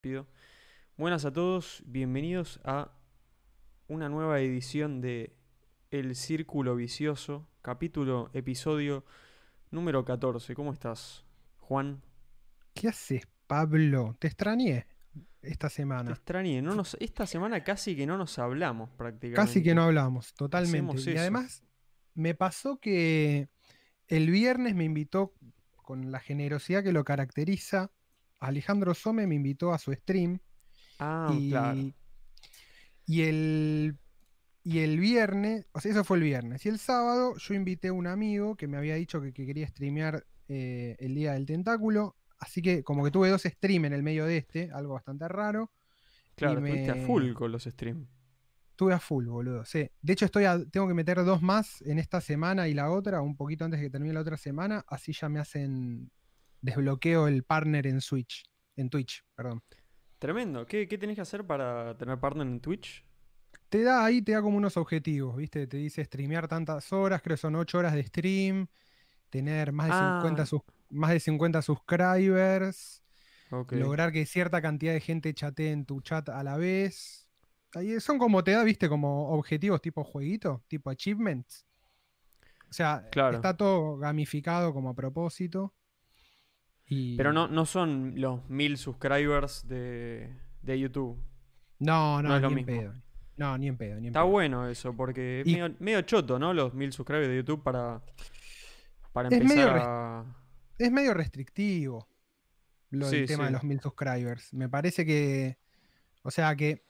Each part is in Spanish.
Pido. Buenas a todos, bienvenidos a una nueva edición de El Círculo Vicioso, capítulo, episodio número 14. ¿Cómo estás, Juan? ¿Qué haces, Pablo? Te extrañé esta Te semana. extrañé, no nos, esta semana casi que no nos hablamos prácticamente. Casi que no hablamos, totalmente. Hacemos Y eso. además, me pasó que el viernes me invitó, con la generosidad que lo caracteriza, Alejandro Some me invitó a su stream. Ah, y, claro. y el, y el viernes, o sea, eso fue el viernes. Y el sábado yo invité a un amigo que me había dicho que, que quería streamear eh, el día del tentáculo. Así que como que tuve dos streams en el medio de este, algo bastante raro. Claro, estuviste a full con los streams. Estuve a full, boludo. Sí. De hecho, estoy a- tengo que meter dos más en esta semana y la otra, un poquito antes de que termine la otra semana. Así ya me hacen desbloqueo el partner en Switch. En Twitch, perdón. Tremendo. ¿Qué, qué tenés que hacer para tener partner en Twitch? Te da ahí, te da como unos objetivos, ¿viste? Te dice streamear tantas horas, creo que son 8 horas de stream, tener más de Ah. 50, sus- más de 50 subscribers, lograr que cierta cantidad de gente chatee en tu chat a la vez. Ahí son como te da, ¿viste? Como objetivos tipo jueguito, tipo achievements. O sea, Claro. está todo gamificado como a propósito. Y... Pero no, no son los mil subscribers de, de YouTube. No, no no, es lo ni en mismo. pedo. No, ni en pedo, ni en Está pedo. bueno eso, porque es medio, medio choto, ¿no? Los mil subscribers de YouTube para, para Es empezar medio a... es medio restrictivo lo del Sí, tema de los mil subscribers. Me parece que, o sea, que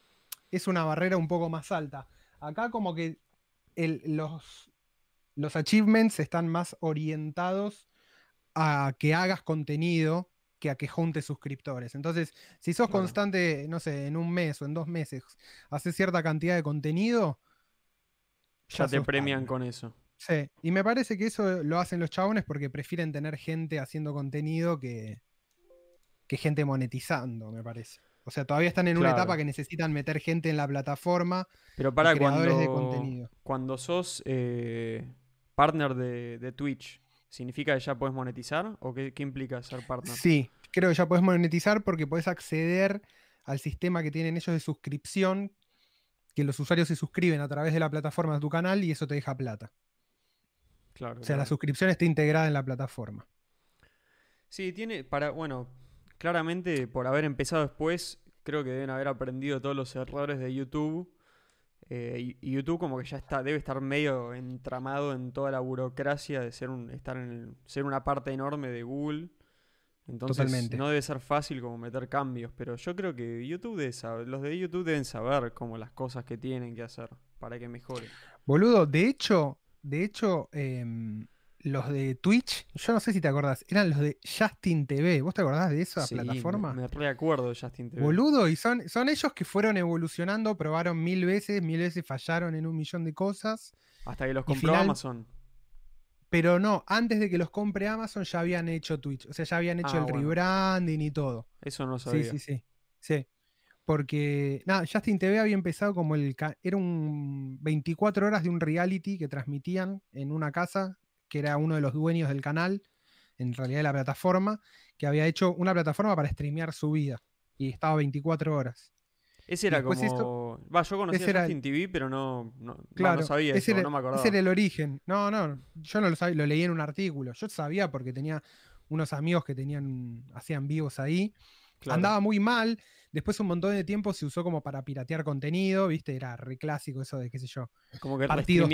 es una barrera un poco más alta. Acá como que el- los, los achievements están más orientados a que hagas contenido que a que juntes suscriptores. Entonces, si sos Claro. constante, no sé, en un mes o en dos meses, haces cierta cantidad de contenido, Ya te premian con eso. Sí, y me parece que eso lo hacen los chabones porque prefieren tener gente haciendo contenido que, que gente monetizando, me parece. O sea, todavía están en una etapa que necesitan meter gente en la plataforma Pero para creadores de contenido. cuando sos eh, partner de, de Twitch, ¿significa que ya puedes monetizar? ¿O qué, qué implica ser partner? Sí, creo que ya puedes monetizar porque puedes acceder al sistema que tienen ellos de suscripción, que los usuarios se suscriben a través de la plataforma de tu canal y eso te deja plata. Claro, O sea, la suscripción está integrada en la plataforma. Sí, tiene para, bueno, claramente por haber empezado después, creo que deben haber aprendido todos los errores de YouTube. Eh, y YouTube como que ya está, debe estar medio entramado en toda la burocracia de ser un, estar en el- ser una parte enorme de Google. Entonces Totalmente. no debe ser fácil como meter cambios, pero yo creo que YouTube debe saber, los de YouTube deben saber como las cosas que tienen que hacer para que mejore. Boludo, de hecho, de hecho, em, los de Twitch, yo no sé si te acordás, eran los de Justin TV. ¿Vos te acordás de esa Sí, me- plataforma? Me, reacuerdo de Justin TV. Boludo, y son, son ellos que fueron evolucionando, probaron mil veces, mil veces fallaron en un millón de cosas. Hasta que los compró final- Amazon. Pero no, antes de que los compre Amazon ya habían hecho Twitch. O sea, ya habían hecho Ah, el bueno. rebranding y todo. Eso no Sí, sabía. sí, sí. Sí. Porque, nada, Justin TV había empezado como el. Era un 24 horas de un reality que transmitían en una casa, que era uno de los dueños del canal, en realidad de la plataforma, que había hecho una plataforma para streamear su vida. Y estaba 24 horas. Ese era como. esto- yo conocía ese Justin TV, pero no, no, Claro, no sabía ese, eso, era, no me acordaba. ese era el origen. No, no, yo no lo sabía, lo leí en un artículo. Yo sabía porque tenía unos amigos que tenían, hacían vivos ahí. Claro. Andaba muy mal. Después un montón de tiempo se usó como para piratear contenido, ¿viste? Era re clásico eso de qué sé yo. Como que partidos.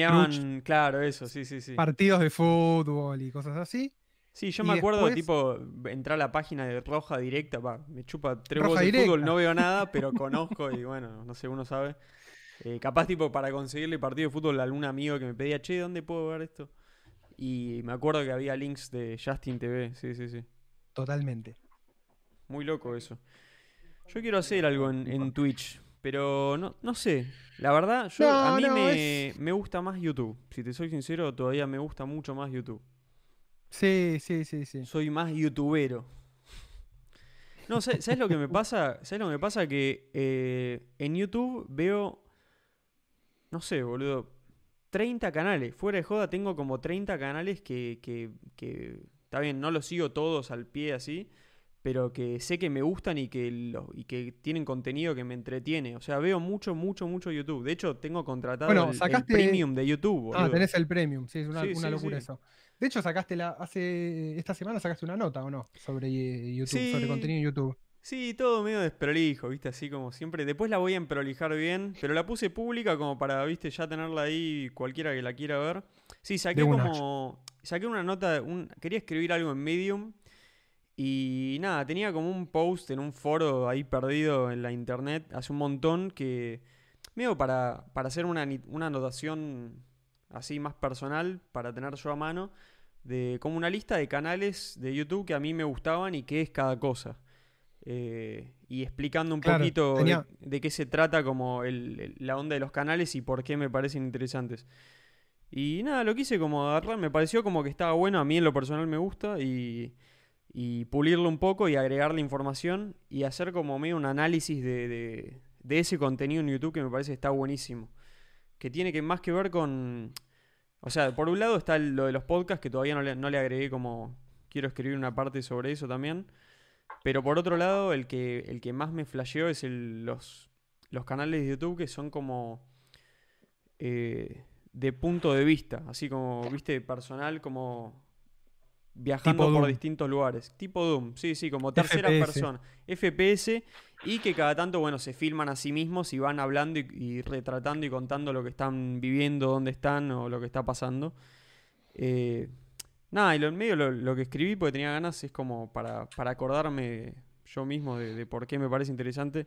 Claro, eso, sí, sí, sí. Partidos de fútbol y cosas así. Sí, yo y me acuerdo, después- tipo, entrar a la página de Roja Directa, va, me chupa tres Roja de fútbol, no veo nada, pero conozco y bueno, no sé, uno sabe. Eh, capaz, tipo, para conseguirle partido de fútbol a algún amigo que me pedía, che, ¿dónde puedo ver esto? Y me acuerdo que había links de Justin TV, sí, sí, sí. Totalmente. Muy loco eso. Yo quiero hacer algo en, en Twitch, pero no, no sé. La verdad, yo, a mí no, me, me gusta más YouTube. Si te soy sincero, todavía me gusta mucho más YouTube. Sí, sí, sí, sí. Soy más youtubero. No, ¿sabes, sabes lo que me pasa? ¿Sabes lo que me pasa? Que eh, en YouTube veo, no sé, boludo, 30 canales. Fuera de joda tengo como 30 canales que, que, que está bien, no los sigo todos al pie así, pero que sé que me gustan y que, lo- y que tienen contenido que me entretiene. O sea, veo mucho, mucho, mucho YouTube. De hecho, tengo contratado Bueno, el- el, sacaste- premium de YouTube. Ah, tenés el premium, sí, es una, Sí, una sí, locura sí. eso. De hecho, sacaste la, hace esta semana sacaste una nota, ¿o no? Sobre eh, YouTube, sobre contenido en YouTube. Sí, todo medio desprolijo, ¿viste? Así como siempre. Después la voy a emprolijar bien, pero la puse pública como para, ¿viste? Ya tenerla ahí cualquiera que la quiera ver. Sí, saqué como... Saqué una nota, un, quería escribir algo en Medium y nada, tenía como un post en un foro ahí perdido en la internet hace un montón que... Medio para, para hacer una, una anotación así más personal, para tener yo a mano, de como una lista de canales de YouTube que a mí me gustaban y qué es cada cosa. Eh, y explicando un Claro, poquito de- qué se trata como el- el- la onda de los canales y por qué me parecen interesantes. Y nada, lo quise como agarrar, me pareció como que estaba bueno, a mí en lo personal me gusta, y, y pulirlo un poco y agregarle información y hacer como medio un análisis de, de- ese contenido en YouTube que me parece que está buenísimo. Que tiene que más que ver con... O sea, por un lado está lo de los podcasts, que todavía no le, no le agregué como... Quiero escribir una parte sobre eso también. Pero por otro lado, el que, el que más me flasheó es el- los, los canales de YouTube que son como eh, de punto de vista, así como, viste, personal, como viajando por distintos lugares. Tipo Doom, sí, sí, como tercera FPS. persona. FPS y que cada tanto, bueno, se filman a sí mismos y van hablando y, y retratando y contando lo que están viviendo, dónde están o lo que está pasando. Eh, nada, y lo en medio lo, lo que escribí porque tenía ganas es como para, para acordarme yo mismo de, de por qué me parece interesante.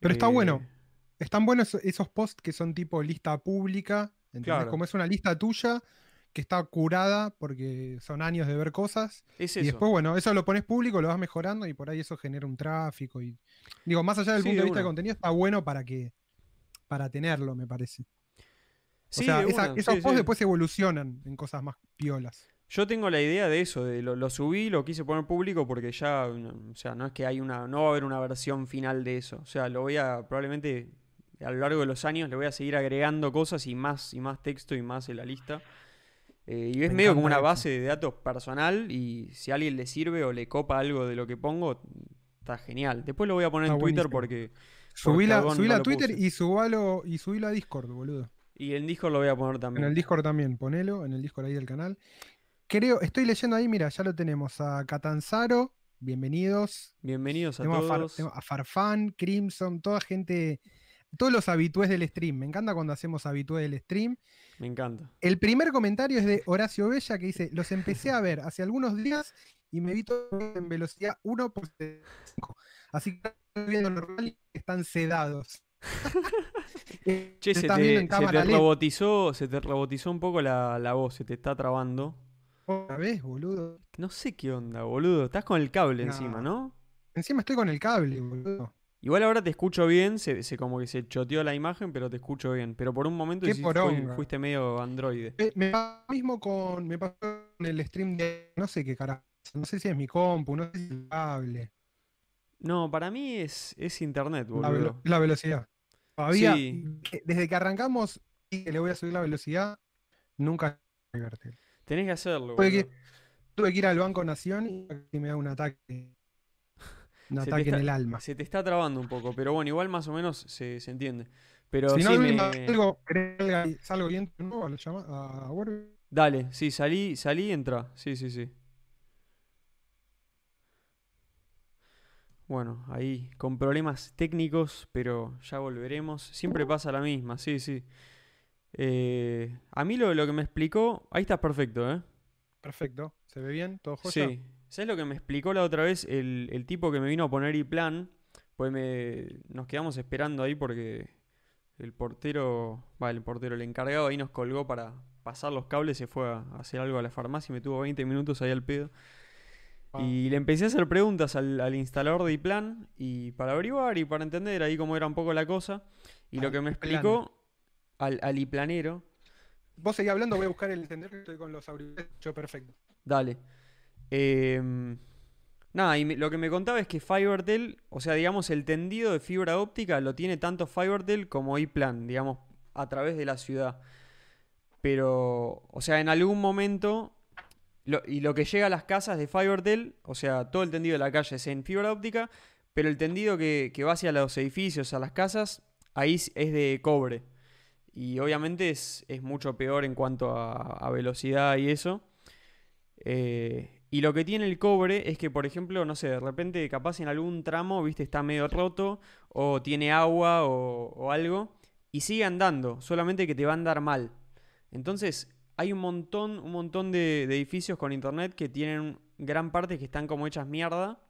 Pero está Eh, bueno. Están buenos esos posts que son tipo lista pública, ¿entendés? Claro. Como es una lista tuya que está curada porque son años de ver cosas. Es Y después, bueno, eso lo pones público, lo vas mejorando y por ahí eso genera un tráfico. y Digo, más allá del Sí, punto de de vista de contenido, está bueno para que para tenerlo, me parece. Sí, o sea, esa- esos sí, posts después evolucionan en cosas más piolas. Yo tengo la idea de eso, de lo, lo subí, lo quise poner público porque ya, o sea, no es que hay una, no va a haber una versión final de eso. O sea, lo voy a, probablemente a lo largo de los años le voy a seguir agregando cosas y más y más texto y más en la lista. Eh, y es Me medio como una base de datos personal y si a alguien le sirve o le copa algo de lo que pongo, está genial. Después lo voy a poner Está en Twitter porque... Subila, cagón subila no a Twitter puse. y subalo, y subilo a Discord, boludo. Y en Discord lo voy a poner En también. el Discord también, ponelo, en el Discord ahí del canal. Creo, estoy leyendo ahí, mira, ya lo tenemos a Catanzaro, bienvenidos. Bienvenidos a Tenemos a, Far- todos. a Farfán, Crimson, toda gente, todos los habitués del stream. Me encanta cuando hacemos habitués del stream. Me encanta. El primer comentario es de Horacio Bella que dice: Los empecé a ver hace algunos días y me vi todo en velocidad 1 por 5. Así que estoy viendo normal y están sedados. Eh, Che, se te, se robotizó, se te robotizó un poco la, la voz, se te está trabando. Otra vez, boludo. No sé qué onda, boludo. Estás con el cable No. encima, ¿no? Encima estoy con el cable, boludo. Igual ahora te escucho bien, se, se como que se choteó la imagen, pero te escucho bien. Pero por un momento fuiste medio androide. Eh, Me pasa lo mismo con. Me pasó con el stream de. No sé qué carajo. No sé si es mi compu, no sé si es el cable. No, para mí es, es internet, La, boludo. la velocidad. Todavía, Sí. que- desde que arrancamos y que le voy a subir la velocidad, nunca verte. Tenés que hacerlo, Tuve que, tuve que ir al Banco Nación y me da un ataque. Un Se te ataque en está- el alma. Se te está trabando un poco, pero bueno, igual más o menos se, se entiende. Pero Si no, sí, me... algo, ¿querés salgo nuevo a la llama- a? Dale, sí, salí, salí y entra. Sí, sí, sí. Bueno, ahí con problemas técnicos, pero ya volveremos. Siempre pasa la misma, sí, sí. Eh, a mí lo, lo que me explicó, ahí estás perfecto, ¿eh? Perfecto. ¿Se ve bien? ¿Todo joya? Sí. ¿Sabes lo que me explicó la otra vez el, el tipo que me vino a poner y plan? Pues me, nos quedamos esperando ahí porque el portero, va, el portero, el encargado ahí nos colgó para pasar los cables, se fue a hacer algo a la farmacia y me tuvo 20 minutos ahí al pedo. Ah. Y le empecé a hacer preguntas al, al instalador de iPlan y para averiguar y para entender ahí cómo era un poco la cosa. Y lo que me explicó al, al iPlanero, Vos seguís hablando, voy a buscar el entender que estoy con los auriculares. Yo perfecto. Dale. Em, nada, y lo que me contaba es que FiberTel, o sea, digamos, el tendido de fibra óptica lo tiene tanto FiberTel como iPlan, digamos, a través de la ciudad. Pero, o sea, en algún momento y lo que llega a las casas de Fivertel, o sea, todo el tendido de la calle es en fibra óptica, pero el tendido que, que va hacia los edificios, a las casas, ahí es de cobre. Y obviamente es, es mucho peor en cuanto a, a velocidad y eso. Eh, y lo que tiene el cobre es que, por ejemplo, no sé, de repente capaz en algún tramo, viste, está medio roto o tiene agua o, algo y sigue andando, solamente que te va a andar mal. Entonces, hay un montón, un montón de, edificios con internet que tienen gran parte que están como hechas mierda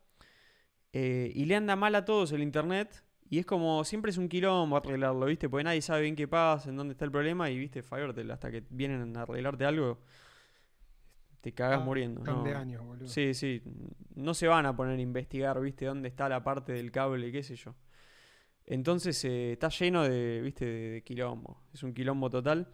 eh, y le anda mal a todos el internet y es como, siempre es un quilombo arreglarlo, ¿viste? Porque nadie sabe bien qué pasa, en dónde está el problema y, ¿viste? Fivertel, hasta que vienen a arreglarte algo, te cagas Ah, muriendo. Montón de no. años, boludo. Sí, sí. No se van a poner a investigar, ¿viste? Dónde está la parte del cable, qué sé yo. Entonces eh, está lleno de, ¿viste? De, de quilombo. Es un quilombo total.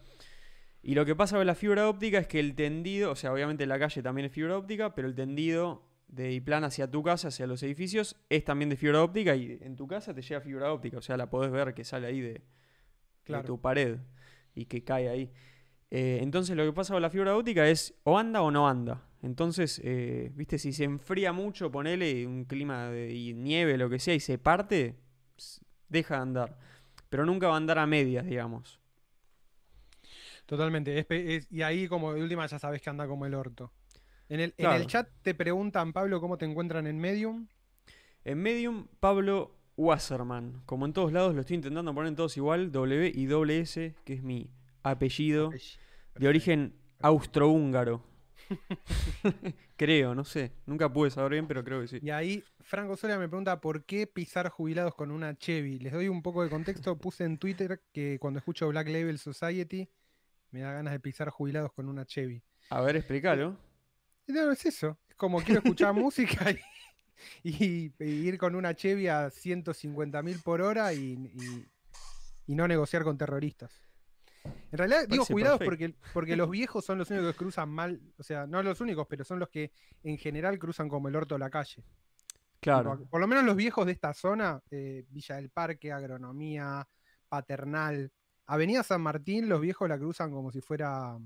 Y lo que pasa con la fibra óptica es que el tendido, o sea, obviamente la calle también es fibra óptica, pero el tendido de Iplan hacia tu casa, hacia los edificios, es también de fibra óptica y en tu casa te llega fibra óptica. O sea, la podés ver que sale ahí de, de tu pared y que cae ahí. Eh, entonces lo que pasa con la fibra óptica es o anda o no anda. Entonces, eh, viste, si se enfría mucho, ponele un clima de y nieve, lo que sea, y se parte, deja de andar. Pero nunca va a andar a medias, digamos. Totalmente. es y ahí como de última ya sabes que anda como el orto. En el, en el chat te preguntan, Pablo, cómo te encuentran en Medium. En Medium, Pablo Wasserman. Como en todos lados, lo estoy intentando poner en todos igual, W y S, que es mi apellido, de origen austrohúngaro. creo, no sé. Nunca pude saber bien, pero creo que sí. Y ahí Franco Soria me pregunta por qué pisar jubilados con una Chevy. Les doy un poco de contexto. Puse en Twitter que cuando escucho Black Label Society me da ganas de pisar jubilados con una Chevy. A ver, explícalo. Y no, es eso. Es como quiero escuchar música y, y- y ir con una Chevy a 150 mil por hora y no negociar con terroristas. En realidad digo Parece jubilados perfecto. porque, porque los viejos son los únicos que cruzan mal, o sea, no los únicos, pero son los que en general cruzan como el orto la calle. Claro. Por lo menos los viejos de esta zona, eh, Villa del Parque, Agronomía, Paternal, Avenida San Martín, los viejos la cruzan como si fuera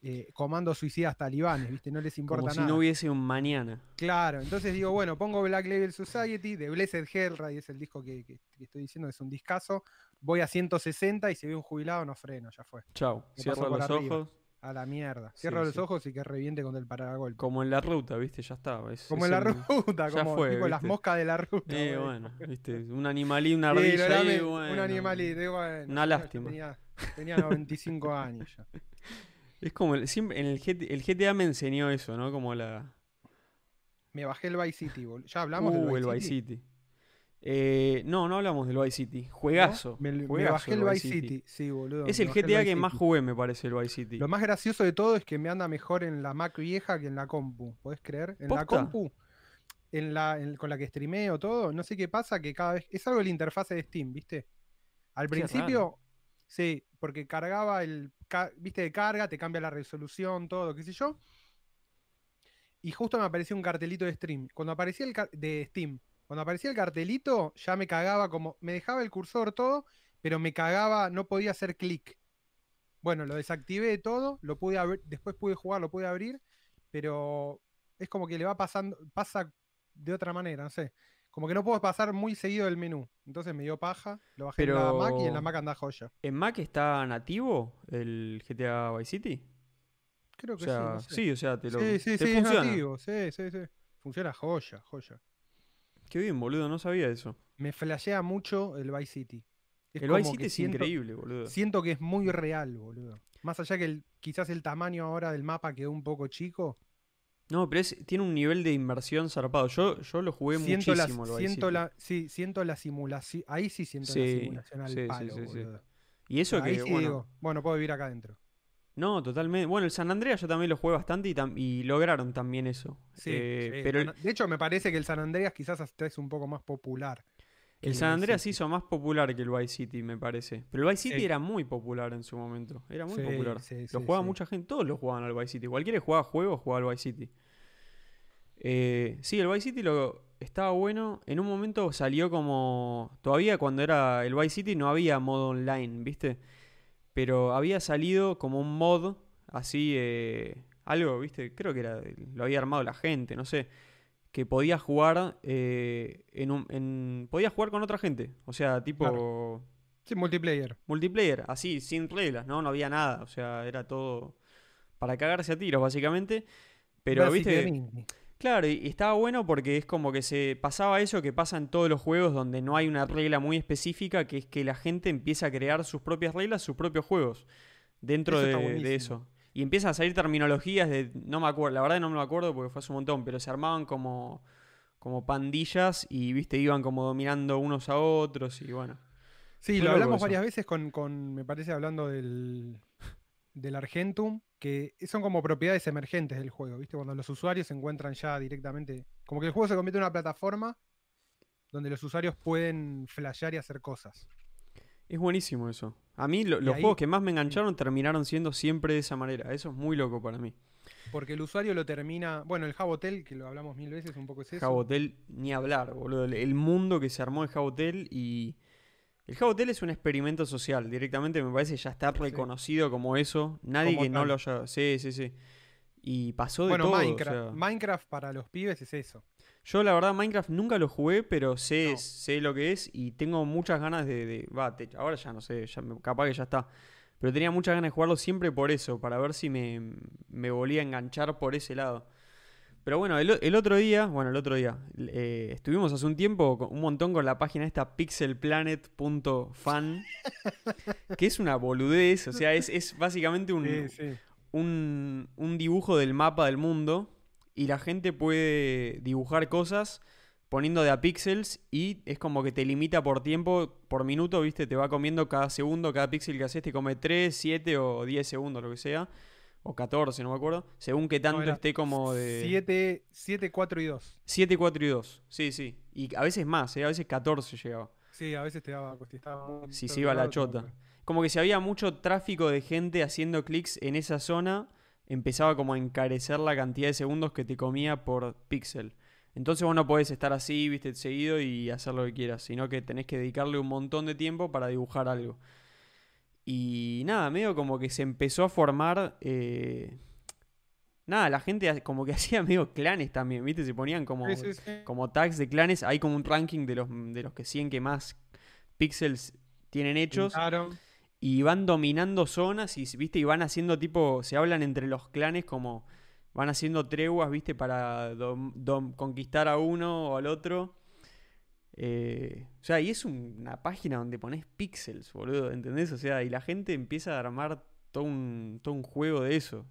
eh, comandos suicidas talibanes, ¿viste? No les importa Como si nada. no hubiese un mañana. Claro, entonces digo, bueno, pongo Black Label Society de Blessed Hellride, es el disco que, que- que estoy diciendo, es un discazo. Voy a 160 y si veo un jubilado no freno, ya fue. Chau. Me Cierro los arriba. ojos. A la mierda. Sí, Cierro los sí. ojos y que reviente contra el paragolpe. Como en la ruta, ¿viste? Ya está. es- Como es en la el- ruta, ya como fue, tipo las moscas de la ruta. Eh, bueno. ¿viste? Un animalí, una Sí, ardilla ahí, bueno. Un animalito, y bueno, Una lástima. Tenía, tenía 95 años ya. Es como, el- siempre, en el, GT el GTA me enseñó eso, ¿no? Como la... Me bajé el Vice City, boludo. Ya hablamos Uh, del el Vice City. Eh, no, no hablamos del Vice City. Juegazo. Me, me juegazo bajé el Vice City. Sí, boludo. Es el GTA Vice que más City. jugué, me parece, el Vice City. Lo más gracioso de todo es que me anda mejor en la Mac vieja que en la compu. ¿Podés creer? En la compu, en la, en- con la que streameo todo, no sé qué pasa, que cada vez. Es algo de la interfase de Steam, ¿viste? Al principio. Sí, porque cargaba el. ca- ¿Viste? De carga, te cambia la resolución, todo, qué sé yo. Y justo me apareció un cartelito de stream. Cuando aparecía el de Steam. Cuando aparecía el cartelito, ya me cagaba como. Me dejaba el cursor todo, pero me cagaba, no podía hacer clic. Bueno, lo desactivé de todo, lo pude abrir, después pude jugar, lo pude abrir, pero es como que le va pasando, pasa de otra manera, no sé. Como que no puedo pasar muy seguido del menú. Entonces me dio paja, lo bajé en la Mac y en la Pero- Mac anda joya. ¿En Mac está nativo el GTA Vice City? Creo O que sea, sí. no sé. sí, o sea, te lo sí, sí, te sí, es funciona. nativo, sí, sí, sí. Funciona joya, joya. Qué bien, boludo, no sabía eso. Me flashea mucho el Vice City. Es el Vice City es siento- increíble, boludo. Siento que es muy real, boludo. Más allá que el, quizás el tamaño ahora del mapa quedó un poco chico. No, pero es, tiene un nivel de inversión zarpado. Yo, yo lo jugué siento muchísimo siento la, sí, siento la simulación. Ahí sí siento Sí, la simulación al sí, palo, sí. Y eso Ahí que, sí bueno, digo, bueno, puedo vivir acá adentro. no, totalmente. Bueno, el San Andreas yo también lo jugué bastante y, tam- y lograron también eso. Sí, Eh, pero de hecho, me parece que el San Andreas quizás hasta es un poco más popular. El San Andreas se hizo más popular que el Vice City, me parece. Pero el Vice City Sí. era muy popular en su momento. Era muy Sí, popular. sí, lo jugaba mucha gente. Todos lo jugaban al Vice City. Cualquiera que jugaba juegos jugaba al Vice City. Eh, sí, el Vice City lo, estaba bueno. En un momento salió como. Todavía cuando era el Vice City no había modo online, ¿viste? Pero había salido como un mod así eh, algo, viste, creo que era, lo había armado la gente, no sé, que podía jugar eh, en un, en, podía jugar con otra gente, o sea, tipo Sí, multiplayer. multiplayer, así, sin reglas, ¿no? No había nada, o sea, era todo para cagarse a tiros, básicamente. Pero, viste. Claro, y estaba bueno porque es como que se pasaba eso que pasa en todos los juegos donde no hay una regla muy específica, que es que la gente empieza a crear sus propias reglas, sus propios juegos dentro Eso de, de eso. Y empiezan a salir terminologías de, no me acuerdo, la verdad no me acuerdo porque fue hace un montón, pero se armaban como, como pandillas y, viste, iban como dominando unos a otros y bueno. Sí, lo hablamos eso. varias veces con, con, me parece, hablando del, del Argentum, que son como propiedades emergentes del juego, ¿viste? Cuando los usuarios se encuentran ya directamente. Como que el juego se convierte en una plataforma donde los usuarios pueden flashear y hacer cosas. Es buenísimo eso. A mí lo- los ahí- juegos que más me engancharon terminaron siendo siempre de esa manera. Eso es muy loco para mí. Porque el usuario lo termina. Bueno, el Jabotel, que lo hablamos mil veces, un poco es eso. Jabotel, ni hablar, boludo. El, mundo que se armó de Jabotel y. El Jabotel es un experimento social. Directamente me parece ya está reconocido como eso. Nadie Como que no lo haya. Sí, sí, sí. Y pasó de bueno, todo. o Minecraft. sea. Minecraft para los pibes es eso. Yo, la verdad, Minecraft nunca lo jugué, pero sé, No. sé lo que es y tengo muchas ganas de. de- te- ahora ya no sé, ya capaz que ya está. Pero tenía muchas ganas de jugarlo siempre por eso, para ver si me, me volía a enganchar por ese lado. Pero bueno, el, otro día, bueno, el otro día, eh, estuvimos hace un tiempo con- un montón con la página esta pixelplanet.fan, que es una boludez, o sea, es, es básicamente un, Sí, sí. un, un dibujo del mapa del mundo y la gente puede dibujar cosas poniendo de a píxeles y es como que te limita por tiempo, por minuto, ¿viste? Te va comiendo cada segundo, cada píxel que haces te come 3, 7 o 10 segundos, lo que sea. O 14, no me acuerdo. Según que tanto era esté como de... 7, 7, 4 y 2. 7, 4 y 2. Sí, sí. Y a veces más, ¿eh? A veces 14 llegaba. Sí, a veces te daba. te estaba muy Si se iba la chota. Como que si había mucho tráfico de gente haciendo clics en esa zona, empezaba como a encarecer la cantidad de segundos que te comía por píxel. Entonces vos no podés estar así, viste, seguido y hacer lo que quieras, sino que tenés que dedicarle un montón de tiempo para dibujar algo. Y nada, medio como que se empezó a formar... eh, Nada, la gente como que hacía medio clanes también, ¿viste? Se ponían como, Sí, sí, sí. como tags de clanes. Hay como un ranking de los, de los que siguen que más píxeles tienen hechos Pintaron. Y van dominando zonas y viste y van haciendo tipo se hablan entre los clanes como van haciendo treguas viste para dom- dom- conquistar a uno o al otro Eh, o sea y es un- una página donde pones píxeles boludo ¿entendés? o sea y la gente empieza a armar todo un, todo un juego de eso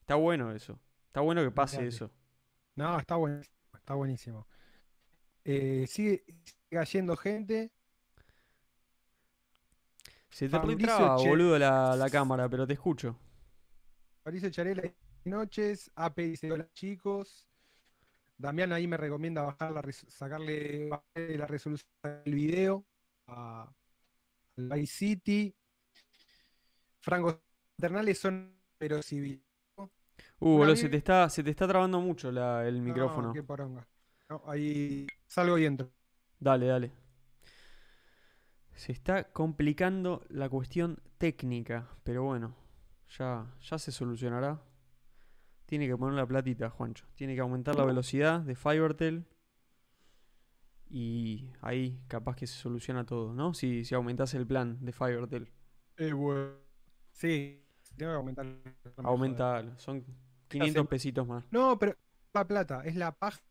está bueno eso está bueno que pase eso No, está buenísimo. Está buenísimo. Eh, sigue, sigue yendo gente. Se te retraba boludo la, la cámara pero te escucho Mauricio Charela, noches. AP dice: Hola chicos. Damián ahí me recomienda bajar la sacarle bajarle la resolución del video a Vice City. Franco Eternales son pero civil. uh boludo se te está se te está trabando mucho la- el No, micrófono qué poronga. No, ahí salgo y entro. Dale, dale. Se está complicando la cuestión técnica, pero bueno, ya, ya se solucionará. Tiene que poner la platita, Juancho. Tiene que aumentar la velocidad de Fivertel. Y ahí capaz que se soluciona todo, ¿no? Si, si aumentas el plan de Fivertel. Eh, bueno. Sí, tengo que aumentar. Aumenta, son 500 sem- pesitos más. No, pero la plata, es la paja.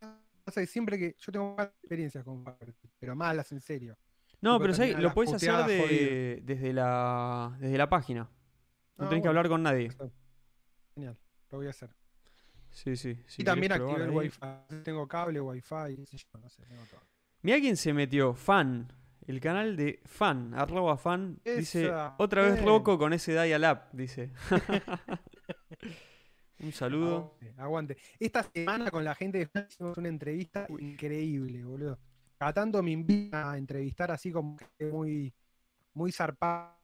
Que siempre que yo tengo malas experiencias con Fiverr, pero malas en serio. No, pero lo puedes hacer de- desde, la, desde la página. No Ah, tenés que hablar con nadie. Genial, lo voy a hacer. Sí, sí. si y también activé el. Wi-Fi. Tengo cable, Wi-Fi, no sé, tengo todo. Quién se metió, fan. El canal de fan, arroba fan, dice, otra vez bien. loco con ese dial-up, dice. Un saludo. Aguante, aguante. Esta semana con la gente de Fan hicimos una entrevista increíble, boludo. Cada tanto me invitan a entrevistar así como que muy, muy zarpado.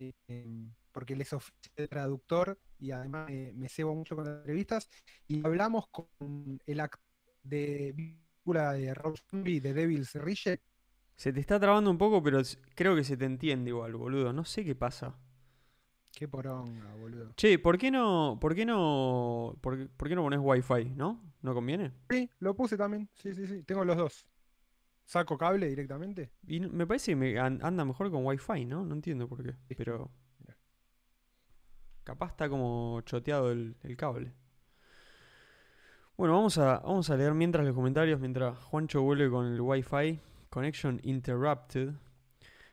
eh, porque les ofrece el traductor y además eh, me cebo mucho con las entrevistas. Y hablamos con el actor de película de Rob Zombie, de Devil's Reject. Se te está trabando un poco, pero creo que se te entiende igual, boludo. No sé qué pasa. Qué poronga, boludo. Che, ¿por qué no, por qué no, por qué no pones Wi-Fi, no? ¿No conviene? Sí, lo puse también. Sí, sí, sí. Tengo los dos. ¿Saco cable directamente? Y me parece que me an- anda mejor con Wi-Fi, ¿no? No entiendo por qué, Sí. pero Mirá. capaz está como choteado el, el cable. Bueno, vamos a, vamos a leer mientras los comentarios, mientras Juancho vuelve con el Wi-Fi. Connection interrupted.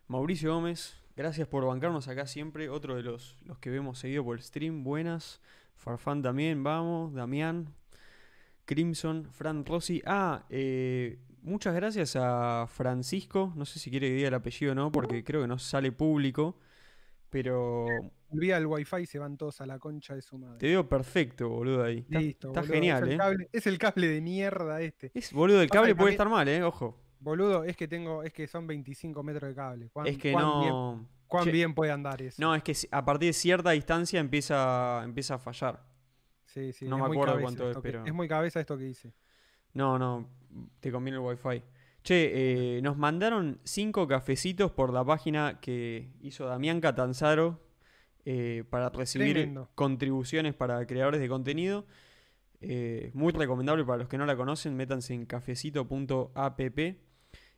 Mauricio Gómez, gracias por bancarnos acá siempre. Otro de los, los que vemos seguido por el stream. Buenas. Farfán también, vamos. Damián. Crimson. Fran Rossi. Ah, eh, muchas gracias a Francisco. No sé si quiere que diga el apellido o no, porque creo que no sale público. Pero Olvida el wifi y se van todos a la concha de su madre. te veo perfecto, boludo, ahí. Está, Listo, está boludo, genial, es el ¿eh? cable- es el cable de mierda este. Es, boludo, el cable puede estar mal, ¿eh? Ojo. Boludo, es que tengo, es que son 25 metros de cable. ¿Cuán, Es que cuán bien, no. cuán Che, bien puede andar eso? No, es que a partir de cierta distancia empieza, empieza a fallar. Sí, sí, no me acuerdo cuánto es, que- pero- Es muy cabeza esto que dice. No, no, te conviene el wifi. Che, eh, nos mandaron cinco cafecitos por la página que hizo Damián Catanzaro eh, para recibir Tremendo. contribuciones para creadores de contenido. Eh, muy recomendable para los que no la conocen, métanse en cafecito.app.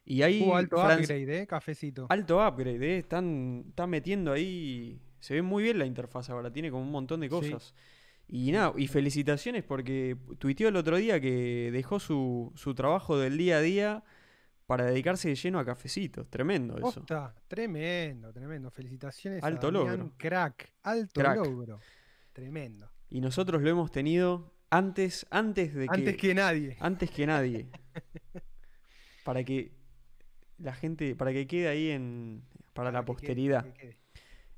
Y ahí Hubo alto upgrade, ¿eh? Cafecito. alto upgrade, eh, están, están metiendo ahí. Se ve muy bien la interfaz ahora, tiene como un montón de Sí. Y nada, y felicitaciones porque tuiteó el otro día que dejó su, su trabajo del día a día para dedicarse de lleno a cafecitos. Tremendo eso. Posta, tremendo, tremendo. Felicitaciones Alto a logro. Crack, alto Crack. logro. Tremendo. Y nosotros lo hemos tenido antes, antes de que, Antes que nadie. antes que nadie. para que la gente, para que quede ahí en, para la que quede, posteridad. que quede.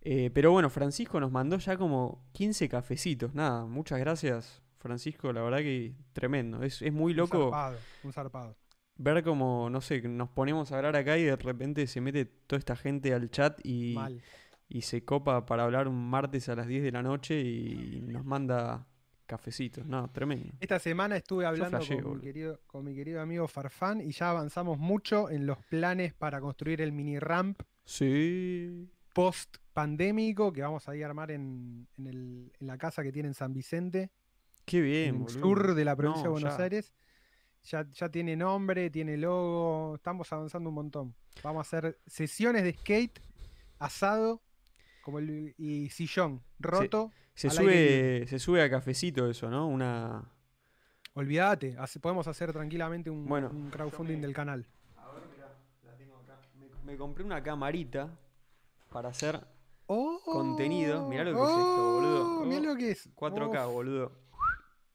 Eh, pero bueno, Francisco nos mandó ya como 15 cafecitos. Nada, muchas gracias, Francisco. La verdad que tremendo. Es, es muy Un loco zarpado, un zarpado. ver como, no sé, nos ponemos a hablar acá y de repente se mete toda esta gente al chat y, Mal. y se copa para hablar un martes a las 10 de la noche y nos manda cafecitos. No, tremendo. Esta semana estuve hablando flasheo, con, mi querido, con mi querido amigo Farfán y ya avanzamos mucho en los planes para construir el mini ramp Sí. Post pandémico que vamos a ir a armar en, en el- en la casa que tiene en San Vicente, Qué en bien, el boludo. sur de la provincia No, de Buenos ya. Aires. Ya, ya tiene nombre, tiene logo, estamos avanzando un montón. Vamos a hacer sesiones de skate, asado como el, y sillón roto. Se sube, se sube a cafecito eso, ¿no? Una. Olvídate, hace- podemos hacer tranquilamente un, Bueno, un crowdfunding del canal. A ver, mirá, la tengo acá. Me, me compré una camarita para hacer Contenido, mirá lo que es esto, boludo. Oh, Mirá Oh, lo que es. 4K, Uf. boludo.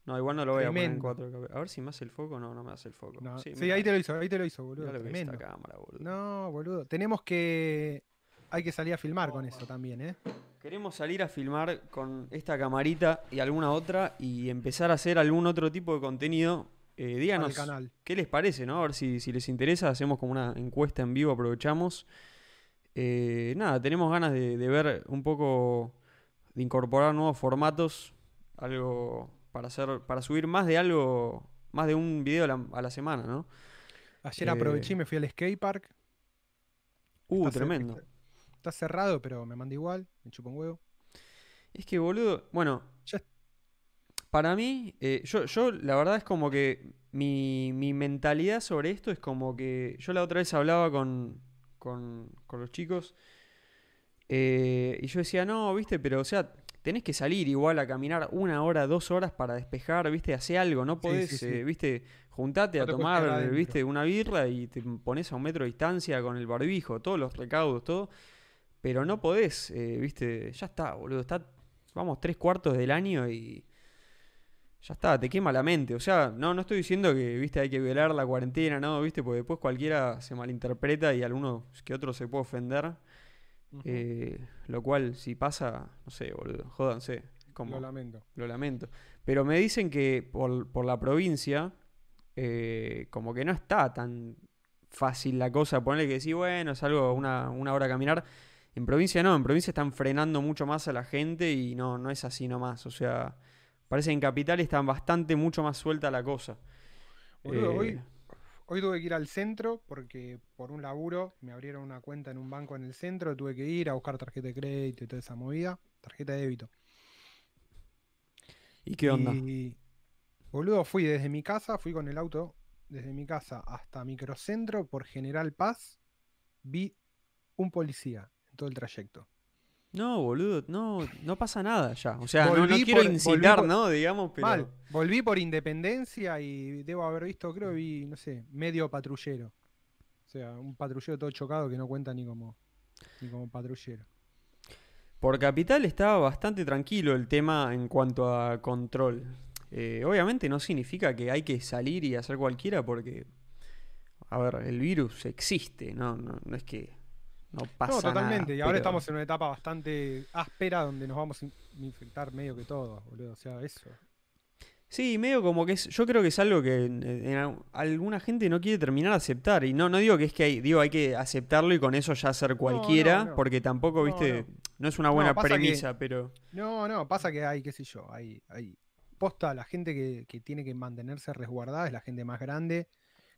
No, igual no lo voy a Tremendo. poner en 4K. A ver si me hace el foco. No, no me hace el foco. No, sí, ahí te lo hizo, ahí te lo hizo, boludo. mirá lo que es esta cámara, boludo. No, boludo. Tenemos que. Hay que salir a filmar con eso también, ¿eh? Queremos salir a filmar con esta camarita y alguna otra y empezar a hacer algún otro tipo de contenido. Eh, díganos canal. qué les parece, ¿no? A ver si, si les interesa. Hacemos como una encuesta en vivo, aprovechamos. Eh, nada, tenemos ganas de, de ver un poco, de incorporar nuevos formatos, algo para hacer, para subir más de algo, más de un video a la, a la semana, ¿no? Ayer Eh, aproveché y me fui al skate park. Uh, Está tremendo. Está, está cerrado, pero me manda igual. Me chupa un huevo. Es que, boludo, bueno, Ya- para mí, eh, yo, yo la verdad es como que mi, mi mentalidad sobre esto es como que yo la otra vez hablaba con, con, con los chicos eh, y yo decía, no, viste, pero o sea, tenés que salir igual a caminar una hora, dos horas para despejar, viste, hace algo, no podés, sí, sí. eh, viste, juntate No a tomar, viste, una birra y te pones a un metro de distancia con el barbijo, todos los recaudos, todo. Pero no podés, eh, viste, ya está, boludo. Está, vamos, tres cuartos del año y ya está, te quema la mente. O sea, no, no estoy diciendo que, viste, hay que violar la cuarentena, no, viste, porque después cualquiera se malinterpreta y alguno que otro se puede ofender. Eh, lo cual, si pasa, no sé, boludo, jódanse. Como, Lo lamento. lo lamento. Pero me dicen que por, por la provincia, eh, como que no está tan fácil la cosa. Ponerle que decir, bueno, es algo, una, una hora a caminar. En provincia no, en provincia están frenando mucho más a la gente y no, no es así nomás. O sea, parece que en capital están bastante, mucho más suelta la cosa. Boludo, Eh, hoy, hoy tuve que ir al centro porque por un laburo me abrieron una cuenta en un banco en el centro, tuve que ir a buscar tarjeta de crédito y toda esa movida, tarjeta de débito. ¿Y qué onda? Y, boludo, fui desde mi casa, fui con el auto desde mi casa hasta Microcentro por General Paz, vi un policía en todo el trayecto. No, boludo, no, no pasa nada ya. O sea, no, quiero por- incitar, por- ¿no? Digamos, pero. Mal, volví por Independencia y debo haber visto, creo que vi, no sé, medio patrullero. O sea, un patrullero todo chocado que no cuenta ni como, ni como patrullero. Por Capital estaba bastante tranquilo el tema en cuanto a control. Eh, obviamente no significa que hay que salir y hacer cualquiera porque, a ver, el virus existe, no, no, no es que no pasa no, totalmente. nada, y ahora pero- estamos en una etapa bastante áspera donde nos vamos a in- infectar medio que todos, boludo. O sea, eso. Sí, medio como que es, yo creo que es algo que en- en al- alguna gente no quiere terminar de aceptar. Y no, no digo que es que hay, digo, hay que aceptarlo y con eso ya ser cualquiera, no. porque tampoco, viste, no. es una buena que- premisa, pero... No, no, pasa que hay, qué sé yo, hay, hay posta, la gente que, que tiene que mantenerse resguardada es la gente más grande,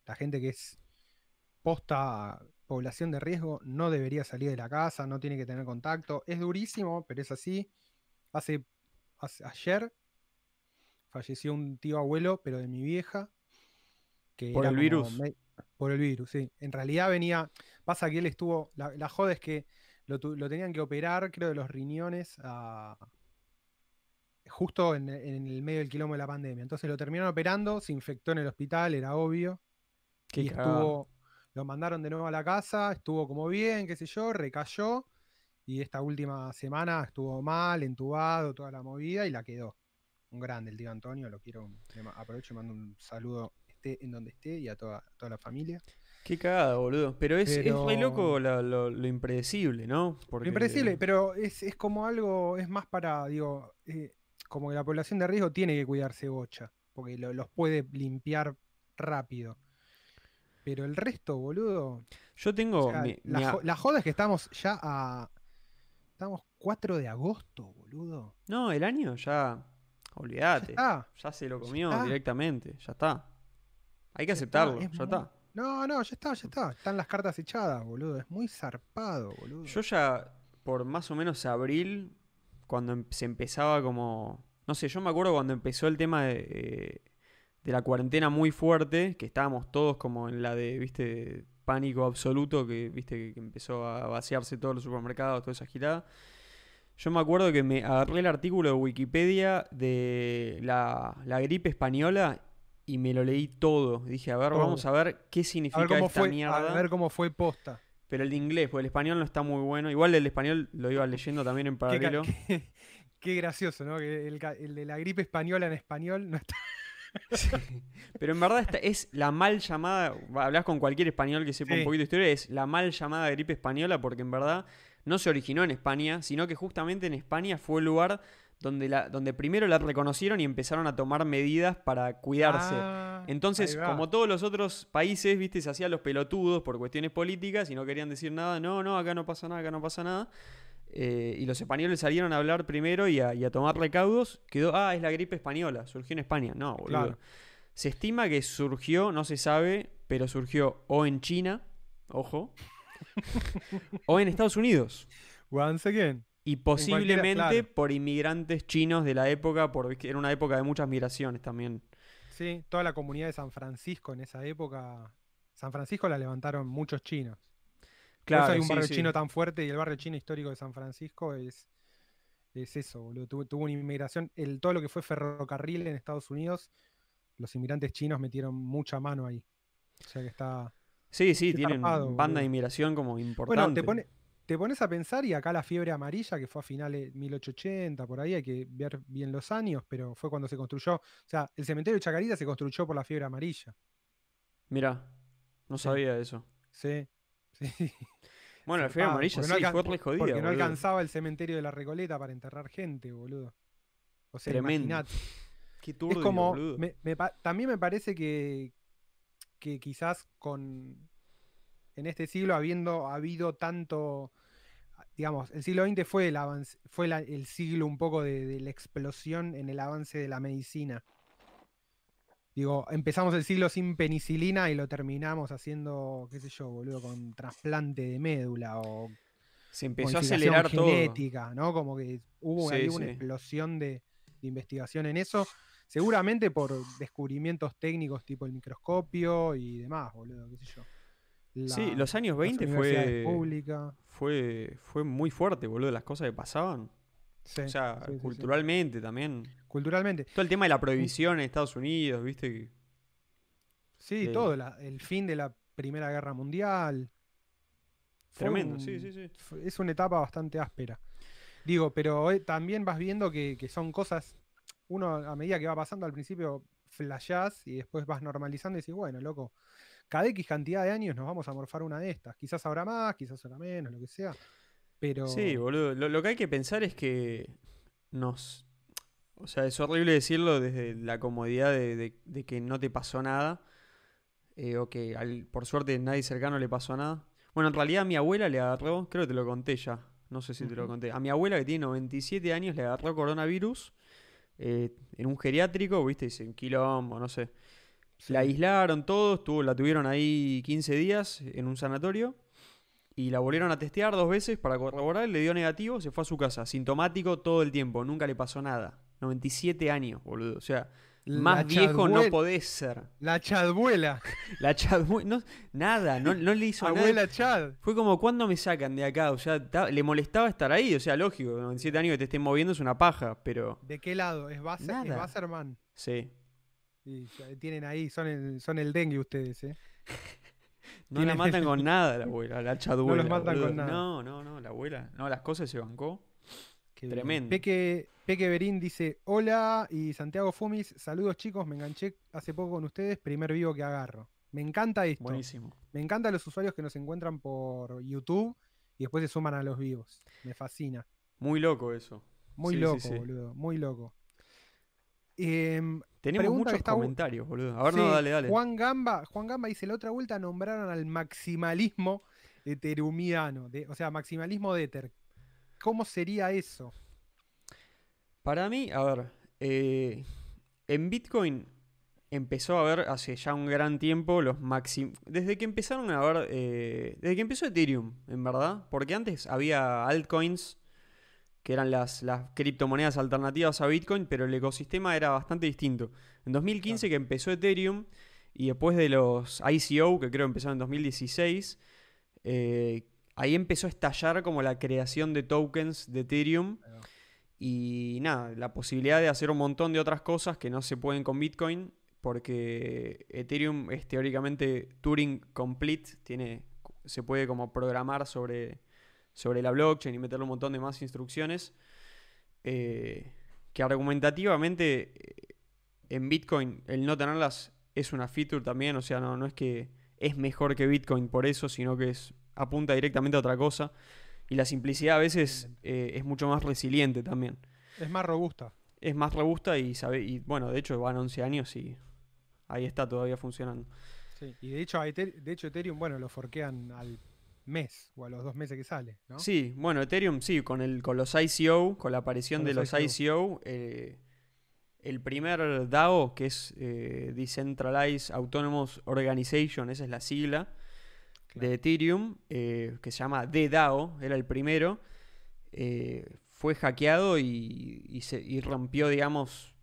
la gente que es posta población de riesgo no debería salir de la casa, no tiene que tener contacto. Es durísimo, pero es así. Hace, hace- ayer falleció un tío abuelo, pero de mi vieja. Que ¿Por el virus? me- por el virus, sí. En realidad venía, pasa que él estuvo, la, la joda es que lo, lo tenían que operar, creo, de los riñones a, justo en, en el medio del quilombo de la pandemia. Entonces lo terminaron operando, se infectó en el hospital, era obvio. Qué y estuvo, lo mandaron de nuevo a la casa, estuvo como bien, qué sé yo, recayó. Y esta última semana estuvo mal, entubado, toda la movida y la quedó. Un grande el tío Antonio, lo quiero, aprovecho y mando un saludo esté en donde esté y a toda, a toda la familia. Qué cagada, boludo. Pero es, es Pero- re loco lo, lo- lo impredecible, ¿no? Lo impredecible, pero es, es como algo, es más para, digo, eh, como que la población de riesgo tiene que cuidarse bocha, porque lo- los puede limpiar rápido. Pero el resto, boludo. Yo tengo... o sea, mi- la, mi a- jo- la joda es que estamos ya a. Estamos 4 de agosto, boludo. No, el año ya... Ya Olvídate. Ya, está. se lo comió directamente. Ya está. Hay que Ya está, aceptarlo. es Ya muy- está. No, no, ya está, ya está. Están las cartas echadas, boludo. Es muy zarpado, boludo. Yo ya, por más o menos abril, cuando em- se empezaba como... No sé, yo me acuerdo cuando empezó el tema de, eh, de la cuarentena muy fuerte, que estábamos todos como en la de, viste, pánico absoluto, que, viste, que empezó a vaciarse todos los supermercados, toda esa girada. Yo me acuerdo que me agarré el artículo de Wikipedia de la, la gripe española y me lo leí todo. Dije, a ver, Todo. vamos a ver qué a significa ver cómo esta fue, mierda. a ver cómo fue posta. Pero el de inglés, porque el español no está muy bueno. Igual el de español lo iba leyendo también en paralelo. qué- qué gracioso, ¿no? Que el de la gripe española en español no está. Sí. Pero en verdad esta es la mal llamada. Hablas con cualquier español que sepa un poquito de historia, es la mal llamada gripe española, porque en verdad no se originó en España, sino que justamente en España fue el lugar donde, la, donde primero la reconocieron y empezaron a tomar medidas para cuidarse. Ah, Entonces, como todos los otros países, viste, se hacían los pelotudos por cuestiones políticas y no querían decir nada, no, no, acá no pasa nada, acá no pasa nada. Eh, y los españoles salieron a hablar primero y a, y a tomar recaudos. Quedó, ah, es la gripe española, surgió en España. No, boludo. Claro. Se estima que surgió, no se sabe, pero surgió o en China, ojo, o en Estados Unidos. Once again. Y posiblemente claro. por inmigrantes chinos de la época, porque era una época de muchas migraciones también. Sí, toda la comunidad de San Francisco en esa época. San Francisco la levantaron muchos chinos. Por eso Claro, hay un sí, barrio sí. chino tan fuerte y el barrio chino histórico de San Francisco es, es eso, boludo. Tuvo, tuvo una inmigración, el, todo lo que fue ferrocarril en Estados Unidos, los inmigrantes chinos metieron mucha mano ahí. O sea que está. Sí, sí, tienen zarpado, banda boludo. de inmigración como importante. Bueno, te, pone- te pones a pensar y acá la fiebre amarilla, que fue a finales 1880, por ahí hay que ver bien los años, pero fue cuando se construyó. O sea, el cementerio de Chacarita se construyó por la fiebre amarilla. Mira, no Sí. sabía eso. Sí. Sí. Bueno, la fiebre amarilla sí, no fue re jodida, Porque no boludo. alcanzaba el cementerio de la Recoleta para enterrar gente, boludo. O sea, imaginate. Qué Es turbio, como. boludo. me- me también me parece que, que quizás con. En este siglo, habiendo habido tanto. Digamos, el siglo XX fue el avance, fue la- el siglo un poco de, de la explosión en el avance de la medicina. Digo, empezamos el siglo sin penicilina y lo terminamos haciendo, qué sé yo, boludo, con trasplante de médula o se empezó a acelerar genética, ¿no? Como que hubo ahí una explosión de, investigación en eso. Seguramente por descubrimientos técnicos tipo el microscopio y demás, boludo, qué sé yo. sí, los años 20 fue, fue, fue muy fuerte, boludo, las cosas que pasaban. O sea, culturalmente también. Culturalmente. Todo el tema de la prohibición en Estados Unidos, ¿viste? Sí, todo. el fin de la Primera Guerra Mundial. Tremendo, sí, sí, sí. Es una etapa bastante áspera. Digo, pero también vas viendo que, son cosas. Uno, a medida que va pasando, al principio flashás y después vas normalizando y dices, bueno, loco, cada X cantidad de años nos vamos a morfar una de estas. Quizás habrá más, quizás habrá menos, lo que sea. Pero. Sí, boludo. Lo, que hay que pensar es que nos. O sea, es horrible decirlo desde la comodidad de, que no te pasó nada. Eh, o que por suerte nadie cercano le pasó nada. Bueno, en realidad a mi abuela le agarró, creo que te lo conté ya. No sé si te lo conté. A mi abuela que tiene 97 años le agarró coronavirus eh, en un geriátrico, viste, en quilombo, no sé. La aislaron todos, tuvo, la tuvieron ahí 15 días en un sanatorio y la volvieron a testear dos veces para corroborar, le dio negativo, se fue a su casa, sintomático todo el tiempo, nunca le pasó nada. 97 años, boludo. O sea, más viejo no podés ser. La chadbuela. La chadbuela. nada, no, le hizo Abuela Chad. Fue como, ¿cuándo me sacan de acá? O sea, le molestaba estar ahí. O sea, lógico, 97 años que te estén moviendo es una paja, pero. ¿De qué lado? ¿Es, Basserman? Sí. Y tienen ahí, son el, son el dengue ustedes, ¿eh? no la matan con nada la abuela, la chaduela. No los matan con nada. No, no, no, la abuela. No, las cosas se bancó. Tremendo. Peque, Peque Berín dice: Hola y Santiago Fumis, saludos chicos, me enganché hace poco con ustedes, primer vivo que agarro. Me encanta esto. Buenísimo. Me encantan los usuarios que nos encuentran por YouTube y después se suman a los vivos. Me fascina. Muy loco eso. Muy loco, boludo. Muy loco. Em, Tenemos muchos comentarios, boludo. A ver, no, dale, dale. Juan Gamba, Juan Gamba dice: La otra vuelta nombraron al maximalismo eterumiano. o sea, maximalismo de Ether. ¿Cómo sería eso? Para mí, a ver, eh, en Bitcoin empezó a haber hace ya un gran tiempo los máximos. Desde que empezaron a ver. Eh, desde que empezó Ethereum, en verdad. Porque antes había altcoins, que eran las, las criptomonedas alternativas a Bitcoin, pero el ecosistema era bastante distinto. En 2015 que empezó Ethereum, y después de los ICO, que creo empezaron en 2016, eh, ahí empezó a estallar como la creación de tokens de Ethereum. Y nada, la posibilidad de hacer un montón de otras cosas que no se pueden con Bitcoin, porque Ethereum es teóricamente Turing Complete, tiene, se puede como programar sobre, sobre la blockchain y meterle un montón de más instrucciones. Eh, que argumentativamente eh, en Bitcoin el no tenerlas es una feature también, o sea, no, no es que es mejor que Bitcoin por eso, sino que es apunta directamente a otra cosa. Y la simplicidad a veces eh, es mucho más resiliente también. Es más robusta. Es más robusta y, sabe, y bueno, de hecho van 11 años y ahí está todavía funcionando. Sí, y de hecho, de hecho Ethereum, bueno, lo forquean al mes o a los dos meses que sale, ¿no? Sí, bueno, Ethereum sí, con, el, con los ICO, con la aparición de los ICO, eh, el primer DAO, que es eh, Decentralized Autonomous Organization, esa es la sigla, de Ethereum, eh, que se llama DDAO, era el primero, fue hackeado y, se, rompió, digamos,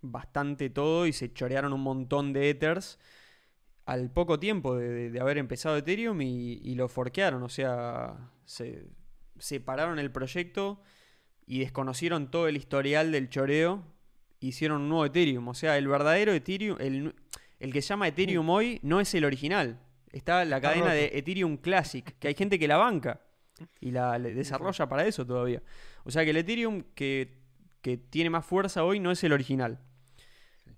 bastante todo y se chorearon un montón de Ethers al poco tiempo de, haber empezado Ethereum y, lo forquearon, o sea, se separaron el proyecto y desconocieron todo el historial del choreo, hicieron un nuevo Ethereum, o sea, el verdadero Ethereum, el, el que se llama Ethereum hoy no es el original, Está la cadena de Ethereum Classic, que hay gente que la banca y la desarrolla para eso todavía. O sea que el Ethereum que, tiene más fuerza hoy no es el original.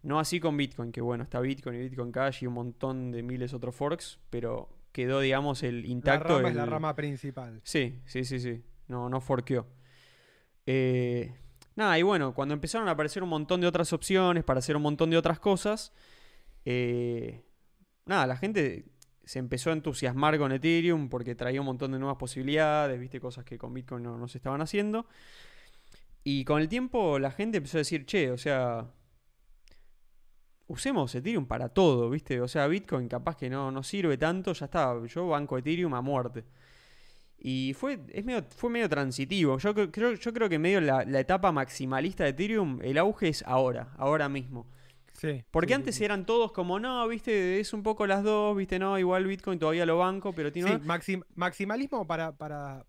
No así con Bitcoin, que bueno, está Bitcoin y Bitcoin Cash y un montón de miles otros forks, pero quedó, digamos, el intacto. La rama es la rama principal. Sí, sí, sí, sí. No, no forqueó. Eh, nada, y bueno, cuando empezaron a aparecer un montón de otras opciones para hacer un montón de otras cosas, eh, nada, la gente se empezó a entusiasmar con Ethereum porque traía un montón de nuevas posibilidades, viste, cosas que con Bitcoin no, se estaban haciendo. Y con el tiempo la gente empezó a decir, che, o sea, usemos Ethereum para todo, ¿viste? O sea, Bitcoin capaz que no, no sirve tanto, ya está, yo banco Ethereum a muerte. Y fue, es medio, fue medio transitivo. Yo creo, yo creo que medio la, la etapa maximalista de Ethereum, el auge es ahora, ahora mismo. Sí, Porque sí, antes sí, eran todos como, no, viste, es un poco las dos, viste, no, igual Bitcoin todavía lo banco, pero tiene... Sí, maxim- maximalismo para, para,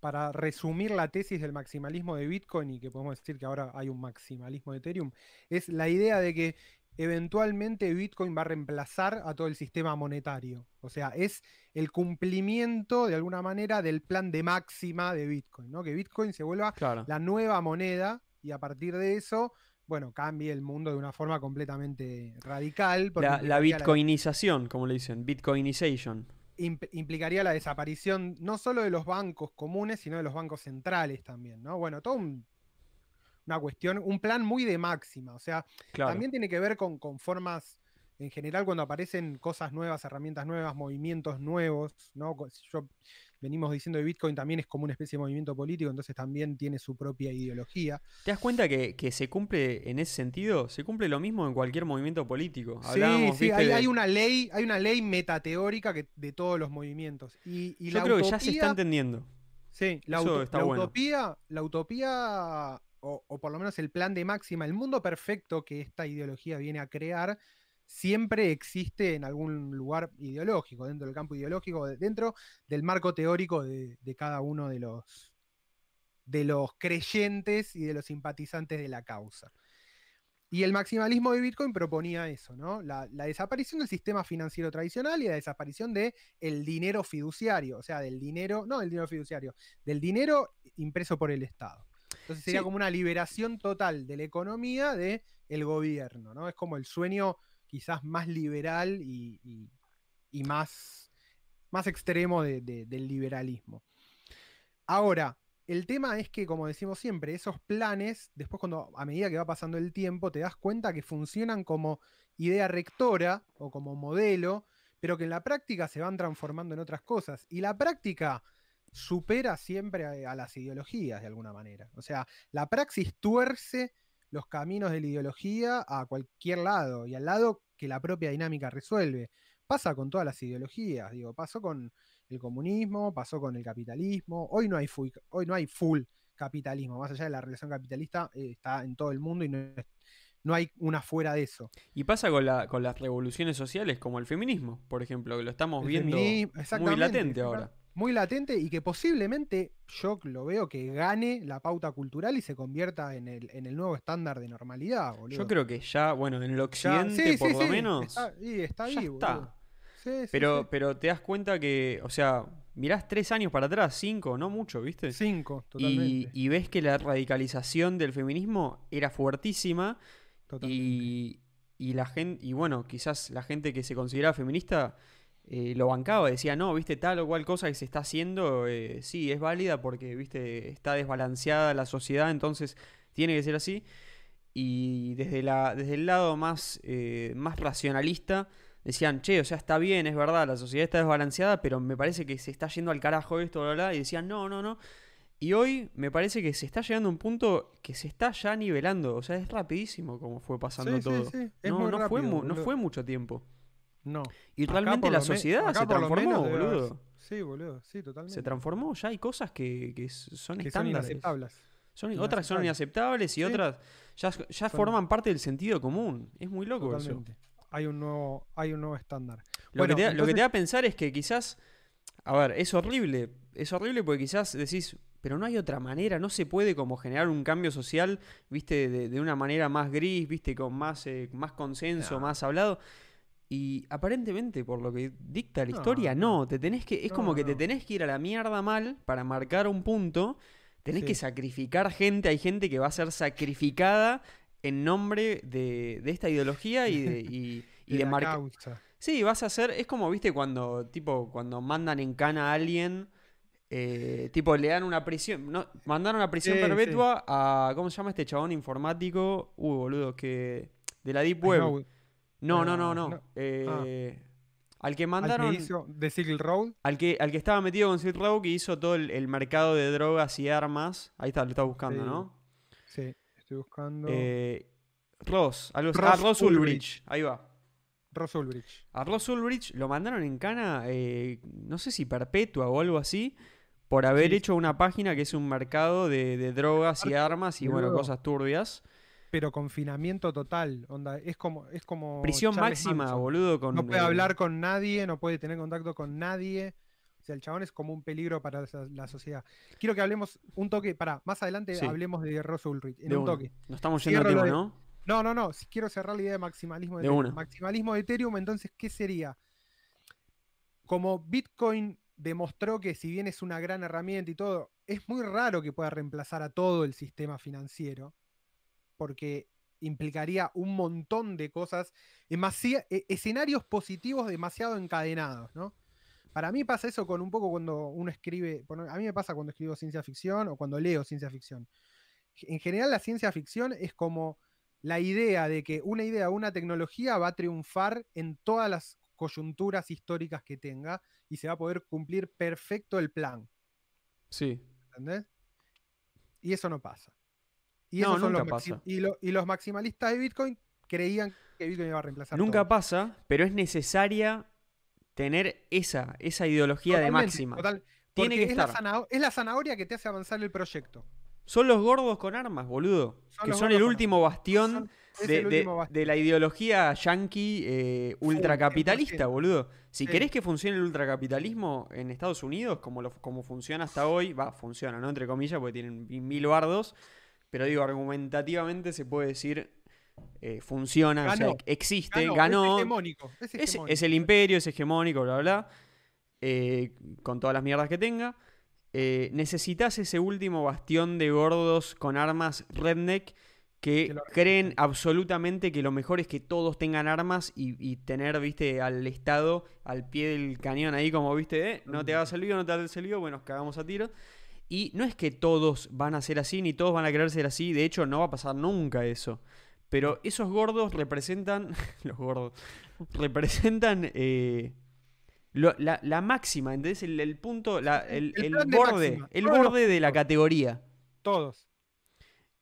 para resumir la tesis del maximalismo de Bitcoin y que podemos decir que ahora hay un maximalismo de Ethereum, es la idea de que eventualmente Bitcoin va a reemplazar a todo el sistema monetario. O sea, es el cumplimiento de alguna manera del plan de máxima de Bitcoin, ¿no? Que Bitcoin se vuelva Claro. la nueva moneda y a partir de eso, bueno, cambie el mundo de una forma completamente radical. La, bitcoinización, como le dicen, bitcoinization. imp- implicaría la desaparición no solo de los bancos comunes, sino de los bancos centrales también, ¿no? Bueno, todo un- una cuestión, un plan muy de máxima, o sea, Claro. también tiene que ver con, con formas, en general, cuando aparecen cosas nuevas, herramientas nuevas, movimientos nuevos, ¿no? Yo, venimos diciendo de Bitcoin también es como una especie de movimiento político, entonces también tiene su propia ideología. ¿Te das cuenta que, que se cumple en ese sentido? Se cumple lo mismo en cualquier movimiento político. Sí, Hablábamos, sí, hay, de- hay una ley, hay una ley metateórica que, de todos los movimientos. Y, y Yo la creo que ya se está entendiendo. Sí, la, Eso uto- está la bueno. utopía, la utopía, o, por lo menos el plan de máxima, el mundo perfecto que esta ideología viene a crear, siempre existe en algún lugar ideológico, dentro del campo ideológico, de- dentro del marco teórico de, cada uno de los, de los creyentes y de los simpatizantes de la causa. Y el maximalismo de Bitcoin proponía eso, ¿no? La, desaparición del sistema financiero tradicional y la desaparición del el dinero fiduciario, o sea, del dinero, no del dinero fiduciario, del dinero impreso por el Estado. Entonces sería Sí. como una liberación total de la economía del el gobierno, ¿no? Es como el sueño quizás más liberal y, y- y más, más extremo de- de- del liberalismo. Ahora, el tema es que, como decimos siempre, esos planes, después cuando a medida que va pasando el tiempo, te das cuenta que funcionan como idea rectora o como modelo, pero que en la práctica se van transformando en otras cosas. Y la práctica supera siempre a, a las ideologías de alguna manera. O sea, la praxis tuerce los caminos de la ideología a cualquier lado y al lado que la propia dinámica resuelve. Pasa con todas las ideologías, digo, pasó con el comunismo, pasó con el capitalismo. Hoy no hay full, hoy no hay full capitalismo, más allá de la relación capitalista, eh, está en todo el mundo y no, hay una fuera de eso. Y pasa con, la, con las revoluciones sociales, como el feminismo, por ejemplo, que lo estamos El viendo muy latente ahora. Muy latente y que posiblemente yo lo veo que gane la pauta cultural y se convierta en el, en el nuevo estándar de normalidad, boludo. Yo creo que ya, bueno, en el Ya- occidente sí, por sí, lo sí, menos, Está, y está ya ahí, está. boludo. Sí, sí, pero, pero te das cuenta que, o sea, mirás tres años para atrás, cinco, no mucho, ¿viste? Cinco, y, totalmente. y ves que la radicalización del feminismo era fuertísima totalmente. y, y la gente, y bueno, quizás la gente que se consideraba feminista eh, lo bancaba, decía, no, viste, tal o cual cosa que se está haciendo, eh, sí, es válida porque, viste, está desbalanceada la sociedad, entonces tiene que ser así. Y desde, la, desde el lado más, eh, más racionalista, decían, che, o sea, está bien, es verdad, la sociedad está desbalanceada, pero me parece que se está yendo al carajo esto, bla, bla, bla", y decían, no, no, no. Y hoy me parece que se está llegando a un punto que se está ya nivelando, o sea, es rapidísimo como fue pasando Sí, todo. sí, es no, no, rápido, no fue mucho tiempo. No. Y realmente la sociedad se transformó, boludo. Sí, boludo, sí, totalmente. Se transformó, ya hay cosas que, que son que son estándares. inaceptables. Son- otras son inaceptables y Sí. otras ya, ya Son- forman parte del sentido común. Es muy loco eso. Hay un nuevo, hay un nuevo estándar. Lo, Bueno, que te, da- lo que te da a pensar es que quizás, a ver, es horrible, es horrible porque quizás decís, pero no hay otra manera, no se puede como generar un cambio social, viste, de, de una manera más gris, viste, con más, eh, más consenso, No. más hablado. Y aparentemente, por lo que dicta la No, historia, no, te tenés que, es No, como que te tenés que ir a la mierda mal para marcar un punto, tenés que sacrificar gente, hay gente que va a ser sacrificada en nombre de, de esta ideología y de, y, y de marcar... Sí, vas a hacer. Es como, viste, cuando, tipo, cuando mandan en cana a alguien. eh, tipo, le dan una prisión. No, mandaron a prisión Sí, perpetua a. ¿Cómo se llama este chabón informático? Uh, boludo, que. De la Deep Web. No, no, Ah, no, no. no. Eh, Al que al que mandaron. hizo The Silk Road. Al que, al que estaba metido con Silk Road, que hizo todo el, el mercado de drogas y armas. Ahí está, lo está buscando, Sí. ¿no? Sí, estoy buscando. Eh, Ross, algo así. Ross Ah, Ross Ulbricht. Ulbricht. Ahí va. Ross Ulbricht. A Ross Ulbricht lo mandaron en cana, eh, no sé si perpetua o algo así, por haber Sí. hecho una página que es un mercado de, de drogas y armas y de bueno, cosas turbias. Pero confinamiento total. Onda, es como. Es como Prisión Charles máxima, Manson. boludo, con... No puede eh, hablar con nadie, no puede tener contacto con nadie. O sea, el chabón es como un peligro para la sociedad. Quiero que hablemos un toque, para más adelante Sí. hablemos de Ross Ulrich. En de un una. toque. Nos estamos yendo al Cierro lo tema, de- ¿no? No, no, no. si Quiero cerrar la idea de maximalismo de, De Ethereum. una. Maximalismo de Ethereum, entonces, ¿qué sería? Como Bitcoin demostró que si bien es una gran herramienta y todo, es muy raro que pueda reemplazar a todo el sistema financiero, porque implicaría un montón de cosas, e- escenarios positivos demasiado encadenados, ¿no? Para mí pasa eso con un poco cuando uno escribe, a mí me pasa cuando escribo ciencia ficción o cuando leo ciencia ficción. En general la ciencia ficción es como la idea de que una idea una tecnología va a triunfar en todas las coyunturas históricas que tenga y se va a poder cumplir perfecto el plan. Sí. ¿Entendés? Y eso no pasa. Y, No, los nunca maxi- pasa. y, lo- y los maximalistas de Bitcoin creían que Bitcoin iba a reemplazar Nunca todo. pasa, pero es necesaria tener esa, esa ideología de máxima. total, Tiene que es la, estar. zanah- es la zanahoria que te hace avanzar el proyecto. Son los gordos con armas, boludo. Son que los son el último bastión Son- de, el de- último bastión. de la ideología yankee eh, ultracapitalista, 100%. boludo. Si Sí. querés que funcione el ultracapitalismo en Estados Unidos, como, lo, como funciona hasta hoy, va, funciona, ¿no? Entre comillas, porque tienen mi- mil bardos. Pero digo, argumentativamente se puede decir, eh, funciona, o sea, existe, Ganó, ganó. Es hegemónico. Es, Es, hegemónico. es el imperio, es hegemónico, bla, bla, bla. eh, con todas las mierdas que tenga. Eh, necesitas ese último bastión de gordos con armas redneck que creen absolutamente que lo mejor es que todos tengan armas y, y tener, viste, al Estado al pie del cañón ahí, como viste, eh, no te hagas el lío, no te hagas el lío, bueno, nos cagamos a tiro. Y no es que todos van a ser así, ni todos van a querer ser así, de hecho no va a pasar nunca eso. Pero esos gordos representan, los gordos, representan eh, lo- la, la máxima, ¿entendés? El, el punto, la- el, borde, máxima, el borde de la categoría. Todos.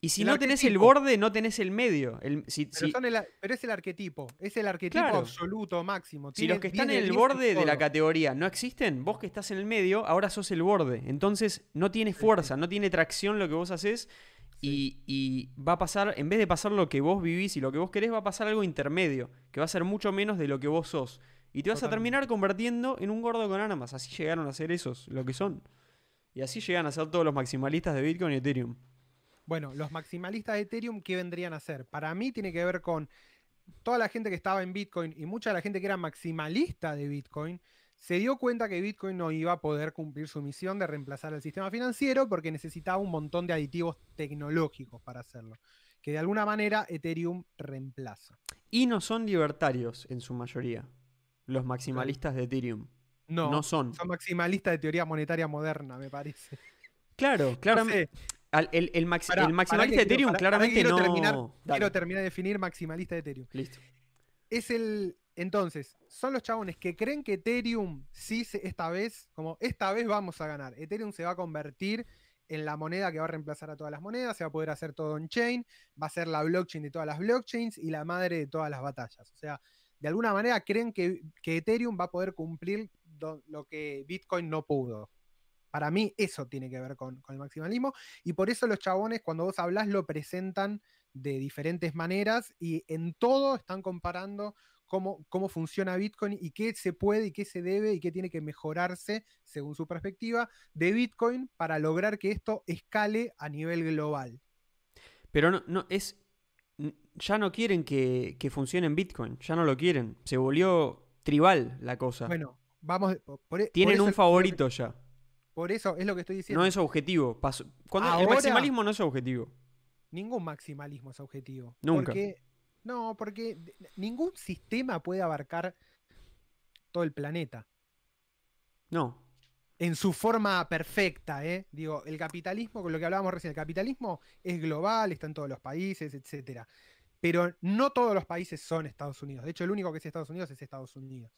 Y si El no tenés el borde, no tenés el medio. El- si, Pero, si- son el pero es el arquetipo. Es el arquetipo Claro. absoluto, máximo. si los que 10 están en el 10 borde de la categoría no existen, vos que estás en el medio, ahora sos el borde. Entonces no tiene fuerza, no tiene tracción lo que vos haces. Y, y va a pasar, en vez de pasar lo que vos vivís y lo que vos querés, va a pasar algo intermedio, que va a ser mucho menos de lo que vos sos. Y te vas a terminar convirtiendo en un gordo con armas. Así llegaron a ser esos, lo que son. Y así llegan a ser todos los maximalistas de Bitcoin y Ethereum. Bueno, los maximalistas de Ethereum, ¿qué vendrían a ser? Para mí tiene que ver con toda la gente que estaba en Bitcoin y mucha de la gente que era maximalista de Bitcoin, se dio cuenta que Bitcoin no iba a poder cumplir su misión de reemplazar el sistema financiero porque necesitaba un montón de aditivos tecnológicos para hacerlo, que de alguna manera Ethereum reemplaza. Y no son libertarios en su mayoría. Los maximalistas de Ethereum. No, No son. son maximalistas de teoría monetaria moderna, me parece. Claro, No claramente. sé, Al- el, el maxi- el maximalista de Ethereum claramente quiero no. terminar- Quiero terminar de definir maximalista de Ethereum. listo. es el. Entonces, son los chabones que creen que Ethereum sí se- esta vez, como esta vez vamos a ganar. Ethereum se va a convertir en la moneda que va a reemplazar a todas las monedas, se va a poder hacer todo on-chain, va a ser la blockchain de todas las blockchains y la madre de todas las batallas. O sea, de alguna manera creen que, que Ethereum va a poder cumplir do- lo que Bitcoin no pudo. Para mí eso tiene que ver con, con el maximalismo y por eso los chabones cuando vos hablas lo presentan de diferentes maneras y en todo están comparando cómo, cómo funciona Bitcoin y qué se puede y qué se debe y qué tiene que mejorarse, según su perspectiva, de Bitcoin para lograr que esto escale a nivel global. Pero no, no, es. Ya no quieren que, que funcione en Bitcoin. Ya no lo quieren. Se volvió tribal la cosa. Bueno, vamos. por- por e- por Tienen un favorito ya. Por eso es lo que estoy diciendo. No es objetivo. Cuando, el maximalismo no es objetivo. Ningún maximalismo es objetivo. Nunca. Porque, no, porque ningún sistema puede abarcar todo el planeta. No. en su forma perfecta, ¿eh? Digo, el capitalismo, con lo que hablábamos recién, el capitalismo es global, está en todos los países, etcétera. Pero no todos los países son Estados Unidos. De hecho, el único que es Estados Unidos es Estados Unidos.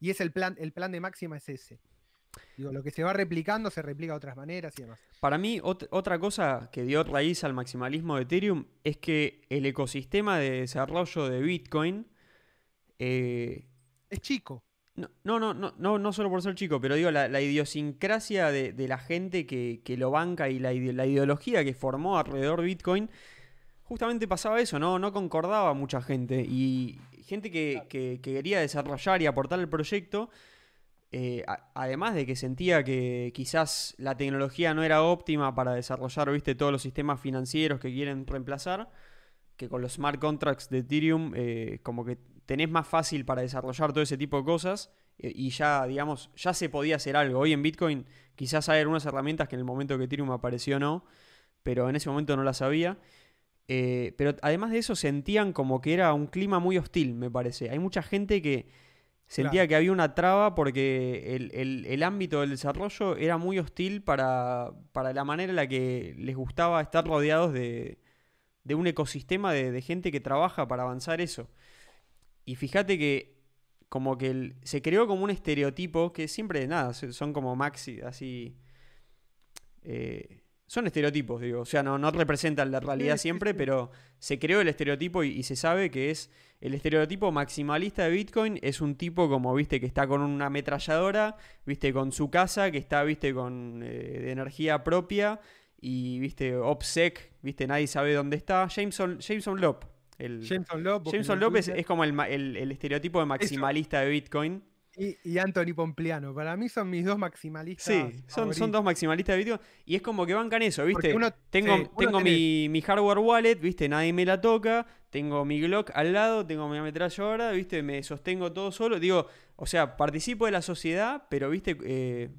Y es el plan, el plan de máxima es ese. Digo, lo que se va replicando se replica de otras maneras y demás. Para mí, otra cosa que dio raíz al maximalismo de Ethereum es que el ecosistema de desarrollo de Bitcoin eh, es chico. No, no, no, no, no solo por ser chico, pero digo, la, idiosincrasia de, la gente que, lo banca y la, ideología que formó alrededor de Bitcoin, justamente pasaba eso, ¿no? No concordaba mucha gente. Y gente que, quería desarrollar y aportar el proyecto, eh, además de que sentía que quizás la tecnología no era óptima para desarrollar, viste, todos los sistemas financieros que quieren reemplazar, que con los smart contracts de Ethereum, eh, como que tenés más fácil para desarrollar todo ese tipo de cosas eh, y ya, digamos, ya se podía hacer algo. Hoy en Bitcoin quizás hay algunas herramientas que en el momento que Ethereum apareció no, pero en ese momento no las había. Pero además de eso sentían como que era un clima muy hostil, me parece. Hay mucha gente que sentía que había una traba porque el, ámbito del desarrollo era muy hostil para, para, la manera en la que les gustaba estar rodeados de, de un ecosistema de, de gente que trabaja para avanzar eso. Y fíjate que como que se creó como un estereotipo que siempre, nada, son como maxi, así... Eh, son estereotipos, digo, o sea, no, no representan la realidad siempre, pero se creó el estereotipo y, se sabe que es el estereotipo maximalista de Bitcoin es un tipo como, viste, que está con una ametralladora, viste, con su casa, que está, viste, con eh, de energía propia y, viste, OPSEC, viste, nadie sabe dónde está. Jameson, Jameson Lop, Jameson Lopez. Jameson López es como el, estereotipo de maximalista de Bitcoin. Y, Anthony Pompliano. Para mí son mis dos maximalistas. Sí, son, son, dos maximalistas de Bitcoin. Y es como que bancan eso, ¿viste? tengo tengo mi, mi, hardware wallet, ¿viste? Nadie me la toca. Tengo mi Glock al lado, tengo mi ametralladora, ¿viste? Me sostengo todo solo. Digo, o sea, participo de la sociedad, pero, ¿viste? Eh,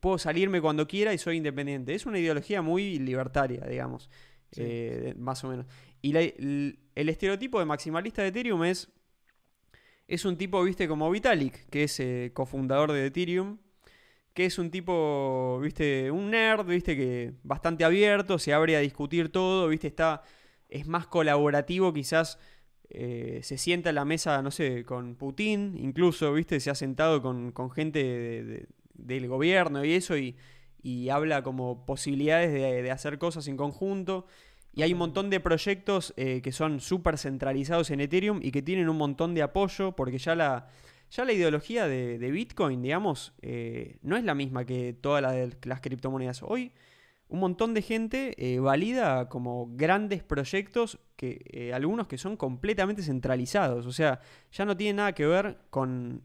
puedo salirme cuando quiera y soy independiente. Es una ideología muy libertaria, digamos. Eh, más o menos. Y el, estereotipo de maximalista de Ethereum es. Es un tipo, viste, como Vitalik, que es eh, cofundador de Ethereum. Que es un tipo, viste, un nerd, viste, que bastante abierto, se abre a discutir todo, viste, está. Es más colaborativo, quizás. Eh, se sienta a la mesa, no sé, con Putin, incluso, viste, se ha sentado con, gente del gobierno y eso, y, habla como posibilidades de, de hacer cosas en conjunto. Y hay un montón de proyectos eh, que son súper centralizados en Ethereum y que tienen un montón de apoyo porque ya la, ya la ideología de, Bitcoin, digamos, eh, no es la misma que todas las criptomonedas. Hoy un montón de gente eh, valida como grandes proyectos, que, algunos que son completamente centralizados. O sea, ya no tiene nada que ver con,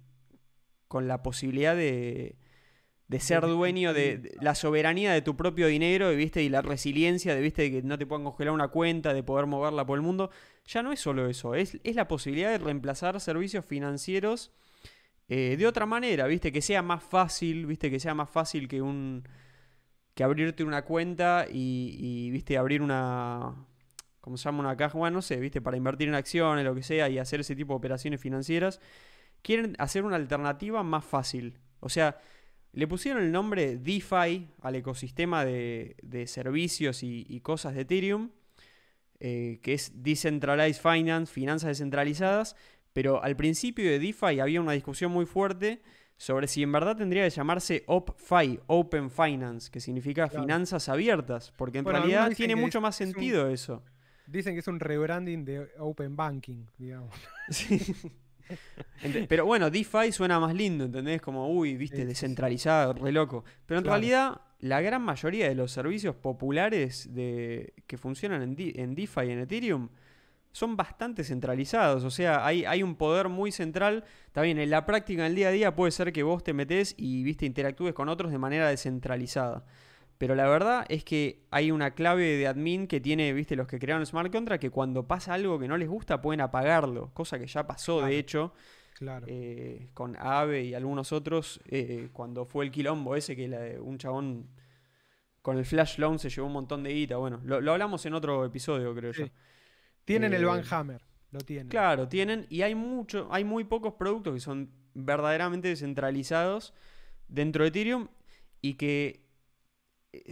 con la posibilidad de de ser dueño de, la soberanía de tu propio dinero, ¿viste? Y la resiliencia de, ¿viste? que no te puedan congelar una cuenta, de poder moverla por el mundo. Ya no es solo eso, es, es la posibilidad de reemplazar servicios financieros eh, de otra manera, ¿viste? Que sea más fácil, ¿viste? Que sea más fácil que un que abrirte una cuenta y, ¿viste? Abrir una ¿cómo se llama? Una caja, bueno, no sé, ¿viste? Para invertir en acciones, lo que sea, y hacer ese tipo de operaciones financieras. Quieren hacer una alternativa más fácil. O sea, le pusieron el nombre DeFi al ecosistema de, servicios y, cosas de Ethereum, eh, que es Decentralized Finance, finanzas descentralizadas, pero al principio de DeFi había una discusión muy fuerte sobre si en verdad tendría que llamarse OpFi, Open Finance, que significa finanzas abiertas, porque en realidad tiene mucho más sentido eso. Dicen que es un rebranding de Open Banking, digamos. Sí. Pero bueno, DeFi suena más lindo, ¿entendés? Como, uy, viste, descentralizado, re loco. Pero en realidad, la gran mayoría de los servicios populares de, que funcionan en, en DeFi y en Ethereum son bastante centralizados. O sea, hay, hay un poder muy central. También en la práctica, en el día a día, puede ser que vos te metés y viste, interactúes con otros de manera descentralizada. Pero la verdad es que hay una clave de admin que tiene, viste, los que crearon Smart Contract, que cuando pasa algo que no les gusta pueden apagarlo, cosa que ya pasó, de hecho, claro. Eh, con Ave y algunos otros, eh, cuando fue el quilombo ese que un chabón con el Flash Loan se llevó un montón de guita. Bueno, lo, hablamos en otro episodio, creo yo. Tienen el Van eh, Hammer, lo tienen. Claro, tienen, y hay mucho, hay muy pocos productos que son verdaderamente descentralizados dentro de Ethereum y que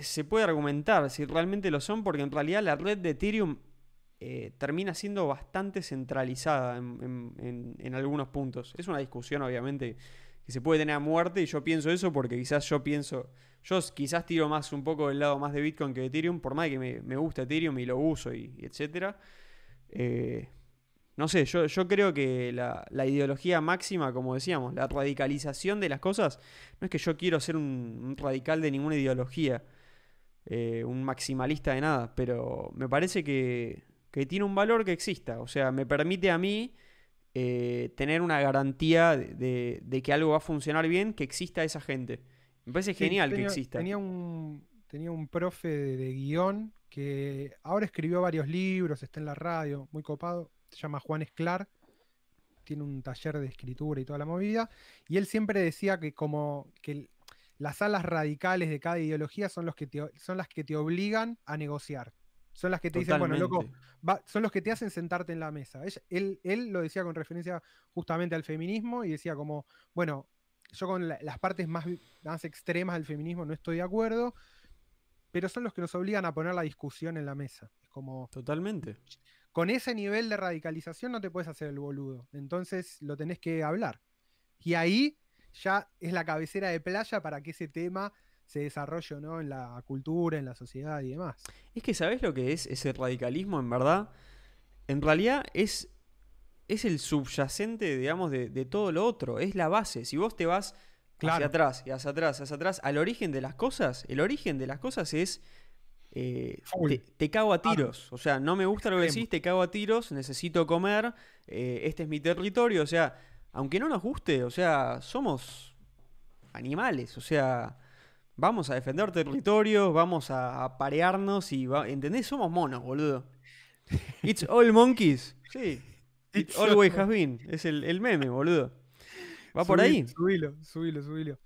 se puede argumentar si realmente lo son, porque en realidad la red de Ethereum eh, termina siendo bastante centralizada en, algunos puntos. Es una discusión, obviamente, que se puede tener a muerte y yo pienso eso porque quizás yo pienso, yo quizás tiro más un poco del lado más de Bitcoin que de Ethereum, por más que me, me gusta Ethereum y lo uso y, etcétera. Eh, no sé, yo, yo creo que la, ideología máxima, como decíamos, la radicalización de las cosas, no es que yo quiero ser un, radical de ninguna ideología, eh, un maximalista de nada, pero me parece que, tiene un valor que exista, o sea, me permite a mí eh, tener una garantía de, que algo va a funcionar bien, que exista esa gente. Me parece genial que exista. Tenía un, tenía un profe de, de guion que ahora escribió varios libros, está en la radio, muy copado se llama Juan Esclar, tiene un taller de escritura y toda la movida, y él siempre decía que como que las alas radicales de cada ideología son, los que son las que te obligan a negociar. Son las que te dicen, bueno, loco, son los que te hacen sentarte en la mesa. Él, él, lo decía con referencia justamente al feminismo y decía como, bueno, yo con las partes más, más extremas del feminismo no estoy de acuerdo, pero son los que nos obligan a poner la discusión en la mesa. Es como... Totalmente con ese nivel de radicalización no te puedes hacer el boludo. Entonces lo tenés que hablar. Y ahí ya es la cabecera de playa para que ese tema se desarrolle ¿no? en la cultura, en la sociedad y demás. Es que, ¿sabés lo que es ese radicalismo en verdad? En realidad es, es el subyacente, digamos, de, todo lo otro. Es la base. Si vos te vas hacia atrás y hacia atrás, hacia atrás, al origen de las cosas, el origen de las cosas es eh, te, cago a tiros. O sea, no me gusta lo que decís, te cago a tiros, necesito comer, eh, este es mi territorio. O sea, aunque no nos guste, o sea, somos animales. O sea, vamos a defender territorios, vamos a, parearnos y, ¿entendés? Somos monos, boludo. It's all monkeys. Sí. It always has been. Es el, meme, boludo. Va por ahí. Subilo, subilo, subilo.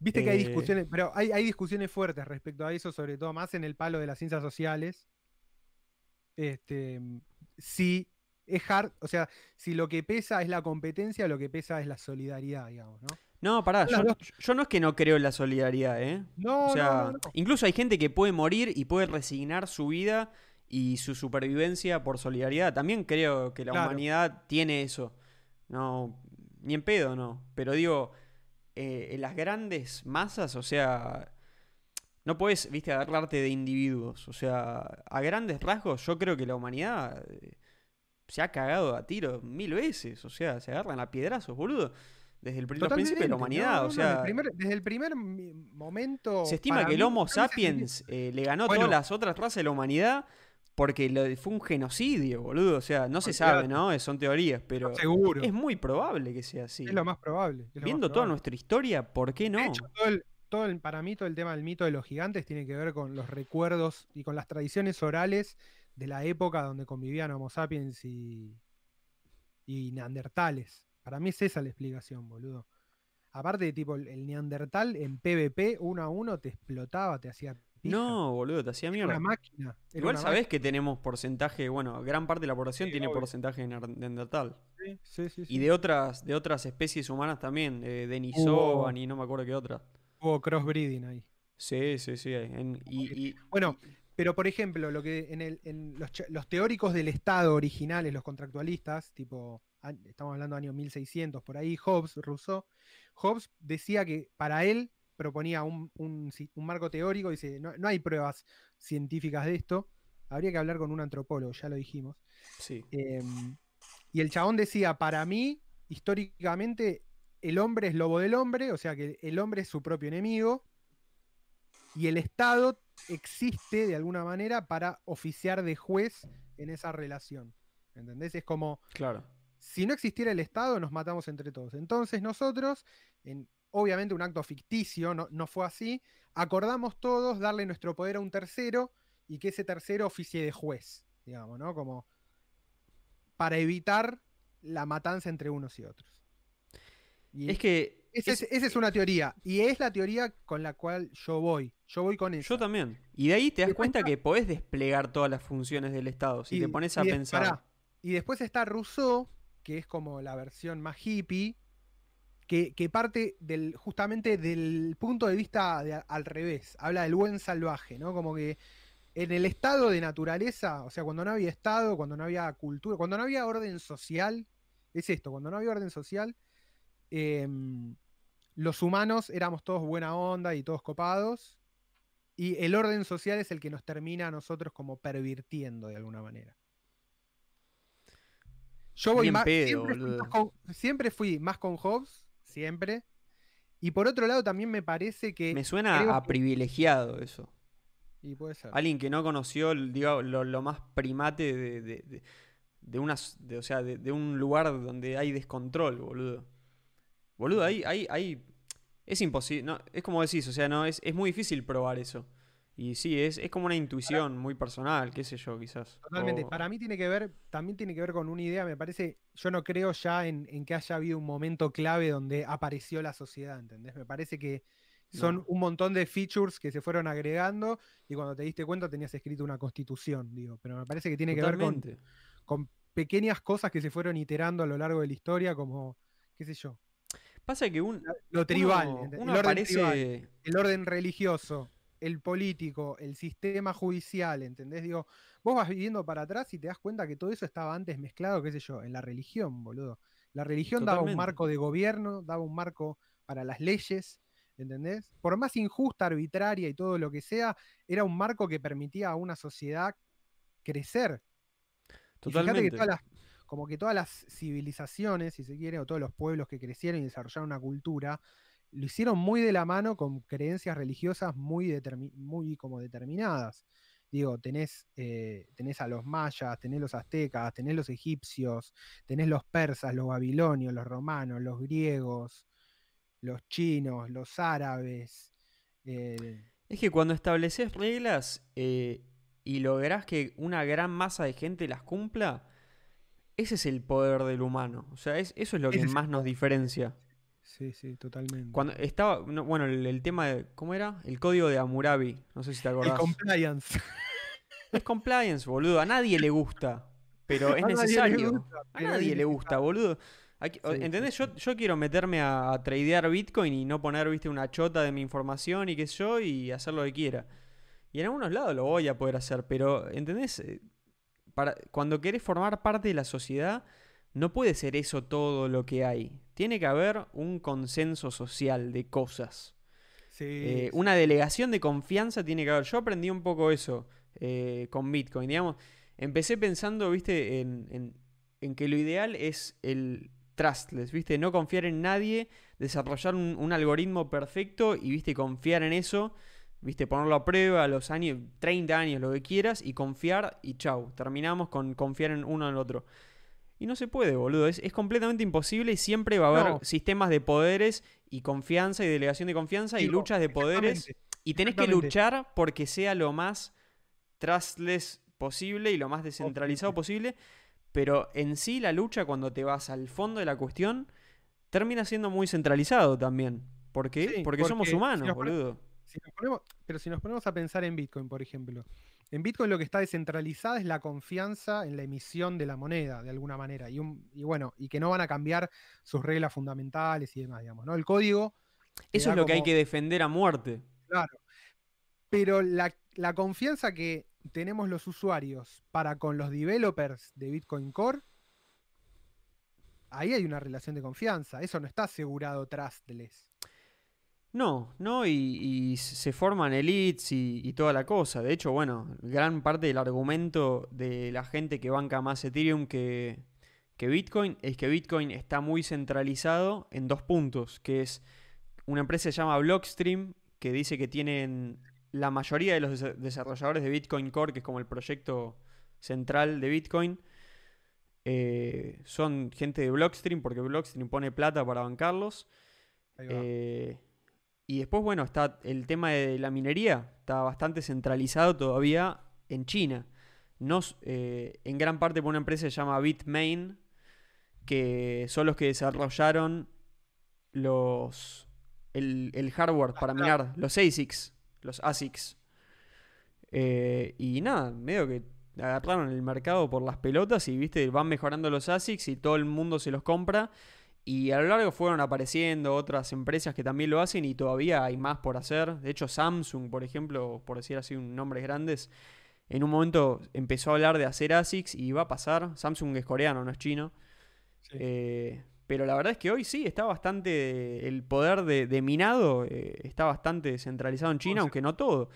Viste que hay eh, discusiones, pero hay, discusiones fuertes respecto a eso, sobre todo más en el palo de las ciencias sociales. Este, si es hard, o sea, si lo que pesa es la competencia, lo que pesa es la solidaridad, digamos, ¿no? No, pará, yo, no es que no creo en la solidaridad, ¿eh? No, o sea, incluso hay gente que puede morir y puede resignar su vida y su supervivencia por solidaridad. También creo que la humanidad tiene eso. No, ni en pedo, no. Pero digo, eh, en las grandes masas, o sea, no puedes, viste, agarrarte de individuos. O sea, a grandes rasgos, yo creo que la humanidad eh, se ha cagado a tiro mil veces. O sea, se agarran a piedrazos, boludo. Desde el principio de la humanidad, o sea. desde el primer momento. Se estima que el Homo sapiens eh, le ganó todas las otras razas de la humanidad porque fue un genocidio, boludo. O sea, no se sabe, ¿no? Son teorías, pero es muy probable que sea así. Es lo más probable. Viendo toda nuestra historia, ¿por qué no? todo el, para mí todo el tema del mito de los gigantes tiene que ver con los recuerdos y con las tradiciones orales de la época donde convivían Homo sapiens y, y neandertales. Para mí es esa la explicación, boludo. Aparte de tipo, el neandertal en PvP uno a uno te explotaba, te hacía no, boludo, te hacía mierda. Una máquina. Igual sabés que tenemos porcentaje, bueno, gran parte de la población tiene porcentaje de Neandertal. Sí, sí, sí, Y de otras, de otras especies humanas también, eh, Denisovan y no me acuerdo qué otra. Hubo crossbreeding ahí. Sí, sí, sí. y, Bueno, pero por ejemplo, lo que en, el, en los, teóricos del Estado originales, los contractualistas, tipo, estamos hablando de años 1600, por ahí, Hobbes, Rousseau, Hobbes decía que para él proponía un, marco teórico, dice, no, hay pruebas científicas de esto, habría que hablar con un antropólogo, ya lo dijimos. Sí. Em, y el chabón decía, para mí, históricamente, el hombre es lobo del hombre, o sea que el hombre es su propio enemigo, y el Estado existe de alguna manera para oficiar de juez en esa relación. ¿Entendés? Es como, claro. si no existiera el Estado, nos matamos entre todos. Entonces nosotros, en, obviamente un acto ficticio, no, fue así, acordamos todos darle nuestro poder a un tercero y que ese tercero oficie de juez, digamos, ¿no? Como para evitar la matanza entre unos y otros. Y es que... Esa es, una teoría, y es la teoría con la cual yo voy. Yo voy con eso. Yo también. Y de ahí te das cuenta que podés desplegar todas las funciones del Estado, si te pones a pensar. y después está Rousseau, que es como la versión más hippie, que, parte del, justamente del punto de vista al revés. Habla del buen salvaje, ¿no? Como que en el estado de naturaleza, o sea, cuando no había estado, cuando no había cultura, cuando no había orden social, es esto, cuando no había orden social, em, los humanos éramos todos buena onda y todos copados, y el orden social es el que nos termina a nosotros como pervirtiendo de alguna manera. Yo voy más, siempre, fui más con, Hobbes, siempre. Y por otro lado también me parece que... Me suena a privilegiado eso. Y puede ser. Alguien que no conoció lo, más primate de, de, o sea, de, un lugar donde hay descontrol, boludo. Boludo, ahí, ahí, ahí es imposible. No, es como decís, o sea, no, es, es muy difícil probar eso. Y sí, es, es como una intuición muy personal, qué sé yo, quizás. Totalmente. Para mí tiene que ver, también tiene que ver con una idea, me parece, yo no creo ya en, que haya habido un momento clave donde apareció la sociedad, ¿entendés? Me parece que son un montón de features que se fueron agregando y cuando te diste cuenta tenías escrito una constitución, digo. Pero me parece que tiene que ver con, con pequeñas cosas que se fueron iterando a lo largo de la historia, como, qué sé yo. Pasa que un. Lo tribal, el, orden tribal el orden religioso, el político, el sistema judicial, ¿entendés? Digo, vos vas viviendo para atrás y te das cuenta que todo eso estaba antes mezclado, qué sé yo, en la religión, boludo. La religión daba un marco de gobierno, daba un marco para las leyes, ¿entendés? Por más injusta, arbitraria y todo lo que sea, era un marco que permitía a una sociedad crecer. Totalmente. como que todas las civilizaciones, si se quiere, o todos los pueblos que crecieron y desarrollaron una cultura, lo hicieron muy de la mano con creencias religiosas muy, muy como determinadas. Digo, tenés, eh, tenés a los mayas, tenés los aztecas, tenés los egipcios, tenés los persas, los babilonios, los romanos, los griegos, los chinos, los árabes. Eh. Es que cuando estableces reglas eh, y lográs que una gran masa de gente las cumpla, ese es el poder del humano. O sea, es, eso es lo que más nos diferencia. Sí, sí, totalmente. Cuando estaba, bueno, el, tema de, ¿cómo era? El código de Amurabi, no sé si te acordás. El compliance. Es compliance, boludo, a nadie le gusta, pero es necesario. a nadie le gusta, boludo. ¿Entendés? Yo, yo, quiero meterme a, tradear Bitcoin y no poner, viste, una chota de mi información y qué sé yo, y hacer lo que quiera. Y en algunos lados lo voy a poder hacer, pero, ¿entendés? Eh, para, cuando querés formar parte de la sociedad, no puede ser eso todo lo que hay. Tiene que haber un consenso social de cosas. Eh, una delegación de confianza tiene que haber. Yo aprendí un poco eso eh, con Bitcoin. Digamos, empecé pensando, viste, en, que lo ideal es el trustless, viste, no confiar en nadie, desarrollar un, algoritmo perfecto y, viste, confiar en eso, viste, ponerlo a prueba a los años, 30 años, lo que quieras, y confiar y chau. Terminamos con confiar en uno en el otro. Y no se puede, boludo. Es, completamente imposible y siempre va a haber sistemas de poderes y confianza y delegación de confianza y luchas de poderes. Y tenés que luchar porque sea lo más trustless posible y lo más descentralizado posible. Pero en sí la lucha, cuando te vas al fondo de la cuestión, termina siendo muy centralizado también. ¿Por qué? porque, somos humanos, boludo. Pero si nos ponemos a pensar en Bitcoin, por ejemplo. En Bitcoin lo que está descentralizada es la confianza en la emisión de la moneda, de alguna manera. Y, bueno, y que no van a cambiar sus reglas fundamentales y demás, digamos. ¿no? El código. Eso es lo que hay que defender a muerte. Claro. Pero la, la confianza que tenemos los usuarios para con los developers de Bitcoin Core, ahí hay una relación de confianza. Eso no está asegurado trustless. No, no, y, se forman elites y, toda la cosa. De hecho, bueno, gran parte del argumento de la gente que banca más Ethereum que, que Bitcoin es que Bitcoin está muy centralizado en dos puntos, que es una empresa que se llama Blockstream, que dice que tienen la mayoría de los desarrolladores de Bitcoin Core, que es como el proyecto central de Bitcoin, eh, son gente de Blockstream, porque Blockstream pone plata para bancarlos. Eh, y después, bueno, está el tema de la minería, está bastante centralizado todavía en China. Eh, en gran parte por una empresa que se llama Bitmain, que son los que desarrollaron los el, hardware para minar, los ASICs, los ASICs. Eh, y nada, medio que agarraron el mercado por las pelotas y viste, van mejorando los ASICs y todo el mundo se los compra. Y a lo largo fueron apareciendo otras empresas que también lo hacen y todavía hay más por hacer. De hecho, Samsung, por ejemplo, por decir así un nombres grandes, en un momento empezó a hablar de hacer ASICs y va a pasar. Samsung es coreano, no es chino. Eh, Pero la verdad es que hoy sí está bastante. El poder de, minado eh, está bastante centralizado en China, aunque no todo.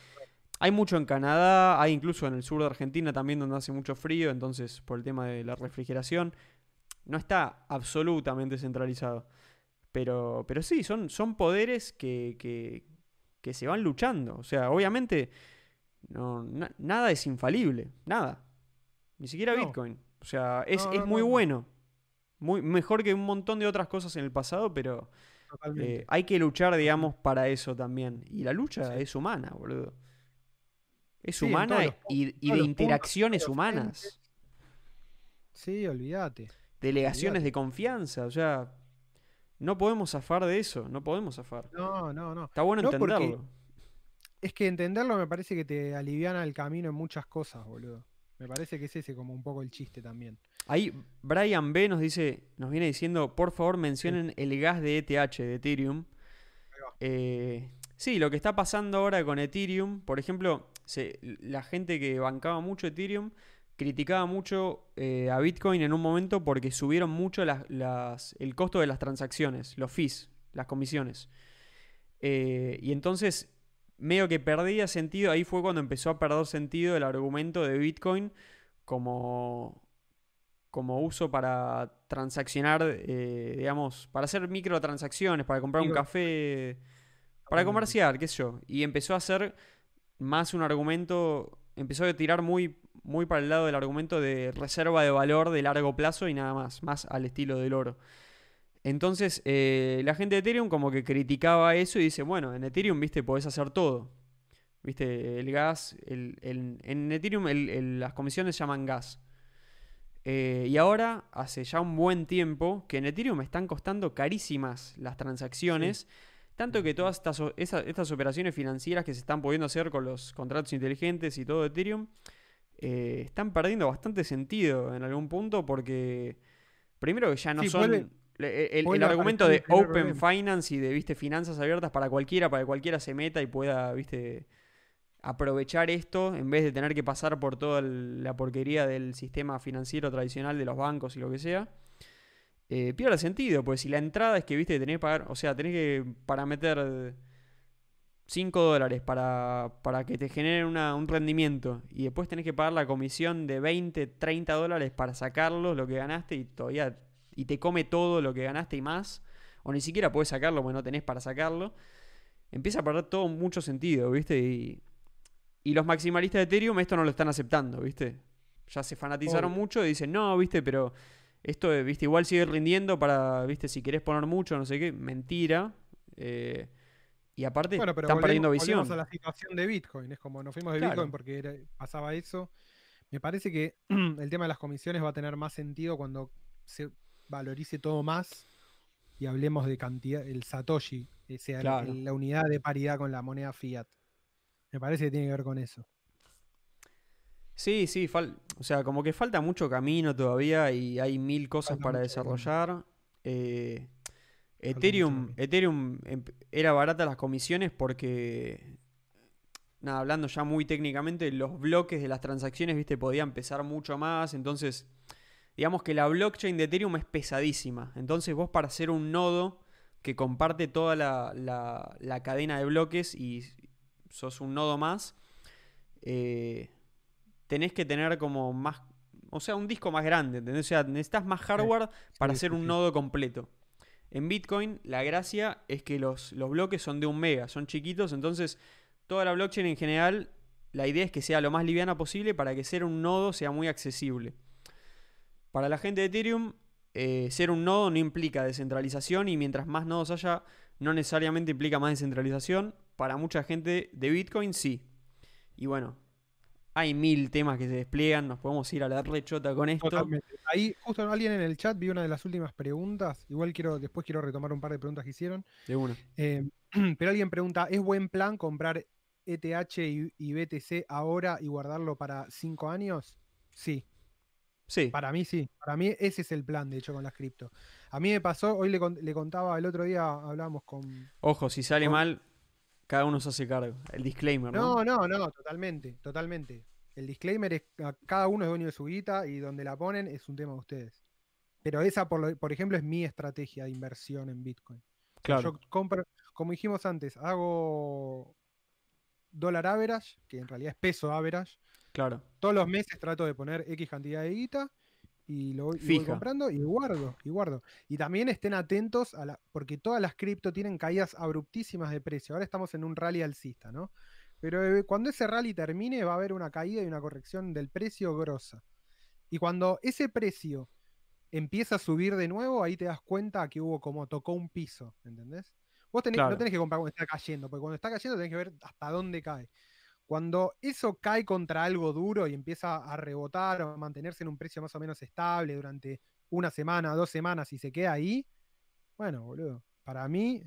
Hay mucho en Canadá, hay incluso en el sur de Argentina también donde hace mucho frío, entonces por el tema de la refrigeración. No está absolutamente centralizado. Pero, pero sí, son, son poderes que, que, se van luchando. O sea, obviamente no, nada es infalible, nada. Ni siquiera Bitcoin. O sea, es, es muy bueno. Muy, mejor que un montón de otras cosas en el pasado, pero eh, hay que luchar, digamos, para eso también. Y la lucha es humana, boludo. Es humana y, de interacciones humanas. Sí, olvídate. Delegaciones de confianza, o sea, no podemos zafar de eso, no podemos zafar. No, no, no. Está bueno entenderlo. Es que entenderlo me parece que te aliviana el camino en muchas cosas, boludo. Me parece que es ese como un poco el chiste también. Ahí Brian B nos dice, nos viene diciendo, por favor mencionen el gas de ETH, de Ethereum. Eh, sí, lo que está pasando ahora con Ethereum, por ejemplo, la gente que bancaba mucho Ethereum criticaba mucho eh, a Bitcoin en un momento porque subieron mucho el costo de las transacciones, los fees, las comisiones. Eh, y entonces, medio que perdía sentido, ahí fue cuando empezó a perder sentido el argumento de Bitcoin como, como uso para transaccionar, eh, digamos, para hacer microtransacciones, para comprar un café, para comerciar, qué sé yo. Y empezó a ser más un argumento, empezó a tirar muy muy para el lado del argumento de reserva de valor de largo plazo y nada más, más al estilo del oro. Entonces, eh, la gente de Ethereum como que criticaba eso y dice, bueno, en Ethereum, viste, podés hacer todo. Viste, el gas, el, en Ethereum las comisiones se llaman gas. Eh, y ahora, hace ya un buen tiempo, que en Ethereum están costando carísimas las transacciones. Tanto que todas estas, estas operaciones financieras que se están pudiendo hacer con los contratos inteligentes y todo de Ethereum eh, están perdiendo bastante sentido en algún punto porque primero que ya no son el, argumento de open finance y de viste finanzas abiertas para cualquiera para que cualquiera se meta y pueda viste aprovechar esto en vez de tener que pasar por toda la porquería del sistema financiero tradicional de los bancos y lo que sea eh, pierde sentido pues si la entrada es que viste tenés que pagar o sea tenés que para meter 5 dólares para, que te generen un rendimiento y después tenés que pagar la comisión de 20, 30 dólares para sacarlo, lo que ganaste y todavía y te come todo lo que ganaste y más, o ni siquiera puedes sacarlo porque no tenés para sacarlo, empieza a perder todo mucho sentido, ¿viste? Y, y los maximalistas de Ethereum esto no lo están aceptando, ¿viste? Ya se fanatizaron mucho y dicen, no, ¿viste? Pero esto, ¿viste? Igual sigue rindiendo para, ¿viste? Si querés poner mucho, no sé qué, mentira. Eh, y aparte están perdiendo visión. a la situación de Bitcoin. Es como nos fuimos de Bitcoin porque pasaba eso. Me parece que el tema de las comisiones va a tener más sentido cuando se valorice todo más y hablemos de cantidad, el Satoshi, eh, sea la, unidad de paridad con la moneda fiat. Me parece que tiene que ver con eso. Sí, sí, o sea, como que falta mucho camino todavía y hay mil cosas para desarrollar. Eh, Ethereum, Ethereum em, era barata las comisiones porque, nada, hablando ya muy técnicamente, los bloques de las transacciones, viste, podían pesar mucho más. Entonces, digamos que la blockchain de Ethereum es pesadísima. Entonces, vos para hacer un nodo que comparte toda la, cadena de bloques y sos un nodo más, eh, tenés que tener como más, o sea, un disco más grande, ¿entendés? O sea, necesitas más hardware para hacer un nodo completo. En Bitcoin, la gracia es que los, los bloques son de un mega, son chiquitos, entonces toda la blockchain en general, la idea es que sea lo más liviana posible para que ser un nodo sea muy accesible. Para la gente de Ethereum, eh, ser un nodo no implica descentralización y mientras más nodos haya, no necesariamente implica más descentralización. Para mucha gente de Bitcoin sí. Y bueno, hay mil temas que se despliegan, nos podemos ir a la rechota con esto. Ahí, justo alguien en el chat vi una de las últimas preguntas. Igual quiero, después quiero retomar un par de preguntas que hicieron. De una. Eh, pero alguien pregunta: ¿es buen plan comprar ETH y, BTC ahora y guardarlo para cinco años? Sí. Sí. Para mí sí. Para mí ese es el plan, de hecho, con las cripto. A mí me pasó, hoy le, contaba, el otro día hablábamos con. Ojo, si sale mal, cada uno se hace cargo. El disclaimer, ¿no? No, no, no, totalmente, totalmente. El disclaimer es cada uno es dueño de su guita y donde la ponen es un tema de ustedes. pero esa, por, por ejemplo, es mi estrategia de inversión en Bitcoin. Claro. Yo compro, como dijimos antes, hago dólar average, que en realidad es peso average. Claro. Todos los meses trato de poner X cantidad de guita y lo voy, y voy Fija. comprando y guardo, y guardo. Y también estén atentos a la, porque todas las cripto tienen caídas abruptísimas de precio. Ahora estamos en un rally alcista, ¿no? Pero eh, cuando ese rally termine va a haber una caída y una corrección del precio grosa. Y cuando ese precio empieza a subir de nuevo, ahí te das cuenta que hubo como tocó un piso, ¿entendés? Vos tenés- Claro. no tenés que comprar cuando está cayendo, porque cuando está cayendo tenés que ver hasta dónde cae. Cuando eso cae contra algo duro y empieza a rebotar o a mantenerse en un precio más o menos estable durante una semana, dos semanas y se queda ahí, bueno, boludo, para mí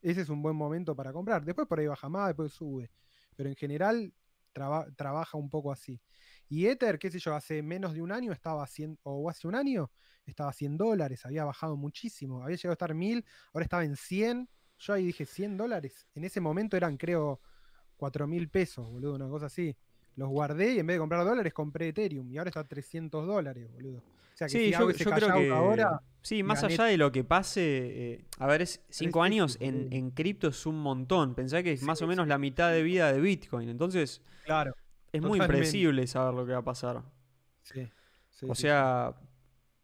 ese es un buen momento para comprar. Después por ahí baja más, después sube. Pero en general traba- trabaja un poco así. Y Ether, qué sé yo, hace menos de un año estaba a 100, o hace un año estaba a 100 dólares, había bajado muchísimo, había llegado a estar 1000, ahora estaba en 100. Yo ahí dije 100 dólares. En ese momento eran, creo, 4 mil pesos, boludo, una cosa así. Los guardé y en vez de comprar dólares compré Ethereum y ahora está a 300 dólares, boludo. O sea que Sí, si yo, yo creo que. ahora, sí, más gané- allá de lo que pase. eh, a ver, es cinco años en, en cripto es un montón. Pensá que es Sí, más o menos la mitad de vida de Bitcoin. Entonces, claro. es muy impredecible saber lo que va a pasar. Sí, sí, o sea,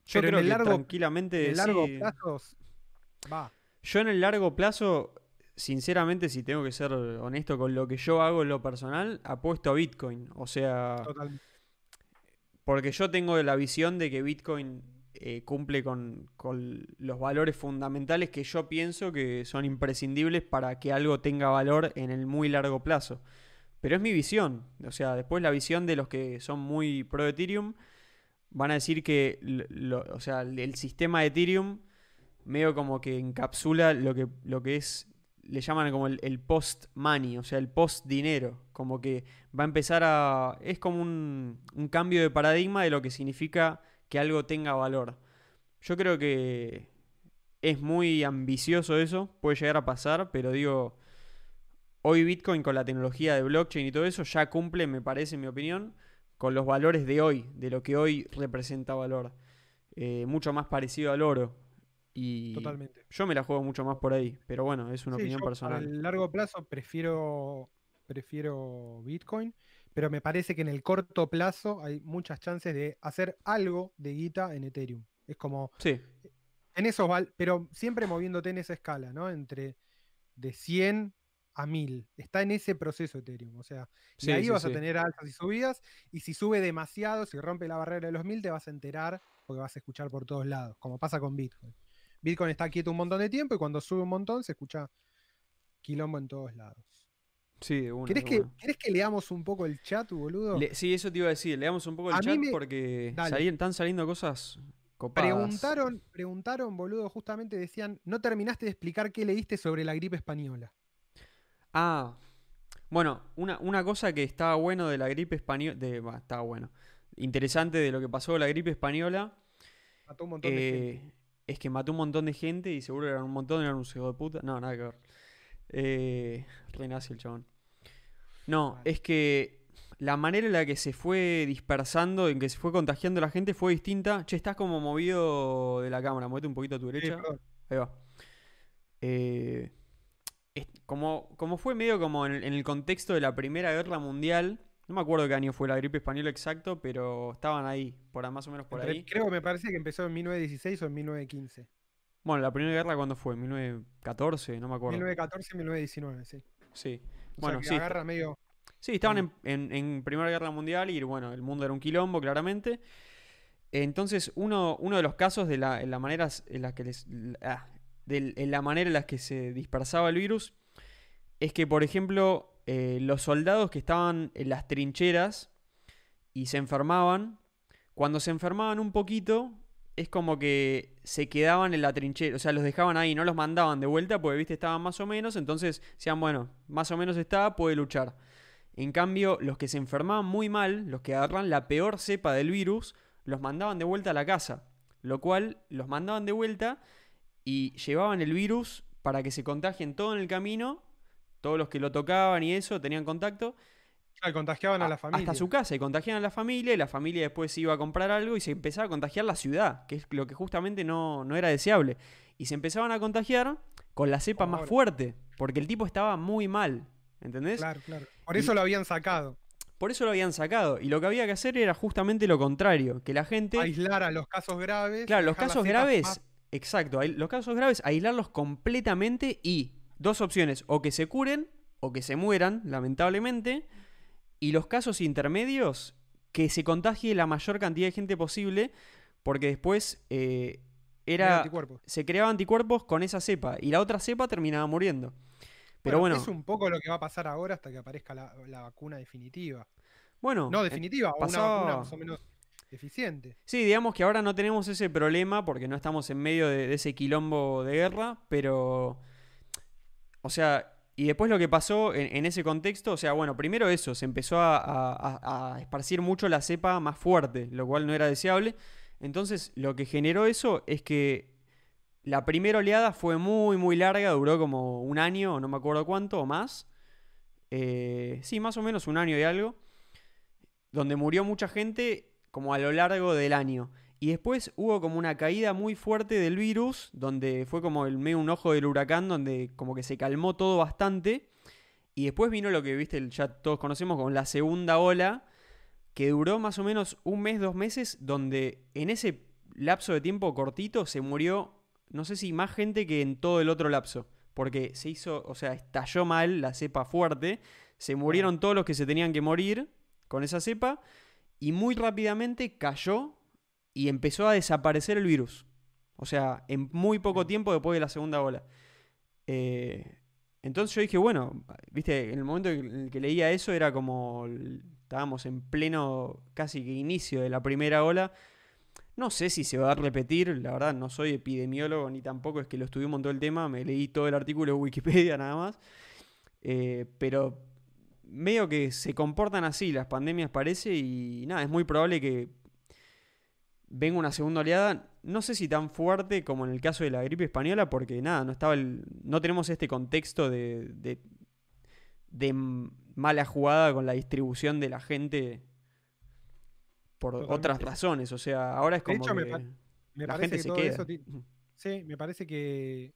yo Pero en creo el que largo- tranquilamente. En el largo plazo va. Yo en el largo plazo, sinceramente, si tengo que ser honesto con lo que yo hago en lo personal, apuesto a Bitcoin. O sea, Totalmente. porque yo tengo la visión de que Bitcoin eh, cumple con, con los valores fundamentales que yo pienso que son imprescindibles para que algo tenga valor en el muy largo plazo. Pero es mi visión. O sea, después la visión de los que son muy pro Ethereum van a decir que lo- o sea, el sistema de Ethereum medio como que encapsula lo que, lo que es, le llaman como el, post-money, o sea, el post-dinero. Como que va a empezar a... Es como un, un cambio de paradigma de lo que significa que algo tenga valor. Yo creo que es muy ambicioso eso, puede llegar a pasar, pero digo, hoy Bitcoin con la tecnología de blockchain y todo eso ya cumple, me parece, en mi opinión, con los valores de hoy, de lo que hoy representa valor. Eh, mucho más parecido al oro. Y Totalmente. yo me la juego mucho más por ahí, pero bueno, es una Sí, opinión yo personal. el largo plazo prefiero, prefiero Bitcoin, pero me parece que en el corto plazo hay muchas chances de hacer algo de guita en Ethereum. Es como Sí, en esos pero siempre moviéndote en esa escala, ¿no? Entre de 100 a 1000. Está en ese proceso Ethereum, o sea, y sí, ahí sí, vas sí. a tener altas y subidas, y si sube demasiado, si rompe la barrera de los 1000, te vas a enterar porque vas a escuchar por todos lados, como pasa con Bitcoin. Bitcoin está quieto un montón de tiempo y cuando sube un montón se escucha quilombo en todos lados. Sí, de una, ¿Querés que. ¿Querés que leamos un poco el chat, boludo? Le- sí, eso te iba a decir. Leamos un poco el A chat me- porque salían- están saliendo cosas copadas. Preguntaron, preguntaron, boludo, justamente decían, no terminaste de explicar qué leíste sobre la gripe española. Ah, bueno, una, una cosa que estaba bueno de la gripe española. De, bah, estaba bueno. Interesante de lo que pasó con la gripe española. Mató un montón de eh, gente. Es que mató un montón de gente y seguro eran un montón, eran un hijo de puta. No, nada que ver. Eh, renace el chabón. No, es que la manera en la que se fue dispersando, en que se fue contagiando la gente fue distinta. Che, estás como movido de la cámara, muévete un poquito a tu derecha. Ahí va. Eh, es- como, como fue medio como en el contexto de la Primera Guerra Mundial, no me acuerdo qué año fue la gripe española exacto, pero estaban ahí, por más o menos por Entre- ahí. Creo que me parece que empezó en 1916 o en 1915. Bueno, la Primera Guerra, ¿cuándo fue? ¿1914? No me acuerdo. 1914 1919, sí. Sí. O Bueno, sea, que sí. agarra medio. Sí, estaban en, en- en Primera Guerra Mundial y bueno, el mundo era un quilombo, claramente. Entonces, uno, uno de los casos de la, en la manera en la que les, ah, la manera en la que se dispersaba el virus es que, por ejemplo, eh, los soldados que estaban en las trincheras y se enfermaban, cuando se enfermaban un poquito, es como que se quedaban en la trinchera, o sea, los dejaban ahí, no los mandaban de vuelta porque, viste, estaban más o menos, entonces decían, bueno, más o menos está, puede luchar. En cambio, los que se enfermaban muy mal, los que agarran la peor cepa del virus, los mandaban de vuelta a la casa. Lo cual los mandaban de vuelta y llevaban el virus para que se contagien todo en el camino. Todos los que lo tocaban y eso tenían contacto. Ah, contagiaban a, a- la familia. hasta su casa y contagiaban a la familia y la familia después iba a comprar algo y se empezaba a contagiar la ciudad, que es lo que justamente no, no era deseable. Y se empezaban a contagiar con la cepa más fuerte, porque el tipo estaba muy mal, ¿entendés? Claro, claro. Por Y- eso lo habían sacado. Por eso lo habían sacado. Y lo que había que hacer era justamente lo contrario, que la gente... Aislar a los casos graves. Claro, los casos graves, más- exacto, los casos graves, aislarlos completamente y dos opciones, o que se curen o que se mueran, lamentablemente, y los casos intermedios, que se contagie la mayor cantidad de gente posible, porque después eh, era, se creaban anticuerpos con esa cepa y la otra cepa terminaba muriendo. Pero Bueno, bueno, Es un poco lo que va a pasar ahora hasta que aparezca la, la vacuna definitiva. bueno, No eh, definitiva, o una pasaba- vacuna más o menos eficiente. Sí, digamos que ahora no tenemos ese problema porque no estamos en medio de, de ese quilombo de guerra, pero... O sea, y después lo que pasó en, ese contexto, o sea, bueno, primero eso, se empezó a, a- a- esparcir mucho la cepa más fuerte, lo cual no era deseable. Entonces, lo que generó eso es que la primera oleada fue muy, muy larga, duró como un año, no me acuerdo cuánto, o más. Eh, sí, más o menos un año y algo donde murió mucha gente como a lo largo del año. Y después hubo como una caída muy fuerte del virus, donde fue como el medio un ojo del huracán, donde como que se calmó todo bastante. Y después vino lo que, viste, ya todos conocemos como la segunda ola, que duró más o menos un mes, dos meses, donde en ese lapso de tiempo cortito se murió, no sé si más gente que en todo el otro lapso. Porque se hizo, o sea, estalló mal la cepa fuerte, se murieron todos los que se tenían que morir con esa cepa y muy rápidamente cayó y empezó a desaparecer el virus. O sea, en muy poco tiempo después de la segunda ola. Eh, entonces yo dije, bueno, viste, en el momento en el que leía eso era como, estábamos en pleno casi que inicio de la primera ola. No sé si se va a repetir, la verdad no soy epidemiólogo ni tampoco es que lo estudié un montón el tema, me leí todo el artículo de Wikipedia nada más. Eh, pero medio que se comportan así las pandemias parece y nada, es muy probable que venga una segunda oleada, no sé si tan fuerte como en el caso de la gripe española, porque nada, no estaba el- no tenemos este contexto de, de, de mala jugada con la distribución de la gente por Totalmente. otras razones, o sea, ahora es De como hecho, me que pa- Me la parece gente que se todo queda. eso ti- Sí, me parece que,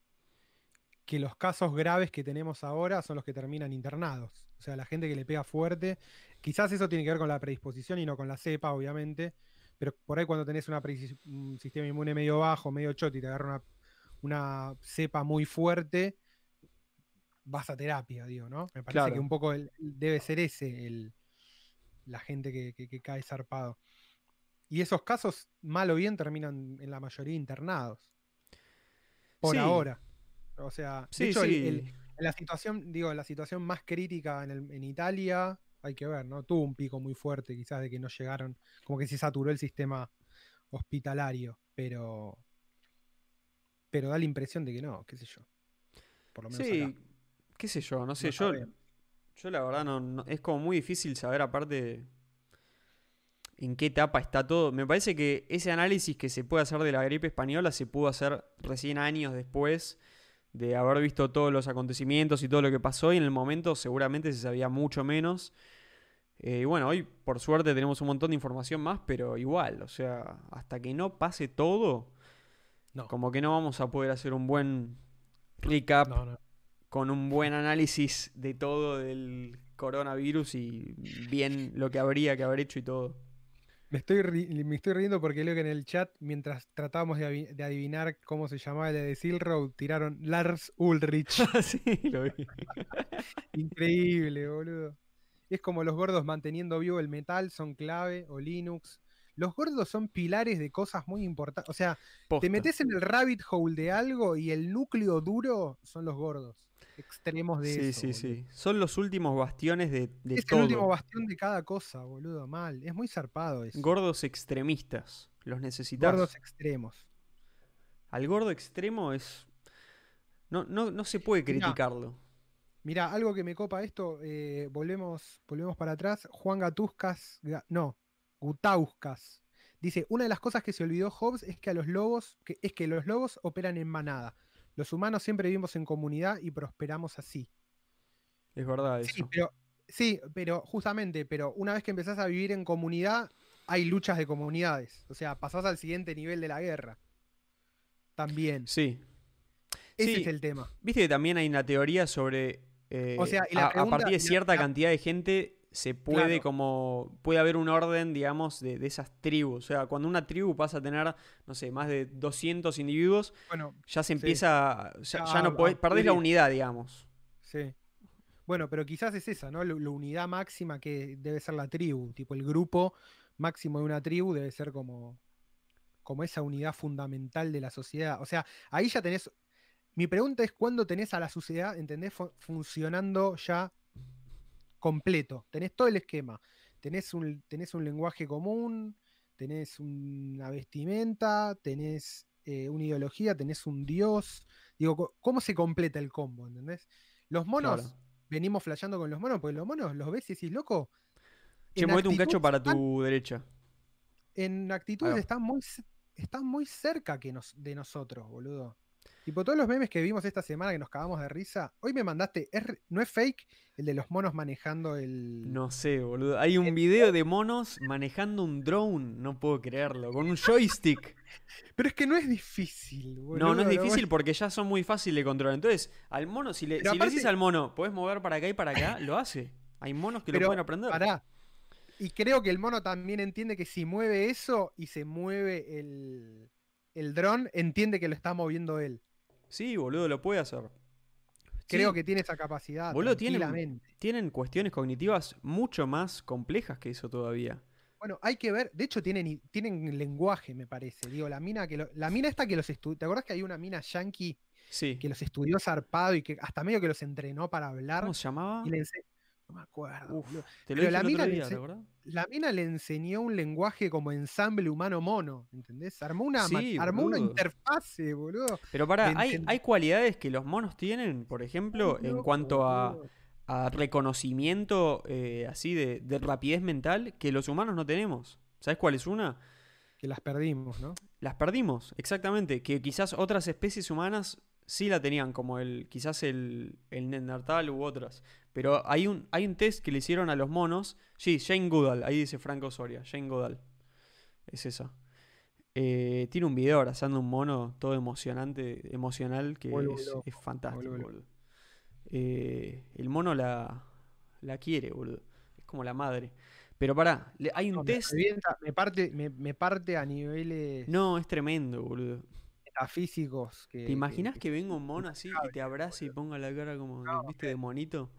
que los casos graves que tenemos ahora son los que terminan internados. O sea, la gente que le pega fuerte. Quizás eso tiene que ver con la predisposición y no con la cepa, obviamente. Pero por ahí cuando tenés una un sistema inmune medio bajo, medio choto y te agarra una, una cepa muy fuerte, vas a terapia, digo, ¿no? Me parece Claro. que un poco el- debe ser ese el, la gente que, que- que cae zarpado. Y esos casos, mal o bien, terminan en la mayoría internados. Por Sí. ahora. O sea, de Sí, hecho, sí. el- la situación, digo, la situación más crítica en, el- en Italia, hay que ver, ¿no? Tuvo un pico muy fuerte, quizás, de que no llegaron, como que se saturó el sistema hospitalario, pero. Pero da la impresión de que no, qué sé yo. Por lo menos Sí, acá. qué sé yo, no sé, No yo, yo la verdad no, no- es como muy difícil saber aparte en qué etapa está todo. Me parece que ese análisis que se puede hacer de la gripe española se pudo hacer recién años después de haber visto todos los acontecimientos y todo lo que pasó y en el momento seguramente se sabía mucho menos. Eh, y bueno, hoy por suerte tenemos un montón de información más, pero igual, o sea, hasta que no pase todo, No. como que no vamos a poder hacer un buen recap No, no. con un buen análisis de todo del coronavirus y bien lo que habría que haber hecho y todo. Me estoy, ri- me estoy riendo porque leo que en el chat, mientras tratábamos de, de adivinar cómo se llamaba el de Silk Road, tiraron Lars Ulrich. sí, lo vi. Increíble, boludo. Es como los gordos manteniendo vivo el metal, son clave, o Linux. Los gordos son pilares de cosas muy importantes. O sea, Posta. te metes en el rabbit hole de algo y el núcleo duro son los gordos. Extremos de Sí, eso. sí, boludo. sí. Son los últimos bastiones de, de Es todo. el último bastión de cada cosa, boludo. Mal. Es muy zarpado eso. Gordos extremistas. Los necesitas. gordos extremos. Al gordo extremo es. No, no, no se puede criticarlo. Mira, algo que me copa esto, eh, volvemos, volvemos para atrás. Juan Gatuscas, Ga- no, Gutauskas. Dice, una de las cosas que se olvidó Hobbes es que a los lobos, que, es que los lobos operan en manada. Los humanos siempre vivimos en comunidad y prosperamos así. Es verdad Sí, eso. pero Sí, pero justamente, pero una vez que empezás a vivir en comunidad, hay luchas de comunidades. O sea, pasás al siguiente nivel de la guerra. También. Sí. Ese Sí. es el tema. Viste que también hay una teoría sobre. eh, O sea, y la a, partir de cierta la- cantidad de gente se puede Claro. como. Puede haber un orden, digamos, de, de esas tribus. O sea, cuando una tribu pasa a tener, no sé, más de 200 individuos, Bueno, ya se empieza. Ya, Ya ya a- no podés. a Perdés la unidad, digamos. sí. Bueno, pero quizás es esa, ¿no? La, la unidad máxima que debe ser la tribu. Tipo, el grupo máximo de una tribu debe ser como, como esa unidad fundamental de la sociedad. O sea, ahí ya tenés. Mi pregunta es cuándo tenés a la sociedad, ¿entendés? Fu- funcionando ya completo. Tenés todo el esquema. Tenés un, tenés un lenguaje común, tenés una vestimenta, tenés eh, una ideología, tenés un dios. Digo, ¿cómo se completa el combo? ¿Entendés? Los monos, Claro. venimos flasheando con los monos, porque los monos los ves y decís, loco. Che, en movete un cacho para están- tu derecha. En actitudes están muy, están muy cerca que nos, de nosotros, boludo. Tipo, todos los memes que vimos esta semana que nos cagamos de risa. Hoy me mandaste, ¿es ¿no es fake el de los monos manejando el. No sé, boludo. Hay un video de monos manejando un drone. No puedo creerlo. Con un joystick. Pero es que no es difícil, boludo. No, no es difícil porque ya son muy fáciles de controlar. Entonces, al mono, si le, si le decís al mono, podés mover para acá y para acá, lo hace. Hay monos que lo pueden aprender. Pará. Y creo que el mono también entiende que si mueve eso y se mueve el, el dron, entiende que lo está moviendo él. Sí, boludo, lo puede hacer. Creo Sí, que tiene esa capacidad. Boludo, tienen- tienen cuestiones cognitivas mucho más complejas que eso todavía. Bueno, hay que ver, de hecho tienen, tienen lenguaje, me parece. Digo, la mina que lo- la mina esta que los estudió, ¿te acordás que hay una mina yankee Sí. que los estudió zarpado y que hasta medio que los entrenó para hablar? ¿Cómo se llamaba? Y le ense- No me acuerdo. Uf, te lo pero la mina le día, ¿te acordás? La mina le enseñó un lenguaje como ensamble humano-mono, ¿entendés? Armó una, Sí, armó una interfase, boludo. Pero para, hay, hay cualidades que los monos tienen, por ejemplo, en cuanto a reconocimiento eh, así de, de rapidez mental que los humanos no tenemos. ¿Sabes cuál es una? Que las perdimos, ¿no? Las perdimos, exactamente. Que quizás otras especies humanas sí la tenían, como el, quizás el, el Neandertal u otras. Pero hay un, hay un test que le hicieron a los monos. Sí, Jane Goodall, ahí dice Franco Soria, Jane Goodall. Es esa. Eh, tiene un video abrazando un mono todo emocionante, emocional, que Vuelvo es, fantástico, vuelvo boludo. Eh, el mono la, la quiere, boludo. Es como la madre. Pero pará, hay un No, test. me parte, me, me parte a niveles No, es tremendo, boludo. Metafísicos. Que, ¿Te imaginas que- que venga un mono así y te abrace y ponga la cara como, No, viste, de monito?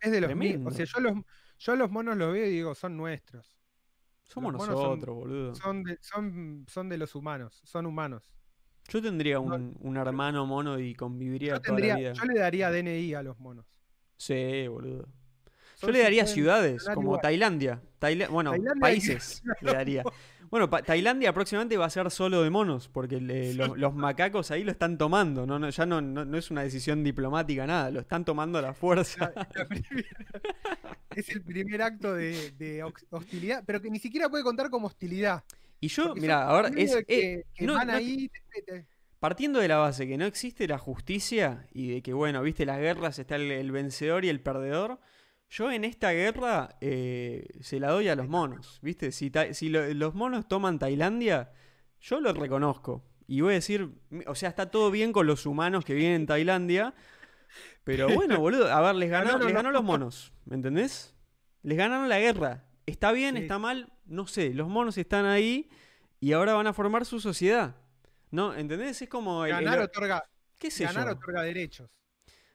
es de los mismos. O sea, yo los, yo los monos los veo y digo, son nuestros. Somos monos son- nosotros, boludo. Son de, son, son de los humanos, son humanos. Yo tendría un, un hermano mono y conviviría Yo, toda la vida. yo le daría DNI a los monos. Sí, boludo. Yo le daría 50, ciudades, como. Tailandia. Taila- bueno, Tailandia países le daría. Bueno, pa- Tailandia próximamente va a ser solo de monos, porque le- los, los macacos ahí lo están tomando. No, no, ya no, no, no es una decisión diplomática, nada. Lo están tomando a la fuerza. La- la primera- es el primer acto de, hostilidad, pero que ni siquiera puede contar como hostilidad. Y yo, mira, ahora es. eh, que, van no- ahí. te- te- Partiendo de la base que no existe la justicia y de que, bueno, viste, las guerras está el, el vencedor y el perdedor, yo en esta guerra eh, se la doy a los monos, viste, si, si lo- los monos toman Tailandia, yo lo reconozco. Y voy a decir, o sea, está todo bien con los humanos que vienen en Tailandia, pero bueno, boludo, a ver, les ganó, Ganaron les los ganó los monos, ¿me entendés? Les ganaron la guerra. ¿Está bien? Sí. ¿Está mal? No sé, los monos están ahí y ahora van a formar su sociedad. ¿No? ¿Entendés? Es como el, el- ganar, otorga, ¿Qué sé ganar yo? otorga derechos.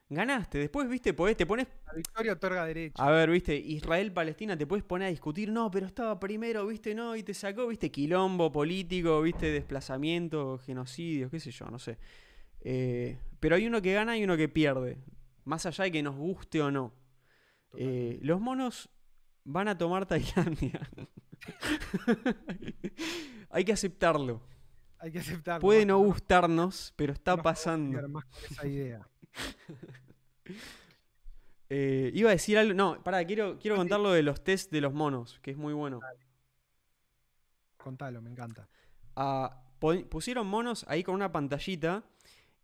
Ganaste. Después, viste, podés, te pones. La victoria otorga derechos. A ver, viste, Israel-Palestina, te puedes poner a discutir. No, pero estaba primero, viste, no, y te sacó, viste, quilombo político, viste, desplazamiento, genocidios, qué sé yo, no sé. Eh, pero hay uno que gana y uno que pierde. Más allá de que nos guste o no. Eh, los monos van a tomar Tailandia. hay que aceptarlo. Hay que aceptarlo. Puede no gustarnos, pero está no pasando. más con esa idea. Eh, iba a decir algo. No, pará, quiero, quiero Ah, contar lo de los test de los monos, que es muy bueno. Contalo, me encanta. Ah, pusieron monos ahí con una pantallita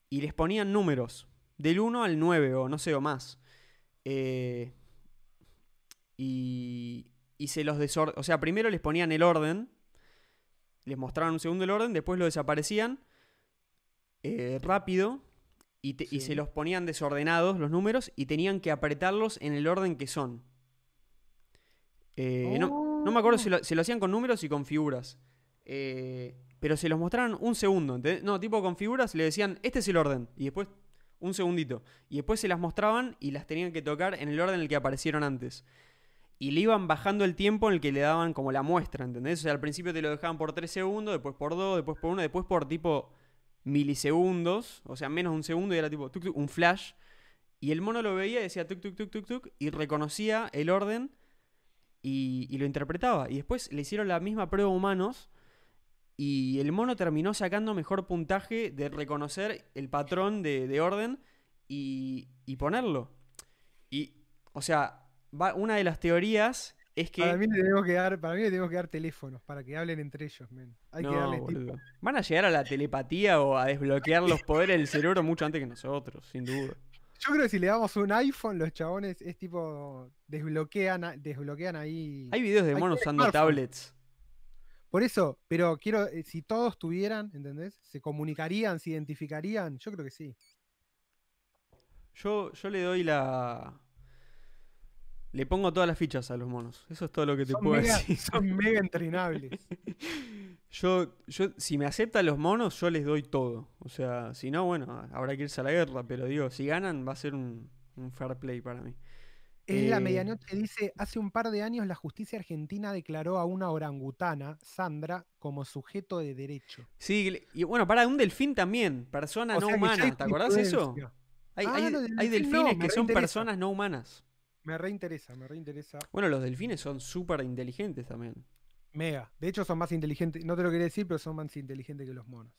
y les ponían números, del 1 al 9 o no sé, o más. Eh, y, y se los desordenaban. O sea, primero les ponían el orden, les mostraban un segundo el orden, después lo desaparecían eh, rápido y, te- y se los ponían desordenados los números y tenían que apretarlos en el orden que son. Eh, no, no me acuerdo si lo, lo hacían con números y con figuras. Eh, pero se los mostraron un segundo. ¿entendés? No, tipo con figuras le decían, este es el orden. Y después, un segundito. Y después se las mostraban y las tenían que tocar en el orden en el que aparecieron antes. Y le iban bajando el tiempo en el que le daban como la muestra, ¿entendés? O sea, al principio te lo dejaban por 3 segundos, después por 2, después por 1, después por tipo milisegundos, o sea, menos de un segundo y era tipo un flash. Y el mono lo veía y decía tuk, tuk, tuk, tuk, tuk, y reconocía el orden y, y lo interpretaba. Y después le hicieron la misma prueba a humanos y el mono terminó sacando mejor puntaje de reconocer el patrón de, de orden y, y ponerlo. Y, o sea, va- una de las teorías es que... Para mí le tenemos que dar, para mí le tenemos que dar teléfonos para que hablen entre ellos, men. Hay que darles. Van a llegar a la telepatía o a desbloquear los poderes del cerebro mucho antes que nosotros, sin duda. Yo creo que si le damos un iPhone, los chabones es tipo desbloquean, desbloquean ahí. Hay videos de monos usando smartphone. tablets. Por eso, pero quiero, eh, si todos tuvieran, ¿entendés? ¿Se comunicarían, se identificarían? Yo creo que sí. Yo, yo le doy la. Le pongo todas las fichas a los monos. Eso es todo lo que te Son puedo mega, decir. son mega entrenables. Yo, yo, si me aceptan los monos, yo les doy todo. O sea, si no, bueno, habrá que irse a la guerra. Pero digo, si ganan, va a ser un, un fair play para mí. Es la Eh, medianoche, dice, hace un par de años la justicia argentina declaró a una orangutana, Sandra, como sujeto de derecho. Sí, y bueno, para un delfín también, persona O no humana. ¿Te acordás de eso? Hay, Ah, hay- hay no, delfines que son personas no humanas. Me reinteresa, me reinteresa. Bueno, los delfines son súper inteligentes también. Mega. De hecho, son más inteligentes. No te lo quería decir, pero son más inteligentes que los monos.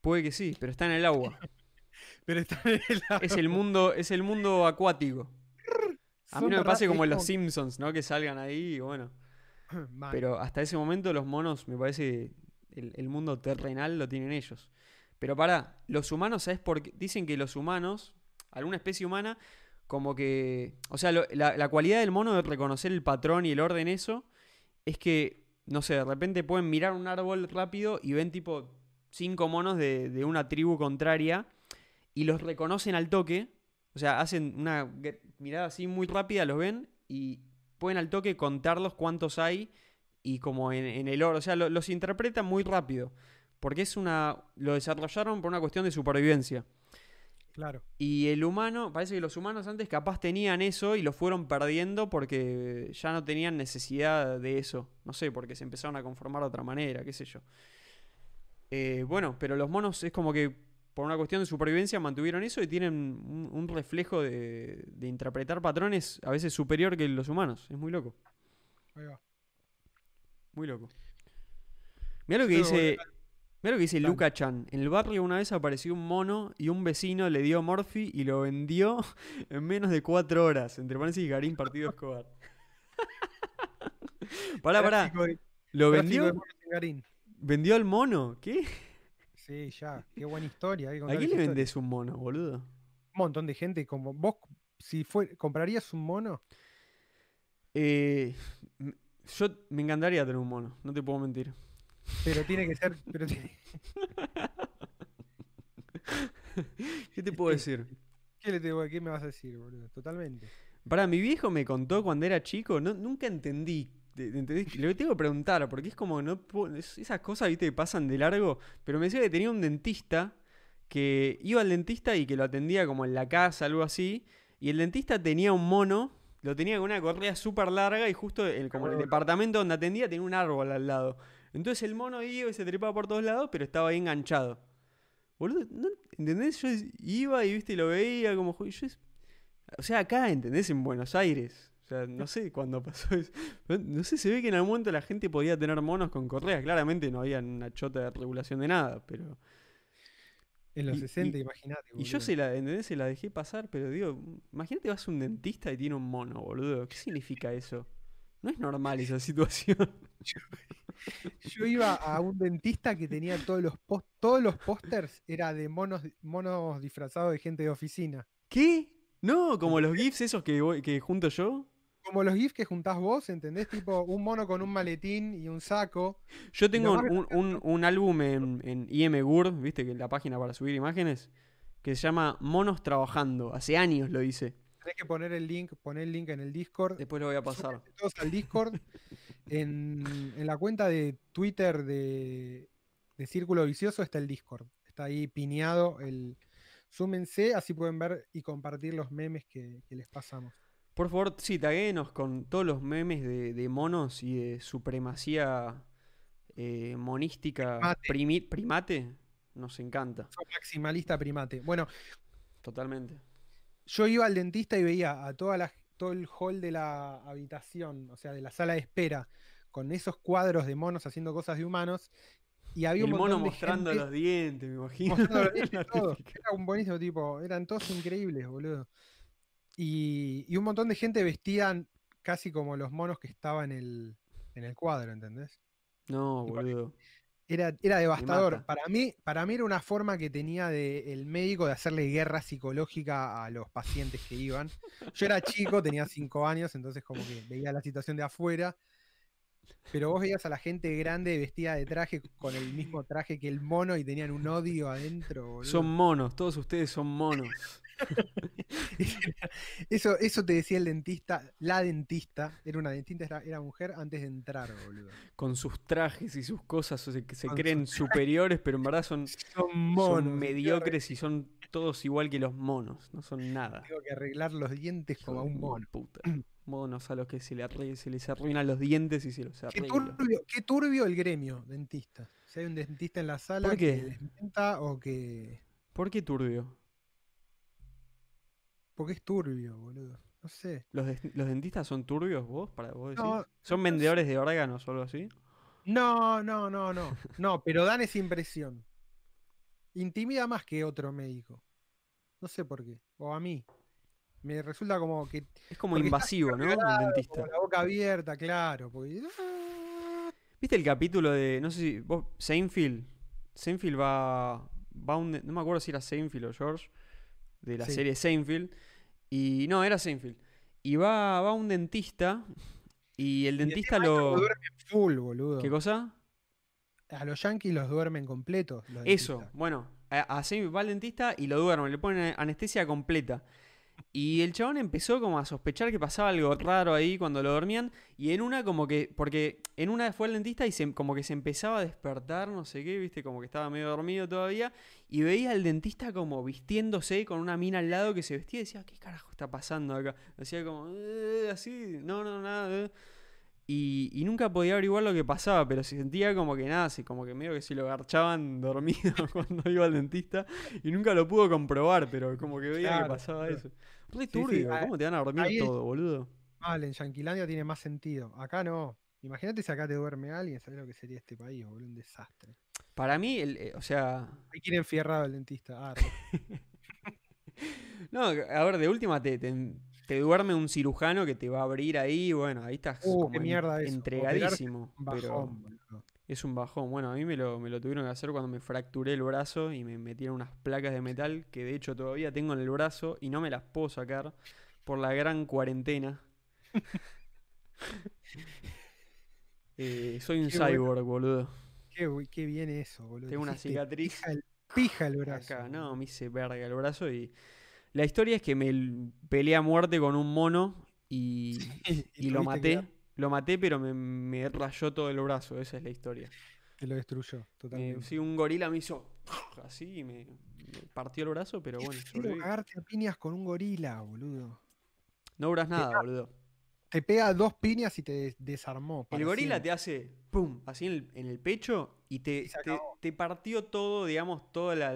Puede que sí, pero está en el agua. Pero están en el es el mundo, es el mundo acuático. A mí no me pase como en los Simpsons, ¿no? Que salgan ahí y bueno. Pero hasta ese momento los monos, me parece, el, el mundo terrenal lo tienen ellos. Pero para, los humanos, ¿sabes por qué? Dicen que los humanos, alguna especie humana, como que... O sea, lo- la, la cualidad del mono de reconocer el patrón y el orden, eso, es que, no sé, de repente pueden mirar un árbol rápido y ven tipo cinco monos de, de una tribu contraria y los reconocen al toque. O sea, hacen una mirada así muy rápida, los ven y pueden al toque contarlos cuántos hay y como en, en el oro. O sea, lo- los interpretan muy rápido. Porque es una. Lo desarrollaron por una cuestión de supervivencia. Claro. Y el humano, parece que los humanos antes capaz tenían eso y lo fueron perdiendo porque ya no tenían necesidad de eso. No sé, porque se empezaron a conformar de otra manera, qué sé yo. Eh, bueno, pero los monos es como que por una cuestión de supervivencia mantuvieron eso y tienen un, un reflejo de, de interpretar patrones a veces superior que los humanos. Es muy loco, Ahí va. muy loco. Mira lo que dice. Mira lo que dice. Luca Chan. En el barrio una vez apareció un mono y un vecino le dio Morphy y lo vendió en menos de cuatro horas. Entre paréntesis, Garín Partido Escobar. pará, pará. ¿Lo vendió? ¿Vendió al mono? ¿Qué? Sí, ya. Qué buena historia. ¿A quién le vendés un mono, boludo? Un montón de gente como vos. Si fue, ¿comprarías un mono? Eh, yo me encantaría tener un mono, no te puedo mentir. Pero tiene que ser. Pero tiene- ¿Qué te puedo decir? ¿Qué, le tengo- qué me vas a decir, boludo? Totalmente. Para mi viejo me contó cuando era chico, no, nunca entendí. entendí- Le tengo que preguntar, porque es como no esas cosas, viste, que pasan de largo. Pero me decía que tenía un dentista que iba al dentista y que lo atendía como en la casa, algo así. Y el dentista tenía un mono, lo tenía con una correa súper larga y justo en, como en el departamento donde atendía tenía un árbol al lado. Entonces el mono iba y se trepaba por todos lados, pero estaba ahí enganchado. Boludo, ¿no? ¿entendés? Yo iba y viste, lo veía como. Yo, o sea, acá, ¿entendés? En Buenos Aires. O sea, no sé cuándo pasó eso. No, sé, se ve que en algún momento la gente podía tener monos con correas. Claramente no había una chota de regulación de nada, pero. En los Y- 60, y- imagínate. Y yo se la, ¿entendés? Se la dejé pasar, pero digo, imagínate vas a un dentista y tiene un mono, boludo. ¿Qué significa eso? No es normal esa situación. Yo iba a un dentista que tenía todos los pos- todos los pósters era de monos, monos disfrazados de gente de oficina. ¿Qué? No, como los GIFs esos que, voy- que junto yo. como los GIFs que juntás vos, ¿entendés? Tipo un mono con un maletín y un saco. Yo tengo un, un, un, álbum en, en IMGUR, viste que es la página para subir imágenes, que se llama Monos Trabajando. Hace años lo hice. Tenés que poner el link, poner el link en el Discord. Después lo voy a pasar. Todos al Discord. en, en, la cuenta de Twitter de, de Círculo Vicioso está el Discord. Está ahí pineado el, súmense, así pueden ver y compartir los memes que, les pasamos. Por favor, sí, taguenos con todos los memes de, monos y de supremacía eh, monística primate. Nos encanta. Soy maximalista primate. Bueno, totalmente. Yo iba al dentista y veía a toda la, todo el hall de la habitación, o sea, de la sala de espera, con esos cuadros de monos haciendo cosas de humanos, y había el un mono mostrando los dientes, me imagino. Mostrando los dientes, Era un buenísimo tipo, eran todos increíbles, boludo. Y, un montón de gente vestían casi como los monos que estaban en el, en el cuadro, ¿entendés? No, boludo. Era, era devastador. Para mí, para mí era una forma que tenía de, el médico de hacerle guerra psicológica a los pacientes que iban. Yo era chico, tenía cinco años, entonces como que veía la situación de afuera pero vos veías a la gente grande vestida de traje con el mismo traje que el mono y tenían un odio adentro. Son monos, todos ustedes son monos. eso, eso te decía el dentista, la dentista, era una dentista, era, mujer antes de entrar, boludo. Con sus trajes y sus cosas, se, se creen superiores, pero en verdad son, son, monos, mediocres y son todos igual que los monos, no son nada. Tengo que arreglar los dientes como a un mono. Puta. monos a los que se, le se les arruinan los dientes y se los arreglan. Qué turbio, el gremio dentista. Si hay un dentista en la sala ¿Por qué? que desmienta o que. ¿Por qué turbio? Porque es turbio, boludo. No sé. ¿Los, dentistas son turbios vos? Para vos ¿Son vendedores de órganos o algo así? No, no, no, no. No, pero dan esa impresión. Intimida más que otro médico. No sé por qué. O a mí. Me resulta como que. Es como invasivo, ¿no? El dentista. la boca abierta, claro. ¿Viste el capítulo de. No sé si. Vos, Seinfeld. Seinfeld va. va un, no me acuerdo si era Seinfeld o George. De la serie Seinfeld. Y. No, era Seinfeld. Y va, va un dentista. Y el dentista lo. full, boludo. ¿Qué cosa? A los yankees los duermen completos. Eso, bueno. A, a Seinfeld va al dentista y lo duermen. Le ponen anestesia completa. Y el chabón empezó como a sospechar que pasaba algo raro ahí cuando lo dormían. Y en una como que, porque en una fue al dentista y se, como que se empezaba a despertar, no sé qué, viste, como que estaba medio dormido todavía. Y veía al dentista como vistiéndose con una mina al lado que se vestía y decía, ¿qué carajo está pasando acá? Decía como, eh, así, no, no, nada. Eh". Y, nunca podía averiguar lo que pasaba, pero se sentía como que nada, así como que medio que si lo garchaban dormido cuando iba al dentista. Y nunca lo pudo comprobar, pero como que veía que pasaba eso. Re turbio, ¿cómo te van a dormir todo, boludo? Vale, en Yanquilandia tiene más sentido. Acá no. Imagínate si acá te duerme alguien, ¿sabes lo que sería este país, boludo? Un desastre. Para mí, el, eh, o sea. Hay que ir enfierrado el dentista. Ah, no, a ver, de última te, te duerme un cirujano que te va a abrir ahí, bueno, ahí estás uh, qué mierda entregadísimo. pero es un bajón. Bueno, a mí me lo, me lo tuvieron que hacer cuando me fracturé el brazo y me metieron unas placas de metal que de hecho todavía tengo en el brazo y no me las puedo sacar por la gran cuarentena. Eh, soy un cyborg, boludo. Qué, qué, bien eso, boludo. Tengo una cicatriz. Pija el, pija el brazo. Acá, no, me hice verga el brazo y la historia es que me peleé a muerte con un mono y, y, lo maté. Lo maté, pero me, rayó todo el brazo. Esa es la historia. Que lo destruyó, totalmente. sí, un gorila me hizo así y me, partió el brazo, pero bueno. Sobreviví. cagarte a piñas con un gorila, boludo. No duras nada, boludo. Te pega dos piñas y te desarmó. El gorila te hace pum, así en el, pecho y te, te, partió todo, digamos, todo la,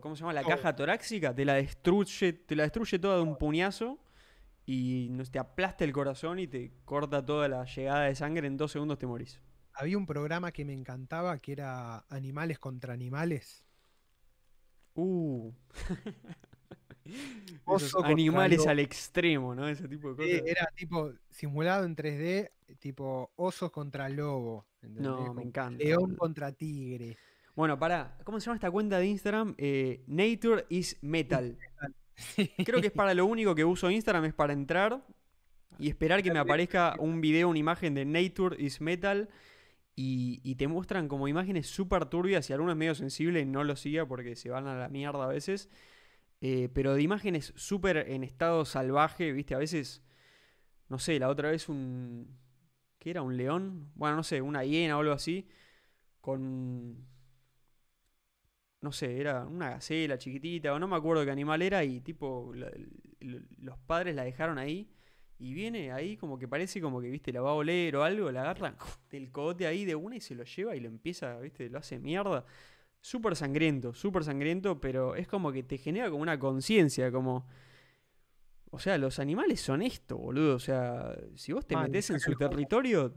¿cómo se llama? La caja torácica, te la destruye, te la destruye toda de un puñazo y te aplasta el corazón y te corta toda la llegada de sangre, en dos segundos te morís. Había un programa que me encantaba que era Animales contra Animales. Uh. animales al extremo, ¿no? Ese tipo de cosas. era tipo simulado en 3D, tipo osos contra lobo. No, me encanta. León contra tigre. Bueno, para, ¿cómo se llama esta cuenta de Instagram? Eh, Nature is Metal. Creo que es para lo único que uso Instagram, es para entrar y esperar que me aparezca un video, una imagen de Nature is Metal. Y, te muestran como imágenes súper turbias y algunos medio sensibles no lo siga porque se van a la mierda a veces. Eh, pero de imágenes súper en estado salvaje, viste, a veces, no sé, la otra vez un... ¿Qué era? ¿Un león? Bueno, no sé, una hiena o algo así. Con... No sé, era una gacela chiquitita o no me acuerdo qué animal era y tipo los padres la dejaron ahí y viene ahí como que parece como que, viste, la va a oler o algo, la agarra del cogote ahí de una y se lo lleva y lo empieza, viste, lo hace mierda. Súper sangriento, súper sangriento, pero es como que te genera como una conciencia, como... O sea, los animales son esto, boludo. O sea, si vos te metes en su territorio